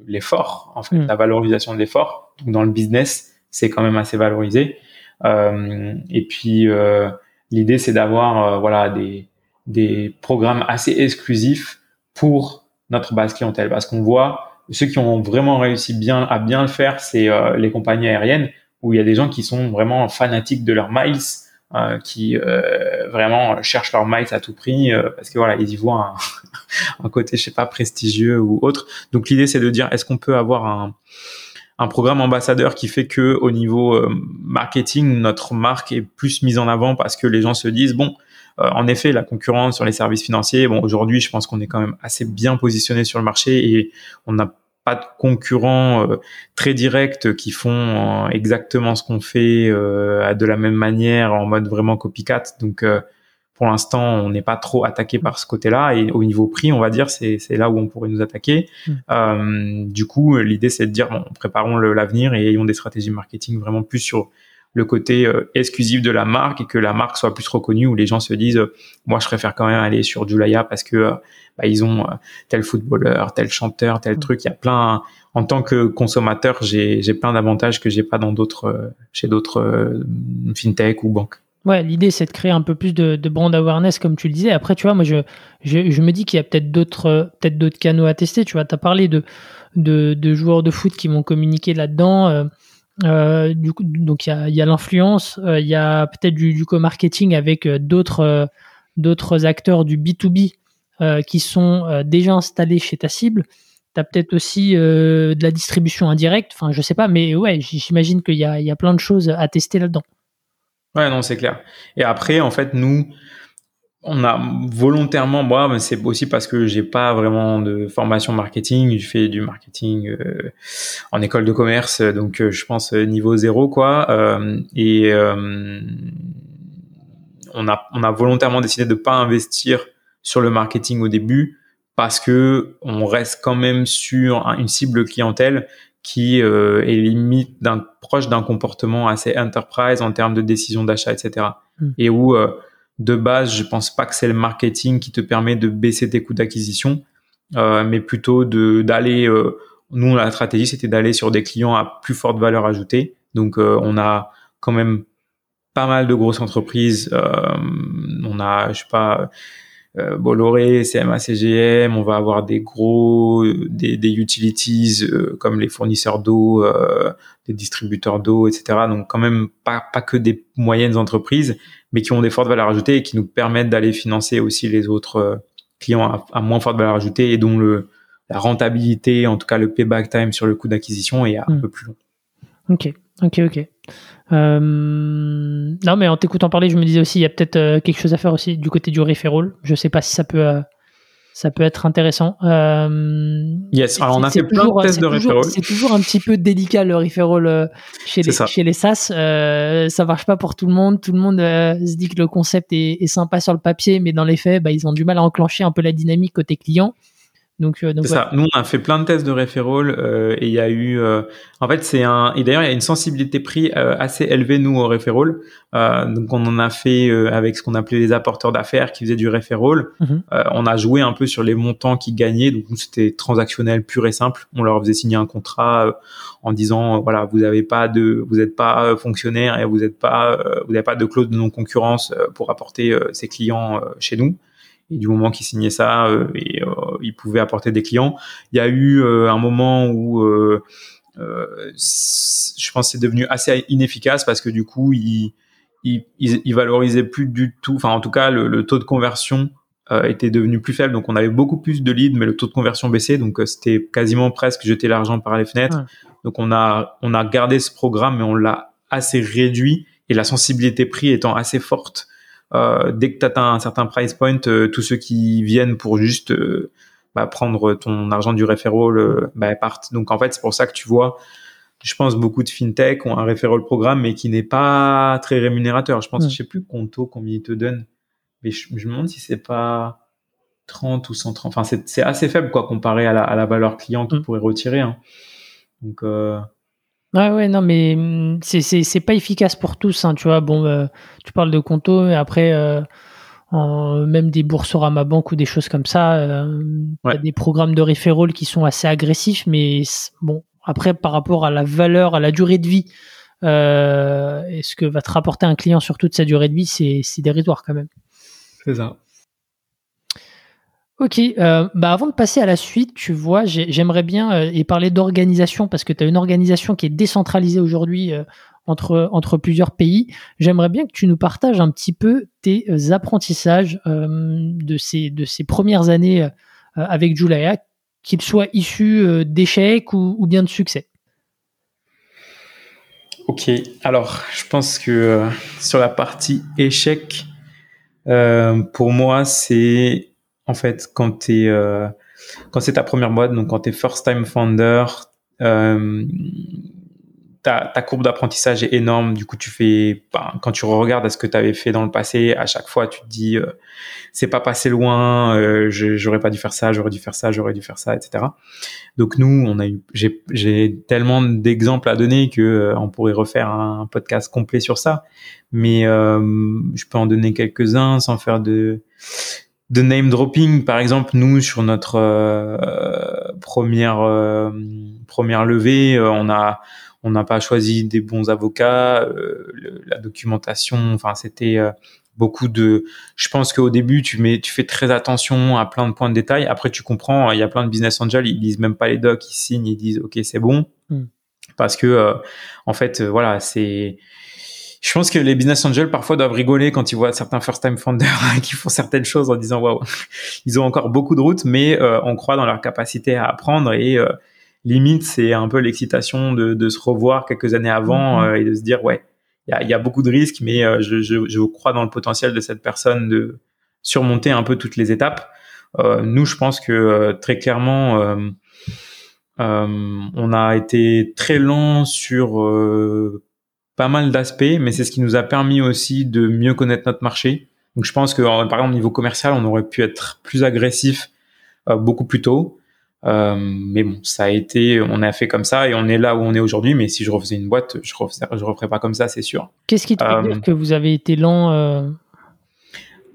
l'effort, en fait, hmm. la valorisation de l'effort. Donc dans le business, c'est quand même assez valorisé. Euh, et puis euh, l'idée, c'est d'avoir euh, voilà des des programmes assez exclusifs pour notre base clientèle, parce qu'on voit ceux qui ont vraiment réussi bien à bien le faire, c'est les compagnies aériennes où il y a des gens qui sont vraiment fanatiques de leurs miles qui vraiment cherchent leur miles à tout prix euh, parce que voilà ils y voient [laughs] un, côté je sais pas prestigieux ou autre. Donc l'idée c'est de dire est-ce qu'on peut avoir un un programme ambassadeur qui fait que au niveau marketing notre marque est plus mise en avant parce que les gens se disent bon en effet, la concurrence sur les services financiers, bon, aujourd'hui, je pense qu'on est quand même assez bien positionné sur le marché et on n'a pas de concurrents euh, très directs qui font euh, exactement ce qu'on fait euh, de la même manière en mode vraiment copycat. Donc pour l'instant, on n'est pas trop attaqué par ce côté-là. Et au niveau prix, on va dire, c'est là où on pourrait nous attaquer. Mm. Euh, du coup, l'idée, c'est de dire, bon, préparons l'avenir et ayons des stratégies marketing vraiment plus sur le côté euh, exclusif de la marque et que la marque soit plus reconnue où les gens se disent, euh, moi, je préfère quand même aller sur Julaya parce que bah, ils ont tel footballeur, tel chanteur, tel mm. truc. Il y a plein. En tant que consommateur, j'ai plein d'avantages que j'ai pas dans d'autres, chez d'autres fintech ou banques. Ouais, l'idée c'est de créer un peu plus de, de, brand awareness comme tu le disais. Après, tu vois, moi je, je, je me dis qu'il y a peut-être d'autres peut-être d'autres canaux à tester. Tu vois, tu as parlé de, de, de, joueurs de foot qui m'ont communiqué là-dedans. Euh, donc il y a, y a l'influence, euh, il y a peut-être du, co-marketing avec euh, d'autres acteurs du B2B qui sont déjà installés chez ta cible. Tu as peut-être aussi de la distribution indirecte, enfin je sais pas, mais ouais, j'imagine qu'il y a, y a plein de choses à tester là-dedans. Ouais, non, c'est clair. Et après, en fait, nous, on a volontairement, moi, c'est aussi parce que j'ai pas vraiment de formation marketing. Je fais du marketing euh, en école de commerce, donc euh, je pense euh, niveau zéro, quoi. et on a, on a volontairement décidé de pas investir sur le marketing au début parce que on reste quand même sur une cible clientèle qui euh, est limite d'un proche d'un comportement assez enterprise en termes de décision d'achat, etc. Hmm. Et où euh, de base, je pense pas que c'est le marketing qui te permet de baisser tes coûts d'acquisition, euh, mais plutôt de d'aller. Euh, nous, la stratégie, c'était d'aller sur des clients à plus forte valeur ajoutée. Donc, euh, on a quand même pas mal de grosses entreprises. on a, je sais pas euh, Bolloré, CMA, CGM, on va avoir des gros, des, des utilities euh, comme les fournisseurs d'eau, euh, des distributeurs d'eau, etc. Donc quand même pas, pas que des moyennes entreprises, mais qui ont des fortes valeurs ajoutées et qui nous permettent d'aller financer aussi les autres euh, clients à, moins forte valeur ajoutée et dont le, la rentabilité, en tout cas le payback time sur le coût d'acquisition est un hmm. peu plus long. Ok, ok, ok. Euh, non, mais en t'écoutant parler, je me disais aussi, il y a peut-être euh, quelque chose à faire aussi du côté du referral. Je sais pas si ça peut, euh, ça peut être intéressant. yes, alors on a fait plein de tests de referral. C'est toujours un petit peu délicat le referral chez, les, chez les SaaS. ça marche pas pour tout le monde. Tout le monde se dit que le concept est, est, sympa sur le papier, mais dans les faits, bah, ils ont du mal à enclencher un peu la dynamique côté client. Donc, euh, donc ça. Nous, on a fait plein de tests de referral euh, et il y a eu, euh, en fait, c'est un. Et d'ailleurs, il y a une sensibilité prix euh, assez élevée nous au referral. donc, on en a fait avec ce qu'on appelait les apporteurs d'affaires qui faisaient du referral. Mhm. on a joué un peu sur les montants qui gagnaient. Donc, c'était transactionnel pur et simple. On leur faisait signer un contrat en disant, voilà, vous n'avez pas de, vous n'êtes pas fonctionnaire et vous n'êtes pas, vous n'avez pas de clause de non concurrence pour apporter ses clients chez nous. Et du moment qu'il signait ça, euh, et, euh, il pouvait apporter des clients. Il y a eu euh, un moment où je pense c'est devenu assez inefficace parce que du coup, il, il, il, valorisait plus du tout. Enfin, en tout cas, le, taux de conversion était devenu plus faible. Donc, on avait beaucoup plus de leads, mais le taux de conversion baissait. Donc, c'était quasiment presque jeter l'argent par les fenêtres. Donc, on a, on a gardé ce programme, mais on l'a assez réduit. Et la sensibilité prix étant assez forte, euh, dès que tu atteins un certain price point, euh, tous ceux qui viennent pour juste euh, bah, prendre ton argent du referral bah, partent. Donc en fait, c'est pour ça que tu vois, je pense beaucoup de fintech ont un referral programme, mais qui n'est pas très rémunérateur. Je pense, mm. je sais plus Conto combien il te donne, mais je, me demande si c'est pas 30 ou 130. Enfin, c'est assez faible quoi comparé à la, valeur client qu'il mm. pourrait retirer. Hein. Donc Ouais, ouais, non, mais mm, c'est pas efficace pour tous. Hein, tu vois, bon, euh, tu parles de Conto, et après, euh, même des ma Banque ou des choses comme ça, euh, des programmes de referral qui sont assez agressifs, mais bon, après, par rapport à la valeur, à la durée de vie, euh, et ce que va te rapporter un client sur toute sa durée de vie, c'est dérisoire quand même. C'est ça. Ok, euh, bah avant de passer à la suite, tu vois, j'aimerais bien euh, et parler d'organisation parce que tu as une organisation qui est décentralisée aujourd'hui euh, entre, entre plusieurs pays. J'aimerais bien que tu nous partages un petit peu tes apprentissages de, ces, de ces premières années avec Julaya, qu'ils soient issus d'échecs ou, ou, bien de succès. Ok, alors je pense que sur la partie échec, pour moi, c'est en fait, quand t'es, euh, quand c'est ta première boîte, donc quand t'es first time founder, euh, ta, ta courbe d'apprentissage est énorme. Du coup, tu fais, ben, quand tu regardes à ce que tu avais fait dans le passé, à chaque fois, tu te dis, euh, c'est pas passé loin, euh, j'aurais pas dû faire ça, j'aurais dû faire ça, j'aurais dû faire ça, etc. Donc nous, on a eu, j'ai tellement d'exemples à donner que euh, on pourrait refaire un podcast complet sur ça. Mais euh, je peux en donner quelques-uns sans faire de de name dropping. Par exemple, nous sur notre première première levée, on a on n'a pas choisi des bons avocats, euh, la documentation, enfin c'était euh, beaucoup de je pense qu'au début tu mets tu fais très attention à plein de points de détail après tu comprends il y a plein de business angels ils lisent même pas les docs ils signent ils disent OK c'est bon hmm. parce que euh, en fait voilà c'est je pense que les business angels parfois doivent rigoler quand ils voient certains first time founders [laughs] qui font certaines choses en disant waouh ils ont encore beaucoup de route mais on croit dans leur capacité à apprendre et limite, c'est un peu l'excitation de, de, se revoir quelques années avant mhm. euh, et de se dire, ouais, il y a, y a, beaucoup de risques, mais euh, je, je, je, crois dans le potentiel de cette personne de surmonter un peu toutes les étapes. Euh, nous, je pense que très clairement, on a été très lent sur pas mal d'aspects, mais c'est ce qui nous a permis aussi de mieux connaître notre marché. Donc, je pense que, par exemple, au niveau commercial, on aurait pu être plus agressif beaucoup plus tôt. Euh, mais bon, ça a été, on a fait comme ça et on est là où on est aujourd'hui. Mais si je refaisais une boîte, je ne je referais pas comme ça, c'est sûr. Qu'est-ce qui te fait euh, dire que vous avez été lent euh?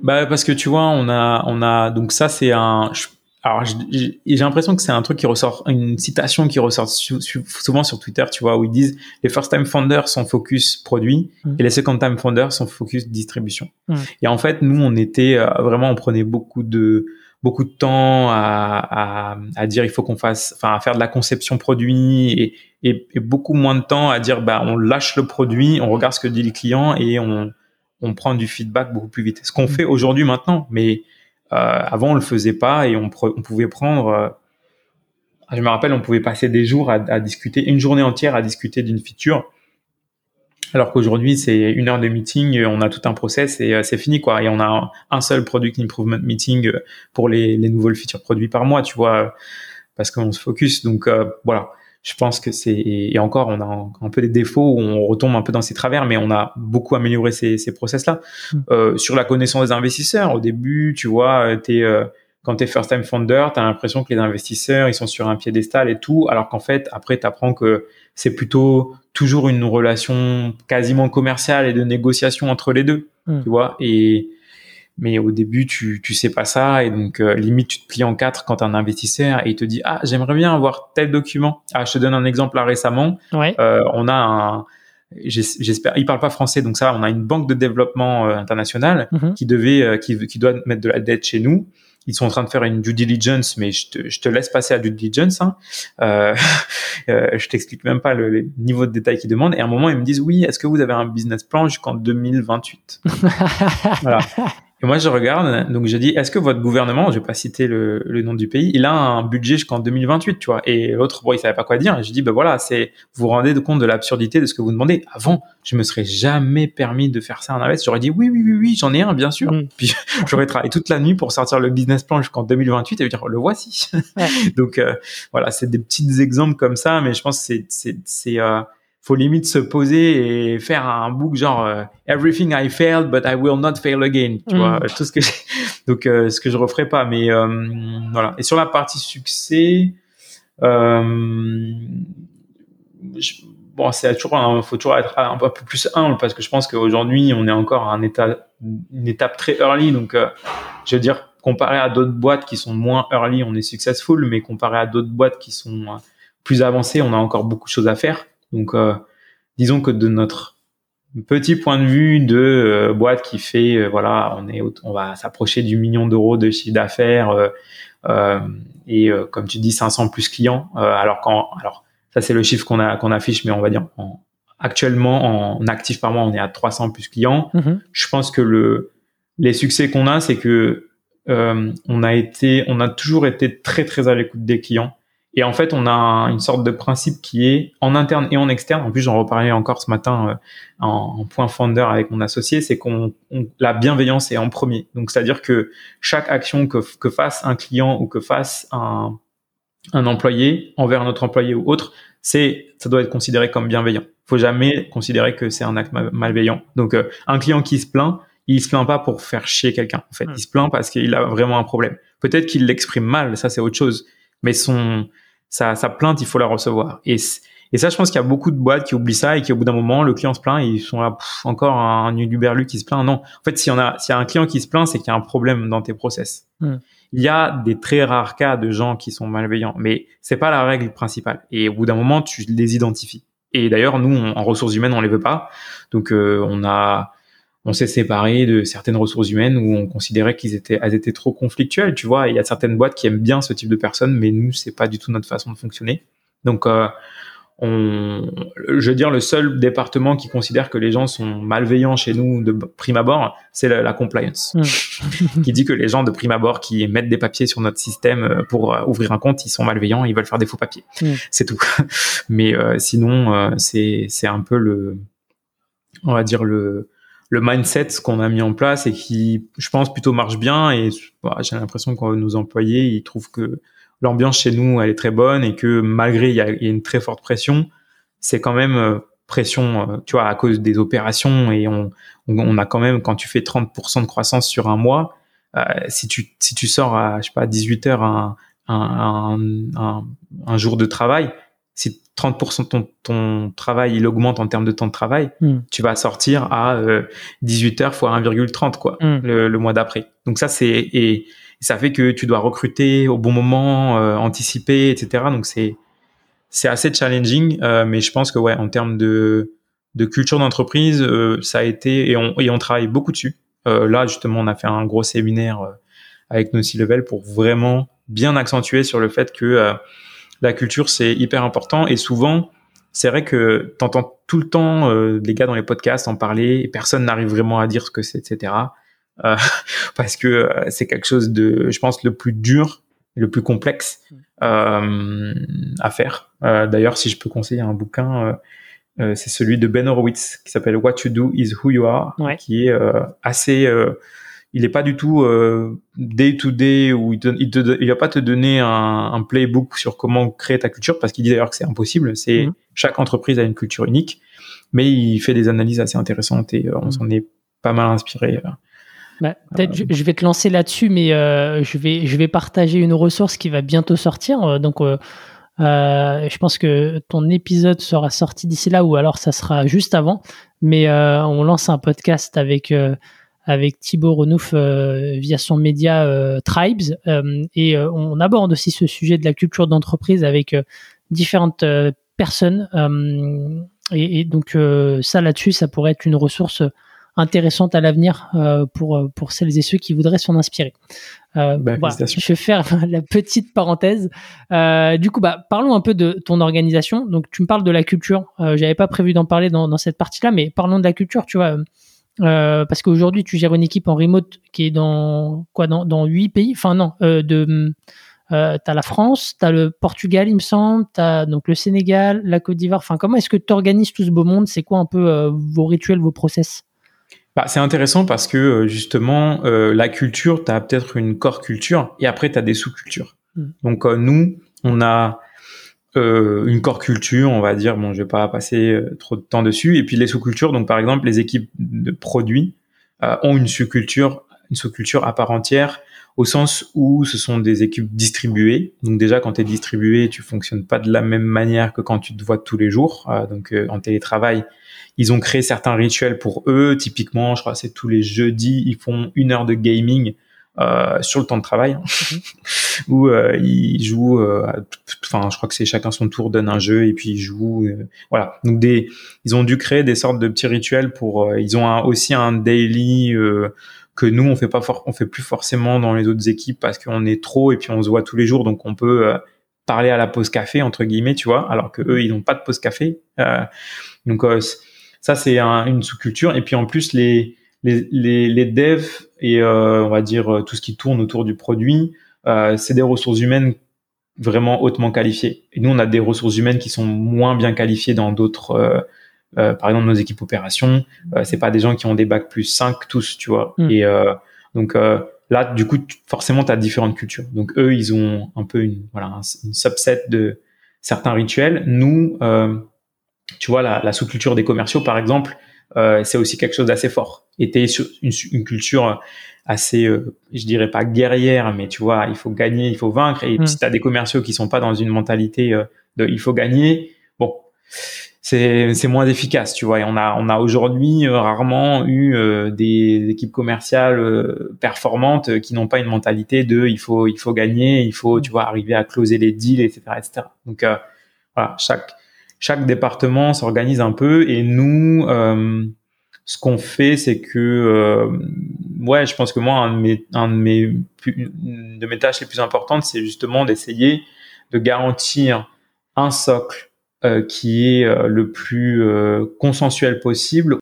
Bah parce que tu vois, on a, on a donc ça c'est un. Alors j'ai l'impression que c'est un truc qui ressort, une citation qui ressort souvent sur Twitter, tu vois, où ils disent les first time founders sont focus produit mmh. et les second time founders sont focus distribution. Mmh. Et en fait, nous on était vraiment, on prenait beaucoup de beaucoup de temps à, à, à dire il faut qu'on fasse, enfin à faire de la conception produit et, et, et, beaucoup moins de temps à dire bah on lâche le produit, on regarde ce que dit le client et on, on prend du feedback beaucoup plus vite. Ce qu'on fait aujourd'hui maintenant, mais euh, avant on le faisait pas et on, on pouvait prendre. Euh, je me rappelle, on pouvait passer des jours à, à discuter, une journée entière à discuter d'une feature alors qu'aujourd'hui, c'est une heure de meeting, on a tout un process et euh, c'est fini, quoi. Et on a un, seul product improvement meeting euh, pour les, les nouveaux features produits par mois, tu vois, parce qu'on se focus. Donc, euh, voilà. Je pense que c'est, et encore, on a un, peu des défauts où on retombe un peu dans ces travers, mais on a beaucoup amélioré ces, ces process-là. Mm. Euh, sur la connaissance des investisseurs, au début, tu vois, t'es, euh, quand tu es first time founder, tu as l'impression que les investisseurs, ils sont sur un piédestal et tout, alors qu'en fait, après, tu apprends que c'est plutôt toujours une relation quasiment commerciale et de négociation entre les deux, hmm. tu vois. Et mais au début, tu tu sais pas ça et donc euh, limite tu te plies en quatre quand un investisseur et il te dit ah j'aimerais bien avoir tel document. Ah je te donne un exemple là récemment. Euh, on a un j'espère il parle pas français donc ça on a une banque de développement euh, international mhm. qui devait qui qui doit mettre de la dette chez nous ils sont en train de faire une due diligence, mais je te, je te laisse passer à due diligence. Hein. Euh, [laughs] euh, je t'explique même pas le, niveau de détail qu'ils demandent. Et à un moment, ils me disent oui, est-ce que vous avez un business plan jusqu'en 2028 [laughs] Voilà. Et moi, je regarde, donc je dis, est-ce que votre gouvernement, je vais pas citer le, le nom du pays, il a un budget jusqu'en 2028, tu vois Et l'autre, bon, il savait pas quoi dire. Et je dis, ben voilà, c'est, vous vous rendez compte de l'absurdité de ce que vous demandez. Avant, je me serais jamais permis de faire ça en invest. J'aurais dit, oui, oui, oui, oui, j'en ai un, bien sûr. Mm. [laughs] Puis j'aurais travaillé toute la nuit pour sortir le business plan jusqu'en 2028 et dire, le voici. [laughs] donc euh, voilà, c'est des petits exemples comme ça, mais je pense que c'est, c'est, c'est euh, faut limite se poser et faire un book genre euh, everything I failed but I will not fail again tu vois mm. tout ce que [laughs] donc euh, ce que je referai pas mais euh, voilà. Et sur la partie succès euh, bon c'est toujours il faut toujours être un peu plus humble parce que je pense qu'aujourd'hui on est encore à un état une étape très early. Donc je veux dire comparé à d'autres boîtes qui sont moins early on est successful mais comparé à d'autres boîtes qui sont plus avancées on a encore beaucoup de choses à faire donc, euh, disons que de notre petit point de vue de euh, boîte qui fait, euh, voilà, on est, on va s'approcher du million d'euros de chiffre d'affaires et comme tu dis, 500 plus clients. alors quand, alors ça c'est le chiffre qu'on a qu'on affiche, mais on va dire actuellement en actif par mois, on est à 300 plus clients. Mm-hmm. Je pense que le les succès qu'on a, c'est que on a été, on a toujours été très très à l'écoute des clients. Et en fait, on a une sorte de principe qui est en interne et en externe. En plus, j'en reparlais encore ce matin euh, en, point founder avec mon associé, c'est qu'on la bienveillance est en premier. Donc, c'est-à-dire que chaque action que, que fasse un client ou que fasse un, un employé envers un autre employé ou autre, c'est ça doit être considéré comme bienveillant. faut jamais considérer que c'est un acte malveillant. Donc, un client qui se plaint, il se plaint pas pour faire chier quelqu'un. En fait, il se plaint parce qu'il a vraiment un problème. Peut-être qu'il l'exprime mal, ça c'est autre chose. Mais son sa, sa plainte, il faut la recevoir. Et et ça, je pense qu'il y a beaucoup de boîtes qui oublient ça et qui, au bout d'un moment, le client se plaint et ils sont là, encore un, un qui se plaint. Non. En fait, s'il y en a, s'il y a un client qui se plaint, c'est qu'il y a un problème dans tes process. Hmm. Il y a des très rares cas de gens qui sont malveillants, mais c'est pas la règle principale. Et au bout d'un moment, tu les identifies. Et d'ailleurs, nous, en ressources humaines, on les veut pas. Donc, euh, on a, on s'est séparé de certaines ressources humaines où on considérait qu'ils étaient, elles étaient trop conflictuelles, tu vois. Il y a certaines boîtes qui aiment bien ce type de personnes, mais nous, c'est pas du tout notre façon de fonctionner. Donc, euh, on, je veux dire, le seul département qui considère que les gens sont malveillants chez nous de prime abord, c'est la, compliance, hmm. [laughs] qui dit que les gens de prime abord qui mettent des papiers sur notre système euh, pour euh, ouvrir un compte, ils sont malveillants, ils veulent faire des faux papiers. Hmm. C'est tout. [laughs] Mais euh, sinon, c'est c'est un peu le, on va dire le le mindset qu'on a mis en place et qui, je pense, plutôt marche bien. Et bah, j'ai l'impression que nos employés, ils trouvent que l'ambiance chez nous, elle est très bonne et que malgré il y a, une très forte pression, c'est quand même euh, pression, euh, tu vois, à cause des opérations et on, on, a quand même, quand tu fais 30% de croissance sur un mois, euh, si tu si tu sors à je sais pas 18 heures un, un, un, un jour de travail, si 30% de ton, ton travail il augmente en termes de temps de travail, hmm. tu vas sortir à 18 heures fois 1,30 quoi hmm. le, le, mois d'après. Donc ça c'est et ça fait que tu dois recruter au bon moment, euh, anticiper, etc. Donc c'est c'est assez challenging, euh, mais je pense que ouais, en termes de de culture d'entreprise, euh, ça a été et on et on travaille beaucoup dessus. là justement, on a fait un gros séminaire avec nos C-level pour vraiment bien accentuer sur le fait que la culture c'est hyper important et souvent c'est vrai que t'entends tout le temps les gars dans les podcasts en parler et personne n'arrive vraiment à dire ce que c'est, etc. Euh, [laughs] parce que euh, c'est quelque chose de, je pense, le plus dur, le plus complexe euh, à faire. D'ailleurs, si je peux conseiller un bouquin, c'est celui de Ben Horowitz qui s'appelle What You Do Is Who You Are, qui est assez il n'est pas du tout day to day où il, il, va pas te donner un, un, playbook sur comment créer ta culture parce qu'il dit d'ailleurs que c'est impossible. C'est mm-hmm. chaque entreprise a une culture unique, mais il fait des analyses assez intéressantes et on mm-hmm. s'en est pas mal inspiré. Bah, peut-être je, vais te lancer là-dessus, mais euh, je, vais, je vais partager une ressource qui va bientôt sortir. Euh, donc, euh, je pense que ton épisode sera sorti d'ici là, ou alors ça sera juste avant. Mais on lance un podcast avec avec Thibaut Renouf via son média Tribes, et on aborde aussi ce sujet de la culture d'entreprise avec différentes personnes. Et, et, donc ça là-dessus, ça pourrait être une ressource intéressante à l'avenir euh, pour euh, pour celles et ceux qui voudraient s'en inspirer. Euh, bah, je vais faire [laughs] la petite parenthèse. du coup, bah, parlons un peu de ton organisation. Donc, tu me parles de la culture. J'avais pas prévu d'en parler dans, dans cette partie-là, mais parlons de la culture. Tu vois, parce qu'aujourd'hui, tu gères une équipe en remote qui est dans quoi dans dans huit pays? Enfin non, de euh, t'as la France, t'as le Portugal, il me semble, t'as donc le Sénégal, la Côte d'Ivoire. Enfin, comment est-ce que tu organises tout ce beau monde? C'est quoi un peu vos rituels, vos process? Bah, c'est intéressant parce que euh, justement, euh, la culture, tu as peut-être une core culture et après, tu as des sous-cultures. Mm. Donc euh, nous, on a une core culture, on va dire, bon, je vais pas passer trop de temps dessus. Et puis les sous-cultures, donc par exemple, les équipes de produits ont une sous-culture, une sous-culture à part entière au sens où ce sont des équipes distribuées. Donc déjà, quand tu es distribué, tu fonctionnes pas de la même manière que quand tu te vois tous les jours. donc en télétravail, ils ont créé certains rituels pour eux. Typiquement, je crois c'est tous les jeudis, ils font une heure de gaming euh, sur le temps de travail, mhm. [laughs] où euh, ils jouent. Euh, enfin, je crois que c'est chacun son tour donne un jeu et puis ils jouent. Euh, voilà. Donc des, ils ont dû créer des sortes de petits rituels pour. ils ont aussi un daily que nous on fait pas on fait plus forcément dans les autres équipes parce qu'on est trop et puis on se voit tous les jours, donc on peut parler à la pause café entre guillemets, tu vois, alors que eux ils n'ont pas de pause café. donc ça, c'est une sous-culture. Et puis en plus, les, les, les, les devs et euh, on va dire euh, tout ce qui tourne autour du produit, euh, c'est des ressources humaines vraiment hautement qualifiées. Et nous, on a des ressources humaines qui sont moins bien qualifiées dans d'autres, euh, euh par exemple nos équipes opérations. c'est pas des gens qui ont des bacs plus 5 tous, tu vois. Hmm. Et donc là, du coup, forcément, tu as différentes cultures. Donc eux, ils ont un peu une voilà une subset de certains rituels. Nous, tu vois, la, sous-culture des commerciaux, par exemple, c'est aussi quelque chose d'assez fort. Et t'es sur une, une, culture assez, je dirais pas guerrière, mais tu vois, il faut gagner, il faut vaincre. Et mmh. si t'as des commerciaux qui sont pas dans une mentalité de il faut gagner, bon, c'est c'est moins efficace, tu vois. Et on a on a aujourd'hui euh, rarement eu euh, des équipes commerciales euh, performantes qui n'ont pas une mentalité de il faut il faut gagner, il faut tu vois arriver à closer les deals, etc., etc. Donc voilà, chaque chaque département s'organise un peu et nous ce qu'on fait, c'est que ouais, je pense que moi un de mes de mes tâches les plus importantes, c'est justement d'essayer de garantir un socle euh, qui est euh, le plus euh, consensuel possible.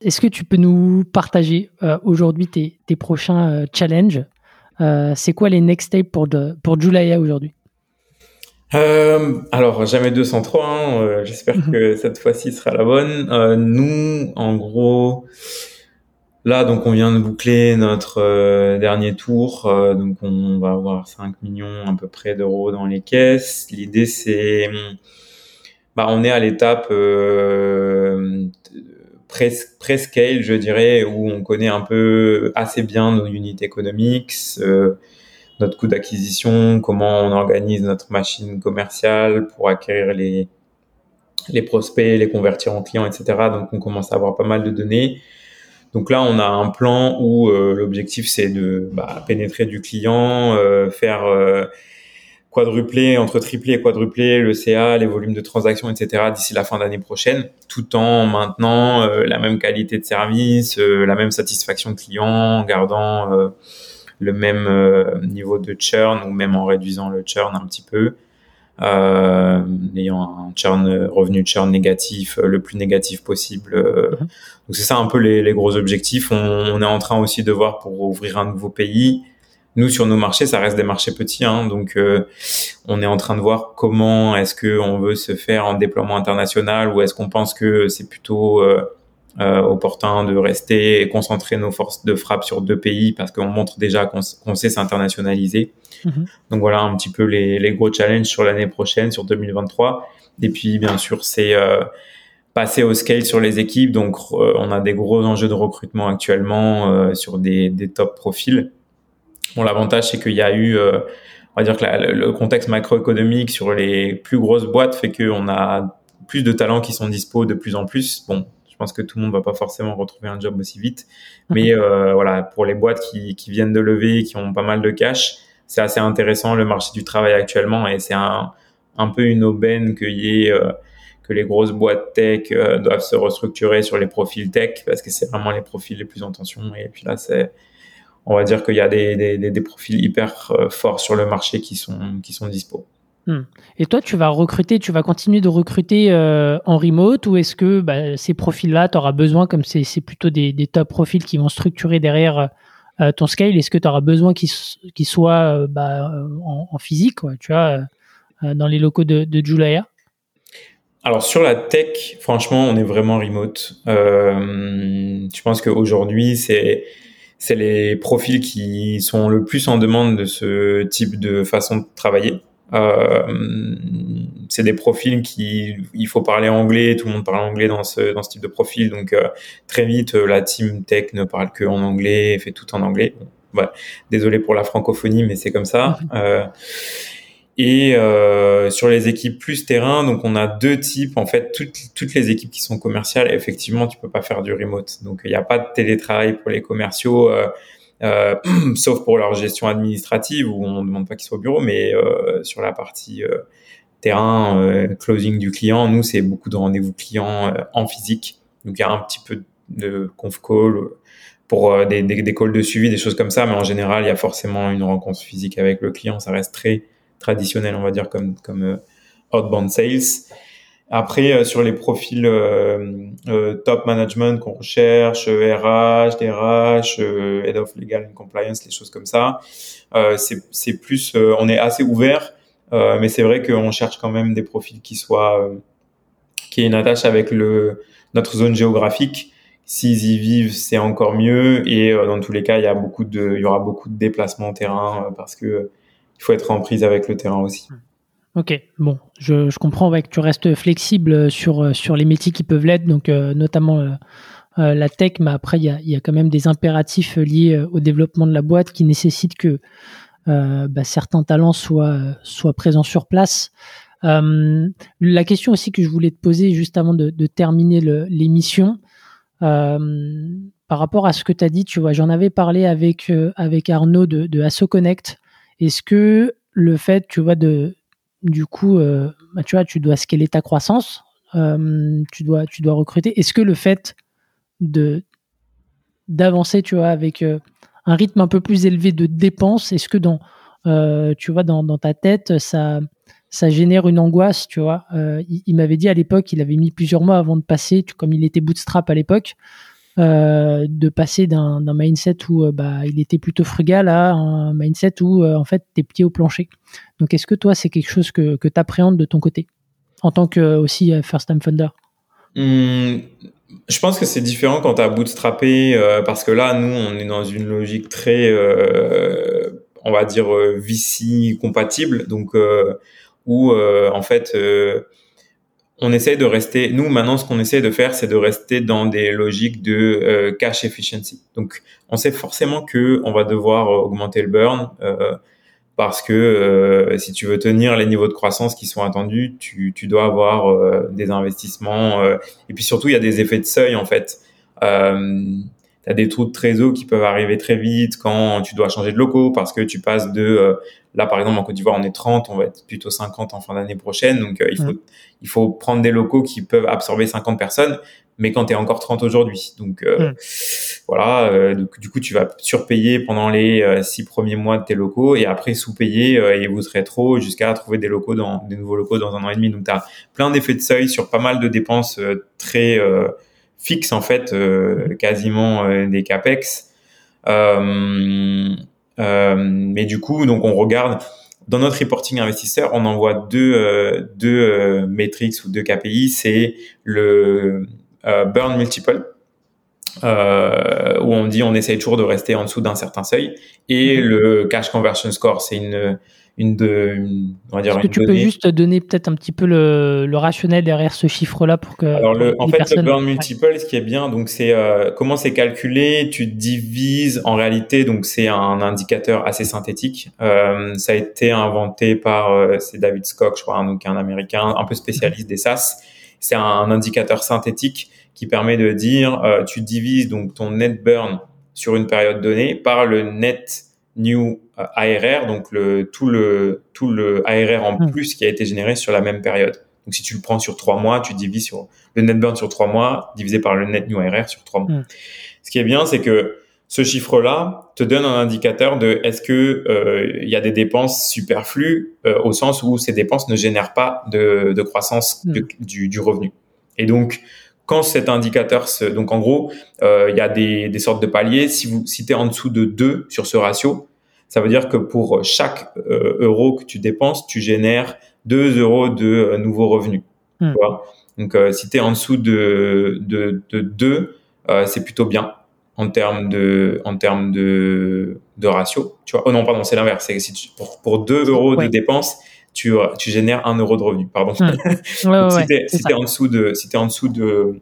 Est-ce que tu peux nous partager aujourd'hui tes, prochains challenges? C'est quoi les next steps pour, de, pour Julia aujourd'hui? Alors jamais 203, hein, j'espère mhm. que cette fois-ci sera la bonne. nous, en gros, là donc on vient de boucler notre dernier tour, donc on va avoir 5 millions à peu près d'euros dans les caisses. L'idée c'est bah, on est à l'étape euh, pré-scale, je dirais, où on connaît un peu assez bien nos unités économiques, euh, notre coût d'acquisition, comment on organise notre machine commerciale pour acquérir les, les prospects, les convertir en clients, etc. Donc, on commence à avoir pas mal de données. Donc là, on a un plan où euh, l'objectif, c'est de bah, pénétrer du client, euh, faire euh, quadrupler, entre tripler et quadrupler le CA, les volumes de transactions, etc. d'ici la fin d'année prochaine, tout en maintenant euh, la même qualité de service, euh, la même satisfaction client, en gardant euh, le même niveau de churn ou même en réduisant le churn un petit peu, ayant un churn revenu churn négatif, le plus négatif possible. Mhm. Donc c'est ça un peu les, les gros objectifs. On, on, est en train aussi de voir pour ouvrir un nouveau pays nous sur nos marchés, ça reste des marchés petits, hein, donc euh, on est en train de voir comment est-ce que on veut se faire en déploiement international ou est-ce qu'on pense que c'est plutôt euh, euh, opportun de rester et concentrer nos forces de frappe sur deux pays parce qu'on montre déjà qu'on sait s'internationaliser. Mhm. Donc voilà un petit peu les, les gros challenges sur l'année prochaine, sur 2023. Et puis bien sûr c'est passer au scale sur les équipes. Donc on a des gros enjeux de recrutement actuellement sur des, des top profils. Bon, l'avantage, c'est qu'il y a eu, euh, on va dire que le contexte macroéconomique sur les plus grosses boîtes fait qu'on a plus de talents qui sont dispo de plus en plus. Bon, pense que tout le monde va pas forcément retrouver un job aussi vite, mais euh, voilà, pour les boîtes qui, qui viennent de lever, qui ont pas mal de cash, c'est assez intéressant le marché du travail actuellement et c'est un, un peu une aubaine qu'il y ait euh, que les grosses boîtes tech euh, doivent se restructurer sur les profils tech parce que c'est vraiment les profils les plus en tension. Et puis là c'est on va dire qu'il y a des, des, des, profils hyper forts sur le marché qui sont, qui sont dispo. Hmm. Et toi, tu vas recruter, tu vas continuer de recruter euh, en remote ou est-ce que bah, ces profils-là, tu auras besoin, comme c'est plutôt des, top profils qui vont structurer derrière euh, ton scale, est-ce que tu auras besoin qu'ils soient bah, en, physique, tu vois, dans les locaux de, de Julia alors sur la tech, franchement, on est vraiment remote. je pense qu'aujourd'hui, c'est les profils qui sont le plus en demande de ce type de façon de travailler. Euh, c'est des profils qui il faut parler anglais, tout le monde parle anglais dans ce dans ce type de profil, donc euh, très vite euh, la team tech ne parle que en anglais, fait tout en anglais. Désolé pour la francophonie, mais c'est comme ça. Euh, et euh, sur les équipes plus terrain, donc on a deux types. En fait, toutes, toutes les équipes qui sont commerciales, effectivement, tu peux pas faire du remote. Donc il n'y a pas de télétravail pour les commerciaux, euh, euh, [clears throat] sauf pour leur gestion administrative où on ne demande pas qu'ils soient au bureau. Mais euh, sur la partie euh, terrain, euh, closing du client, nous c'est beaucoup de rendez-vous clients en physique. Donc il y a un petit peu de conf call pour des, des, des calls de suivi, des choses comme ça. Mais en général, il y a forcément une rencontre physique avec le client. Ça reste très traditionnel, on va dire, comme, comme euh, outbound sales. Après, euh, sur les profils euh, top management qu'on recherche, RH, DRH, Head of Legal and Compliance, les choses comme ça, c'est plus, on est assez ouvert, mais c'est vrai qu'on cherche quand même des profils qui soient, qui aient une attache avec le notre zone géographique. S'ils y vivent, c'est encore mieux. Et dans tous les cas, il y a beaucoup de, il y aura beaucoup de déplacements au terrain parce que il faut être en prise avec le terrain aussi. Ok, bon, je, comprends que tu restes flexible sur, sur les métiers qui peuvent l'être, donc notamment la tech, mais après, il y a, quand même des impératifs liés au développement de la boîte qui nécessitent que bah, certains talents soient, soient présents sur place. Euh, la question aussi que je voulais te poser juste avant de, terminer l'émission, euh, par rapport à ce que tu as dit, tu vois, j'en avais parlé avec, euh, avec Arnaud de, de Asso Connect. Est-ce que le fait, tu vois, de, du coup, bah, tu vois, tu dois scaler ta croissance, tu, dois, tu dois recruter. Est-ce que le fait de d'avancer, tu vois, avec un rythme un peu plus élevé de dépenses, est-ce que dans, tu vois, dans, ta tête, ça, ça génère une angoisse, tu vois. Euh, il, m'avait dit à l'époque, il avait mis plusieurs mois avant de passer, comme il était bootstrap à l'époque, euh, de passer d'un mindset où euh, bah, il était plutôt frugal à un mindset où en fait t'es pieds au plancher. Donc est-ce que toi c'est quelque chose que, tu appréhendes de ton côté en tant que aussi first time funder? Mmh, Je pense que c'est différent quand tu as bootstrappé parce que là nous on est dans une logique très on va dire VC compatible donc où euh, en fait euh, on essaie de rester. Nous maintenant, ce qu'on essaie de faire, c'est de rester dans des logiques de euh, cash efficiency. Donc, on sait forcément que on va devoir augmenter le burn parce que si tu veux tenir les niveaux de croissance qui sont attendus, tu, tu dois avoir des investissements et puis surtout il y a des effets de seuil en fait. Euh, tu as des trous de trésor qui peuvent arriver très vite quand tu dois changer de locaux parce que tu passes de Là, par exemple, en Côte d'Ivoire, on est 30, on va être plutôt 50 en fin d'année prochaine. Donc, euh, il, faut, il faut prendre des locaux qui peuvent absorber 50 personnes, mais quand tu es encore 30 aujourd'hui. Donc, euh, voilà, euh, du coup, tu vas surpayer pendant les six premiers mois de tes locaux et après sous-payer et vous serez trop jusqu'à trouver des locaux dans des nouveaux locaux dans un an et demi. Donc, tu as plein d'effets de seuil sur pas mal de dépenses très fixes, en fait, quasiment des CAPEX. Euh, euh, mais du coup, donc on regarde dans notre reporting investisseur, on envoie deux euh, deux euh, metrics ou deux KPI, c'est le burn multiple euh, où on dit on essaye toujours de rester en dessous d'un certain seuil et mhm. le cash conversion score c'est une une de, on va dire. Est-ce que tu peux juste donner peut-être un petit peu le, le rationnel derrière ce chiffre-là pour que. Alors le, en fait, le burn multiple, ce qui est bien, donc c'est euh, comment c'est calculé? Tu divises en réalité, donc c'est un indicateur assez synthétique. Euh, ça a été inventé par euh, c'est David Scott, je crois, hein, donc un Américain, un peu spécialiste des SaaS. C'est un, indicateur synthétique qui permet de dire, euh, tu divises donc ton net burn sur une période donnée par le net new euh, ARR, donc le, tout le tout le ARR en hmm. plus qui a été généré sur la même période. Donc si tu le prends sur trois mois, tu divises sur le net burn sur trois mois divisé par le net new ARR sur trois mois. Hmm. Ce qui est bien, c'est que ce chiffre-là te donne un indicateur de est-ce que euh, il y a des dépenses superflues euh, au sens où ces dépenses ne génèrent pas de, de croissance hmm. du, du, revenu. Et donc quand cet indicateur se, donc en gros, euh, il y a des, des sortes de paliers. Si vous si es en dessous de 2 sur ce ratio, ça veut dire que pour chaque euh, euro que tu dépenses, tu génères 2 euros de euh, nouveaux revenus. Hmm. Donc, si tu es en dessous de, de, de 2, c'est plutôt bien en termes de, en termes de, de ratio. Tu vois? Oh non, pardon, c'est l'inverse. C'est si pour, pour 2 euros de dépenses, tu, tu génères 1 euro de revenu. Pardon. Hmm. [laughs] si tu es, en dessous de, si es en dessous de,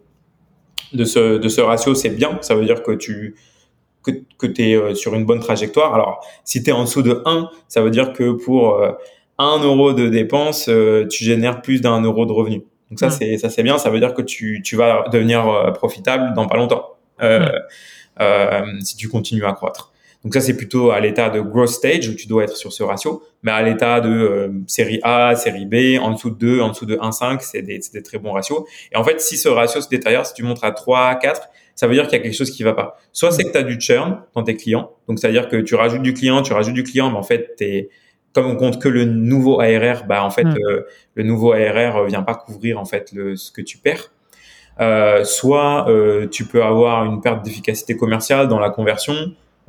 de, ce, de ce ratio, c'est bien. Ça veut dire que tu, que, que tu es euh, sur une bonne trajectoire. Alors, si tu es en dessous de 1, ça veut dire que pour 1 euh, euro de dépenses, euh, tu génères plus d'un euro de revenu. Donc ça, c'est ça c'est bien. Ça veut dire que tu, tu vas devenir profitable dans pas longtemps euh, euh, si tu continues à croître. Donc ça, c'est plutôt à l'état de growth stage où tu dois être sur ce ratio. Mais à l'état de série A, série B, en dessous de 2, en dessous de 1,5, c'est des, des très bons ratios. Et en fait, si ce ratio se détériore, si tu montres à 3, 4, ça veut dire qu'il y a quelque chose qui va pas. Soit c'est que tu as du churn dans tes clients, donc c'est-à-dire que tu rajoutes du client, tu rajoutes du client, mais en fait, es, comme on compte que le nouveau ARR, bah en fait, hmm. euh, le nouveau ARR vient pas couvrir en fait le, ce que tu perds. Euh, soit euh, tu peux avoir une perte d'efficacité commerciale dans la conversion,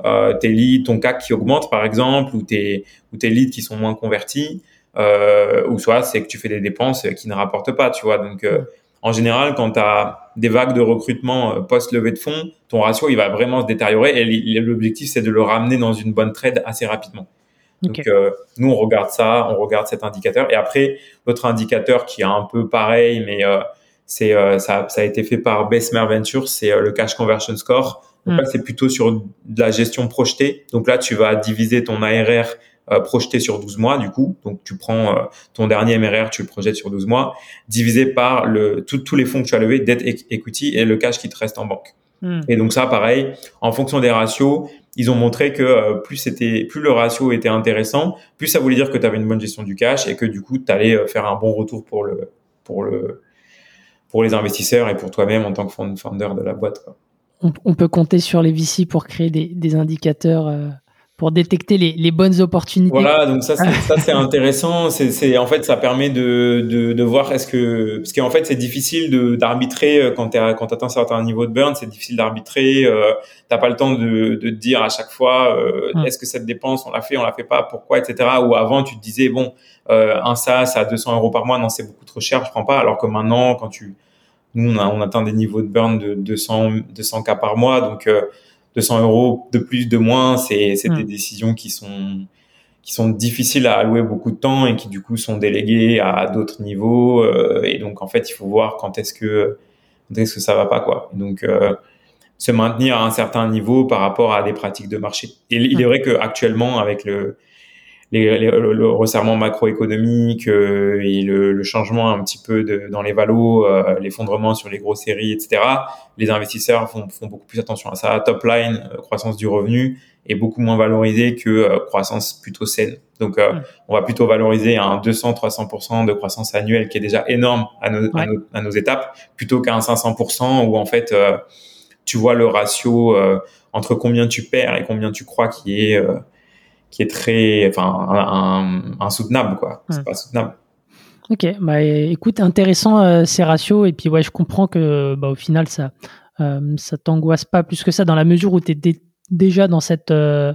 euh, tes leads, ton CAC qui augmente par exemple, ou tes, ou tes leads qui sont moins convertis, euh, ou soit c'est que tu fais des dépenses qui ne rapportent pas, tu vois. Donc, euh, en général, quand tu as des vagues de recrutement euh, post-levée de fonds, ton ratio, il va vraiment se détériorer et l'objectif, c'est de le ramener dans une bonne trade assez rapidement. Donc nous on regarde ça, on regarde cet indicateur et après l'autre indicateur qui est un peu pareil mais c'est ça, ça, a été fait par Bessemer Ventures, c'est le cash conversion score. Donc là, mm. c'est plutôt sur de la gestion projetée. Donc là, tu vas diviser ton ARR euh, projeté sur 12 mois, du coup. Donc tu prends euh, ton dernier MRR, tu le projettes sur 12 mois, divisé par le, tous les fonds que tu as levés, dette equity et le cash qui te reste en banque. Mm. Et donc ça, pareil, en fonction des ratios, ils ont montré que euh, plus c'était, plus le ratio était intéressant, plus ça voulait dire que tu avais une bonne gestion du cash et que du coup, tu allais faire un bon retour pour le, pour le, pour les investisseurs et pour toi-même en tant que founder de la boîte. Quoi on, peut compter sur les VC pour créer des, indicateurs euh, pour détecter les, bonnes opportunités. Voilà, donc ça, c'est [laughs] intéressant. C'est en fait, ça permet de, voir est-ce que parce qu'en fait, c'est difficile d'arbitrer euh, quand tu quand atteins un certain niveau de burn, c'est difficile d'arbitrer. Euh, T'as pas le temps de, de te dire à chaque fois euh, est-ce que cette dépense on l'a fait, on l'a fait pas, pourquoi, etc. Ou avant, tu te disais bon, un SaaS à 200 euros par mois, non, c'est beaucoup trop cher, je prends pas. Alors que maintenant, quand tu nous, on, atteint des niveaux de burn de 200, 200 cas par mois. Donc, 200 euh, euros de plus, de moins, c'est des hmm. décisions qui sont qui sont difficiles à allouer beaucoup de temps et qui du coup sont déléguées à d'autres niveaux. Euh, et donc, en fait, il faut voir quand est-ce que est-ce que ça va pas quoi. Donc, euh, se maintenir à un certain niveau par rapport à des pratiques de marché. Et il est hmm. vrai que actuellement, avec le le, resserrement macroéconomique euh, et le, changement un petit peu de, dans les valos, euh, l'effondrement sur les grosses séries, etc. Les investisseurs font, font, beaucoup plus attention à ça. Top line, euh, croissance du revenu, est beaucoup moins valorisé que croissance plutôt saine. Donc, on va plutôt valoriser un 200-300% de croissance annuelle qui est déjà énorme à nos, à nos, étapes, plutôt qu'un 500% où en fait, tu vois le ratio entre combien tu perds et combien tu crois qui est qui est très, enfin, insoutenable, quoi. C'est pas soutenable. Ok, bah écoute, intéressant euh, ces ratios et puis ouais, je comprends que bah, au final ça, euh, ça t'angoisse pas plus que ça dans la mesure où tu es déjà dans cette, euh,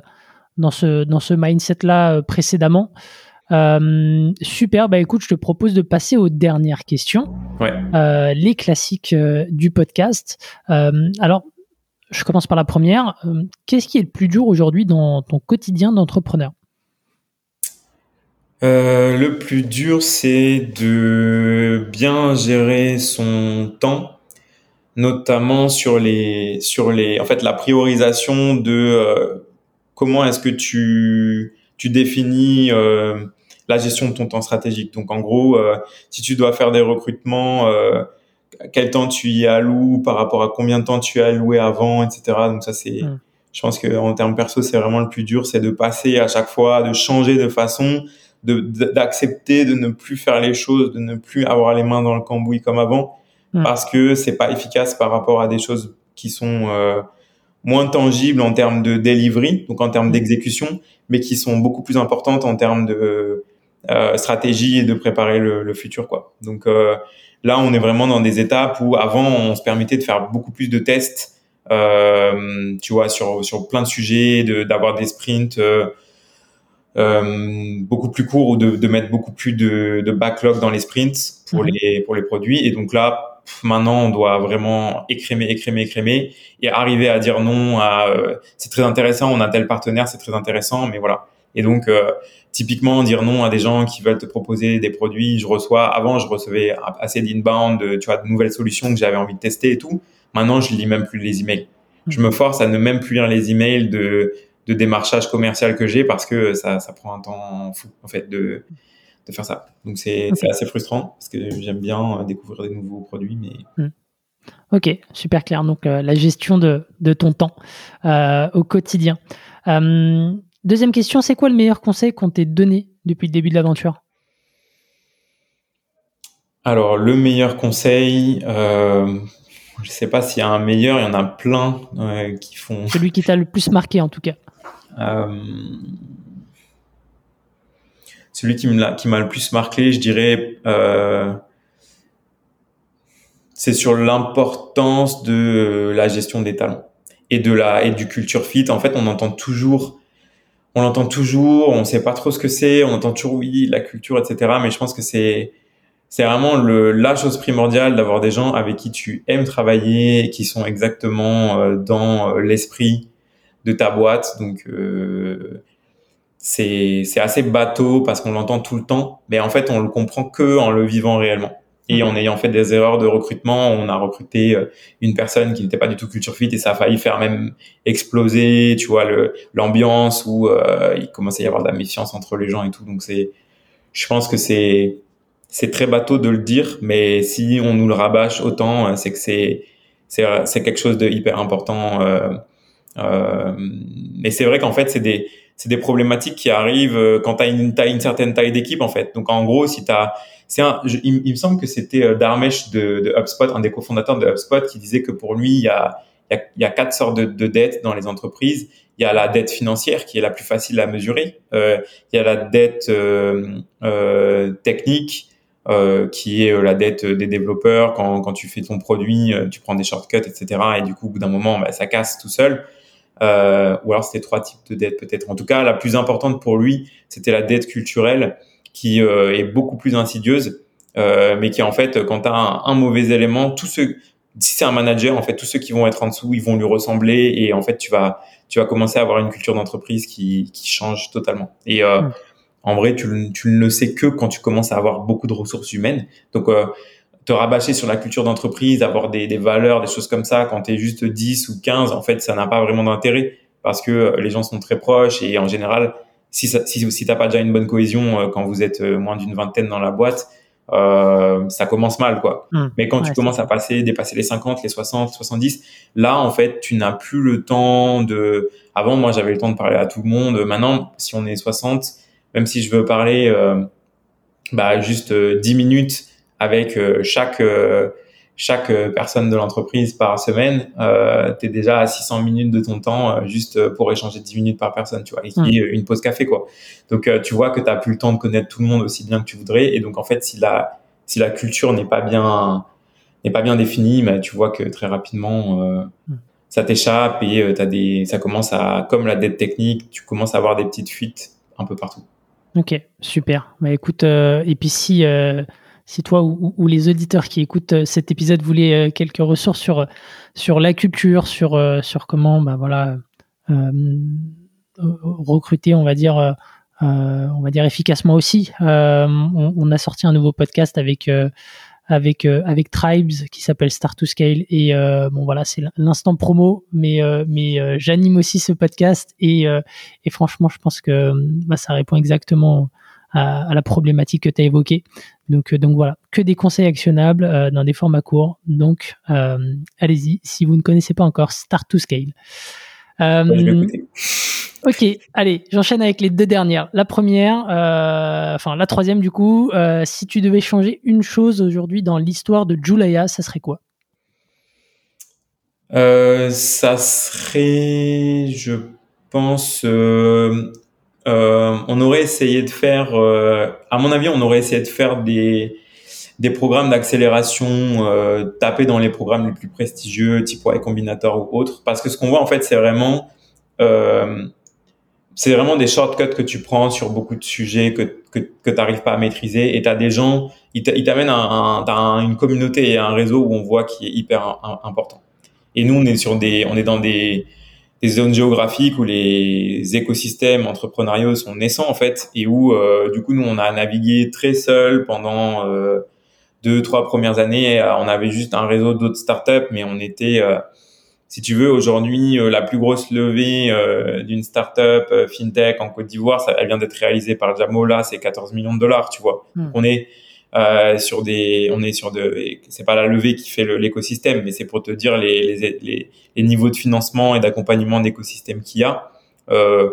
dans ce, dans ce mindset là précédemment. super, bah écoute, je te propose de passer aux dernières questions, ouais. les classiques du podcast. alors je commence par la première. Euh, qu'est-ce qui est le plus dur aujourd'hui dans ton quotidien d'entrepreneur? Euh, Le plus dur, c'est de bien gérer son temps, notamment sur les, en fait, la priorisation de euh, comment est-ce que tu, tu définis la gestion de ton temps stratégique. Donc, en gros, si tu dois faire des recrutements quel temps tu y alloues par rapport à combien de temps tu as alloué avant, etc. Donc ça c'est, mm. je pense que en termes perso c'est vraiment le plus dur, c'est de passer à chaque fois, de changer de façon, de d'accepter de, ne plus faire les choses, de ne plus avoir les mains dans le cambouis comme avant, mm. parce que c'est pas efficace par rapport à des choses qui sont euh, moins tangibles en termes de delivery, donc en termes mm. d'exécution, mais qui sont beaucoup plus importantes en termes de euh, stratégie et de préparer le, le futur quoi. Donc euh, Là, on est vraiment dans des étapes où avant, on se permettait de faire beaucoup plus de tests, euh, tu vois, sur, sur plein de sujets, d'avoir des sprints euh, euh, beaucoup plus courts ou de, de mettre beaucoup plus de, de, backlog dans les sprints pour, mhm. les, pour les produits. Et donc là, maintenant, on doit vraiment écrémer, écrémer, écrémer et arriver à dire non à c'est très intéressant, on a tel partenaire, c'est très intéressant, mais voilà. Et donc, euh, typiquement, dire non à des gens qui veulent te proposer des produits, je reçois, avant, je recevais assez d'inbound, tu vois, de nouvelles solutions que j'avais envie de tester et tout. Maintenant, je lis même plus les emails. Je me force à ne même plus lire les emails de, de démarchage commercial que j'ai parce que ça, ça prend un temps fou, en fait, de, de faire ça. Donc, c'est assez frustrant parce que j'aime bien découvrir des nouveaux produits, mais. Hmm. Ok, super clair. Donc, euh, la gestion de, de ton temps euh, au quotidien. Euh, Deuxième question, c'est quoi le meilleur conseil qu'on t'ait donné depuis le début de l'aventure? Alors, le meilleur conseil, euh, je ne sais pas s'il y a un meilleur, il y en a plein euh, qui font. Celui qui t'a le plus marqué en tout cas. Euh, celui qui m'a le plus marqué, je dirais, c'est sur l'importance de la gestion des talents et de la et du culture fit. En fait, on entend toujours on l'entend toujours, on sait pas trop ce que c'est, on entend toujours oui, la culture, etc. Mais je pense que c'est c'est vraiment le, la chose primordiale d'avoir des gens avec qui tu aimes travailler qui sont exactement euh, dans euh, l'esprit de ta boîte. Donc, euh, c'est c'est assez bateau parce qu'on l'entend tout le temps, mais en fait on le comprend que en le vivant réellement. Et mhm. en ayant fait des erreurs de recrutement, on a recruté euh, une personne qui n'était pas du tout culture fit et ça a failli faire même exploser, tu vois, l'ambiance où euh, il commençait à y avoir de la méfiance entre les gens et tout. Donc c'est, je pense que c'est c'est très bateau de le dire, mais si on nous le rabâche autant, euh, c'est que c'est c'est c'est quelque chose de hyper important. Euh, euh, mais c'est vrai qu'en fait c'est des c'est des problématiques qui arrivent quand tu as une certaine taille d'équipe en fait. Donc en gros, si tu as c'est un, il, me semble que c'était euh, Darmesh de, de, HubSpot, un des cofondateurs de HubSpot, qui disait que pour lui, il y a, il y a, quatre sortes de, de, dettes dans les entreprises. Il y a la dette financière qui est la plus facile à mesurer. Euh, il y a la dette euh, euh, technique euh, qui est euh, la dette des développeurs. Quand, quand tu fais ton produit, tu prends des shortcuts, etc. Et du coup, au bout d'un moment, bah, ça casse tout seul. Ou alors c'était trois types de dettes peut-être. En tout cas, la plus importante pour lui, c'était la dette culturelle qui euh, est beaucoup plus insidieuse, euh, mais qui en fait, quand tu as un, mauvais élément, tous ceux, si c'est un manager, en fait, tous ceux qui vont être en dessous, ils vont lui ressembler et en fait, tu vas, tu vas commencer à avoir une culture d'entreprise qui, qui change totalement. Et euh, hmm. en vrai, tu, tu ne le sais que quand tu commences à avoir beaucoup de ressources humaines. Donc, euh, te rabâcher sur la culture d'entreprise, avoir des, des, valeurs, des choses comme ça, quand tu es juste 10 ou 15, en fait, ça n'a pas vraiment d'intérêt parce que les gens sont très proches et en général, si ça, si, si t'as pas déjà une bonne cohésion euh, quand vous êtes euh, moins d'une vingtaine dans la boîte, euh, ça commence mal quoi. Mmh. Mais quand tu commences à passer, dépasser les 50, les 60, 70, là en fait tu n'as plus le temps de. Avant moi j'avais le temps de parler à tout le monde. Maintenant si on est 60, même si je veux parler, euh, bah juste 10 minutes avec chaque chaque euh, personne de l'entreprise par semaine, euh, tu es déjà à 600 minutes de ton temps euh, juste pour échanger 10 minutes par personne, tu vois, et qui une pause café, quoi. Donc, euh, tu vois que tu plus le temps de connaître tout le monde aussi bien que tu voudrais. Et donc, en fait, si la, si la culture n'est pas bien, n'est pas bien définie, mais tu vois que très rapidement, mm. ça t'échappe et t'as des, ça commence à, comme la dette technique, tu commences à avoir des petites fuites un peu partout. Ok, super. Bah, écoute, et puis si si toi ou, les auditeurs qui écoutent euh, cet épisode voulaient euh, quelques ressources sur sur la culture, sur euh, sur comment bah voilà recruter, on va dire on va dire efficacement aussi. On, a sorti un nouveau podcast avec avec avec Tribes qui s'appelle Start to Scale et bon voilà c'est l'instant promo mais mais j'anime aussi ce podcast et et franchement je pense que bah, ça répond exactement à, la problématique que tu as évoquée. Donc, euh, donc voilà, que des conseils actionnables euh, dans des formats courts. Donc, euh, allez-y, si vous ne connaissez pas encore, Start to Scale. ok, allez, j'enchaîne avec les deux dernières. La première, enfin la troisième du coup, si tu devais changer une chose aujourd'hui dans l'histoire de Julia, ça serait quoi? Ça serait, je pense, on aurait essayé de faire, euh, à mon avis, on aurait essayé de faire des, des programmes d'accélération, euh, taper dans les programmes les plus prestigieux, type Y Combinator ou autres, parce que ce qu'on voit en fait, c'est vraiment, euh, vraiment des shortcuts que tu prends sur beaucoup de sujets que que, que tu n'arrives pas à maîtriser, et tu as des gens, ils t'amènent un, une communauté et un réseau où on voit qui est hyper important. Et nous, on est sur des, on est dans des des zones géographiques où les écosystèmes entrepreneuriaux sont naissants en fait et où euh, du coup nous on a navigué très seul pendant euh, deux trois premières années. On avait juste un réseau d'autres startups mais on était euh, si tu veux aujourd'hui la plus grosse levée d'une startup fintech en Côte d'Ivoire. Ça elle vient d'être réalisée par Jamola c'est 14 millions de dollars tu vois. Hmm. on est euh, sur des, on est sur de, c'est pas la levée qui fait l'écosystème, mais c'est pour te dire les, les, les, les, niveaux de financement et d'accompagnement d'écosystème qu'il y a. Euh,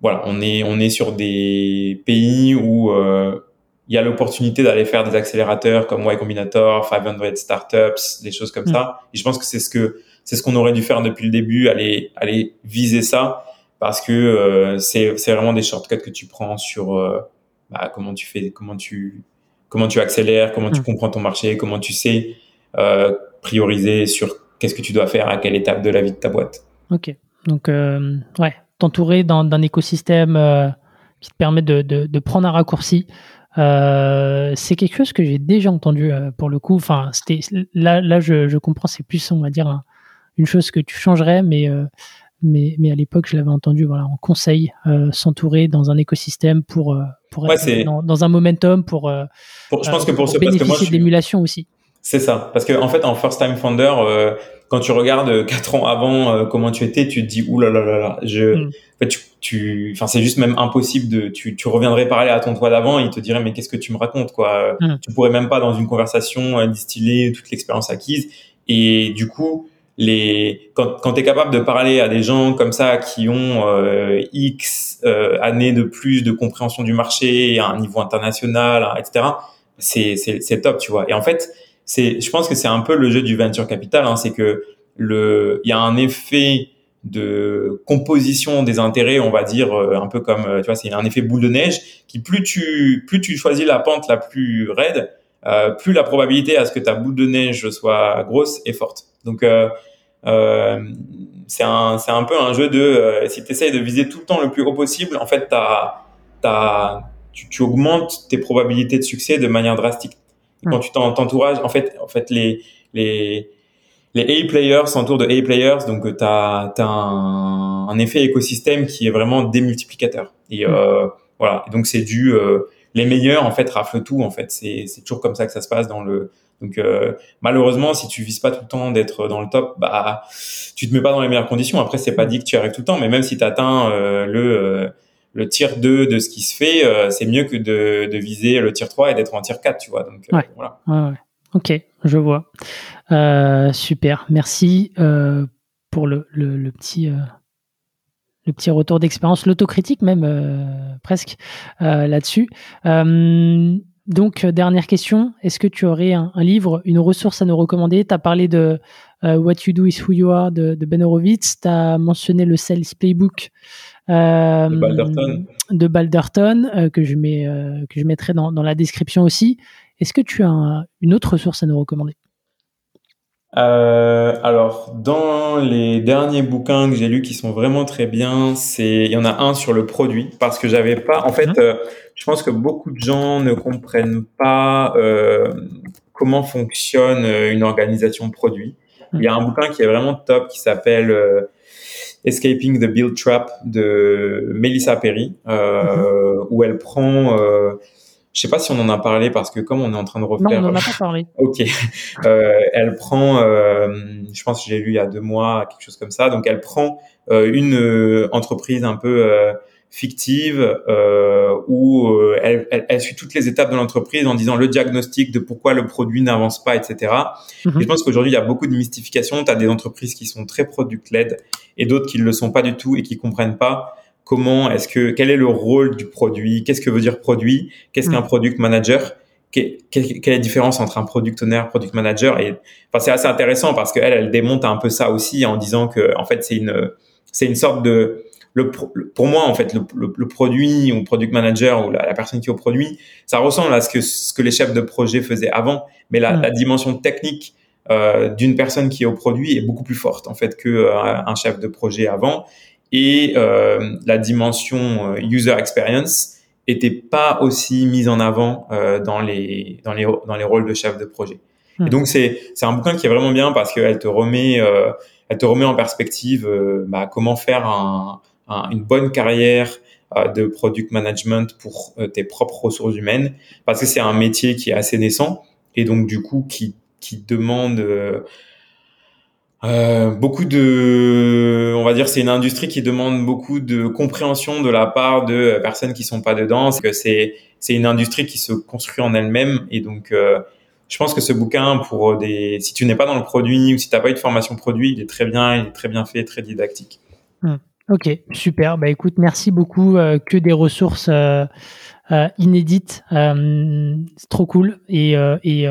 voilà, on est, on est sur des pays où euh, il y a l'opportunité d'aller faire des accélérateurs comme Y Combinator, 500 Startups, des choses comme mm. ça. Et je pense que c'est ce que c'est ce qu'on aurait dû faire depuis le début, aller aller viser ça, parce que euh, c'est c'est vraiment des shortcuts que tu prends sur euh, bah, comment tu fais, comment tu comment tu accélères, comment tu mm. comprends ton marché, comment tu sais euh, prioriser sur qu'est-ce que tu dois faire à quelle étape de la vie de ta boîte. Ok, donc euh, ouais, t'entourer d'un écosystème euh, qui te permet de, de, prendre un raccourci. c'est quelque chose que j'ai déjà entendu pour le coup. Enfin, c'était là, là, je, je comprends. C'est plus, on va dire, une chose que tu changerais, mais mais, mais à l'époque, je l'avais entendu voilà, en conseil, s'entourer dans un écosystème pour, pour être dans, un momentum, pour, je pense que pour, ce, bénéficier parce que d'émulation aussi. C'est ça, parce que en fait, en first time founder, quand tu regardes quatre ans avant comment tu étais, tu te dis ouh là là là là, je, mm. en fait, tu, tu, enfin, c'est juste même impossible de, tu, tu reviendrais parler à ton toi d'avant, il te dirait mais qu'est-ce que tu me racontes quoi, mm. tu pourrais même pas dans une conversation distiller toute l'expérience acquise, et du coup, les quand, quand tu es capable de parler à des gens comme ça qui ont euh, X euh, années de plus de compréhension du marché à un niveau international, etc., c'est, c'est, c'est top, tu vois. Et en fait, c'est, je pense que c'est un peu le jeu du venture capital, hein, c'est que le, il y a un effet de composition des intérêts, on va dire euh, un peu comme, tu vois, c'est un effet boule de neige qui plus tu plus tu choisis la pente la plus raide, euh, plus la probabilité à ce que ta boule de neige soit grosse est forte. Donc euh, euh, c'est un, c'est un peu un jeu de euh, si tu essayes de viser tout le temps le plus haut possible, en fait, t'as, tu, tu augmentes tes probabilités de succès de manière drastique. Quand tu t'entourages, en fait, en fait, les, les, les A players s'entourent de A players, donc tu as, un, un, effet écosystème qui est vraiment démultiplicateur. Et euh, voilà, donc c'est du euh, les meilleurs en fait raflent tout en fait. C'est c'est toujours comme ça que ça se passe dans le donc euh, malheureusement, si tu vises pas tout le temps d'être dans le top, bah tu te mets pas dans les meilleures conditions. Après, c'est pas dit que tu arrives tout le temps, mais même si tu atteins euh, le euh, le tier 2 de ce qui se fait, c'est mieux que de, de, viser le tier 3 et d'être en tier 4, tu vois. Donc voilà. Ouais, Ok, je vois. super, merci pour le, le, le petit le petit retour d'expérience, l'autocritique même presque là-dessus. Donc, euh, dernière question, est-ce que tu aurais un, livre, une ressource à nous recommander? Tu as parlé de euh, What You Do Is Who You Are de, Ben Horowitz, tu as mentionné le Sales Playbook euh, de Balderton, que, je mets, que je mettrai dans, la description aussi. Est-ce que tu as une autre ressource à nous recommander? Alors, dans les derniers bouquins que j'ai lus qui sont vraiment très bien, c'est il y en a un sur le produit parce que j'avais pas. En fait, mhm je pense que beaucoup de gens ne comprennent pas euh, comment fonctionne euh, une organisation de produit. Il y a un bouquin qui est vraiment top qui s'appelle euh, Escaping the Build Trap de Melissa Perry, euh, mhm. où elle prend euh, je sais pas si on en a parlé parce que comme on est en train de refaire. Non, on n'en a pas parlé. [laughs] ok. Euh, elle prend, euh, je pense que j'ai lu il y a deux mois quelque chose comme ça. Donc elle prend euh, une entreprise un peu fictive euh, où euh, elle, elle, elle, suit toutes les étapes de l'entreprise en disant le diagnostic de pourquoi le produit n'avance pas, etc. Mhm. Et je pense qu'aujourd'hui, il y a beaucoup de mystification. Tu as des entreprises qui sont très product-led et d'autres qui ne le sont pas du tout et qui comprennent pas comment est-ce que quel est le rôle du produit, qu'est-ce que veut dire produit, qu'est-ce qu'un mhm. product manager, quelle, est la différence entre un product owner, product manager? Et enfin c'est assez intéressant parce qu'elle elle démonte un peu ça aussi en disant que en fait c'est une c'est une sorte de le, pour moi, en fait, le, le, produit ou product manager ou la, personne qui est au produit, ça ressemble à ce que, ce que les chefs de projet faisaient avant, mais la, la dimension technique euh, d'une personne qui est au produit est beaucoup plus forte en fait que euh, un chef de projet avant, et euh, la dimension euh, user experience était pas aussi mise en avant euh, dans les dans les dans les rôles de chef de projet. Et donc c'est c'est un bouquin qui est vraiment bien parce qu'elle te remet elle te remet en perspective bah, comment faire un une bonne carrière euh, de product management pour euh, tes propres ressources humaines parce que c'est un métier qui est assez naissant et donc du coup qui qui demande euh, beaucoup de, on va dire, c'est une industrie qui demande beaucoup de compréhension de la part de personnes qui sont pas dedans. C'est que c'est une industrie qui se construit en elle-même et donc euh, je pense que ce bouquin pour des, si tu n'es pas dans le produit ou si tu n'as pas eu de formation produit, il est très bien, il est très bien fait, très didactique. Hmm. Ok, super. Bah écoute, merci beaucoup. Euh, que des ressources inédites, c'est trop cool. Et et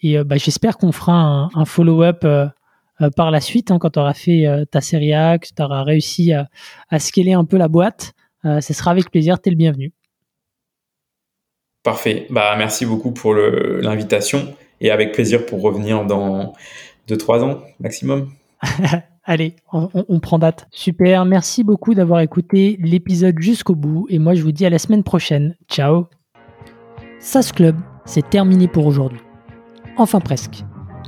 et bah, j'espère qu'on fera un follow-up par la suite hein, quand tu auras fait ta série A, que tu auras réussi à, à scaler un peu la boîte. ce sera avec plaisir. T'es le bienvenu. Parfait. Bah merci beaucoup pour l'invitation et avec plaisir pour revenir dans deux trois ans maximum. [laughs] Allez, on, prend date. Super, merci beaucoup d'avoir écouté l'épisode jusqu'au bout et moi je vous dis à la semaine prochaine. Ciao SAS Club, c'est terminé pour aujourd'hui. Enfin presque.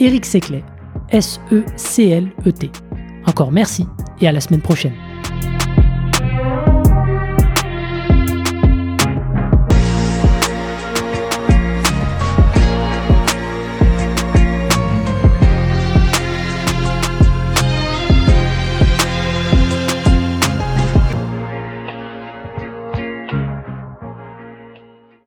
Eric Seclet, S-E-C-L-E-T. Encore merci et à la semaine prochaine.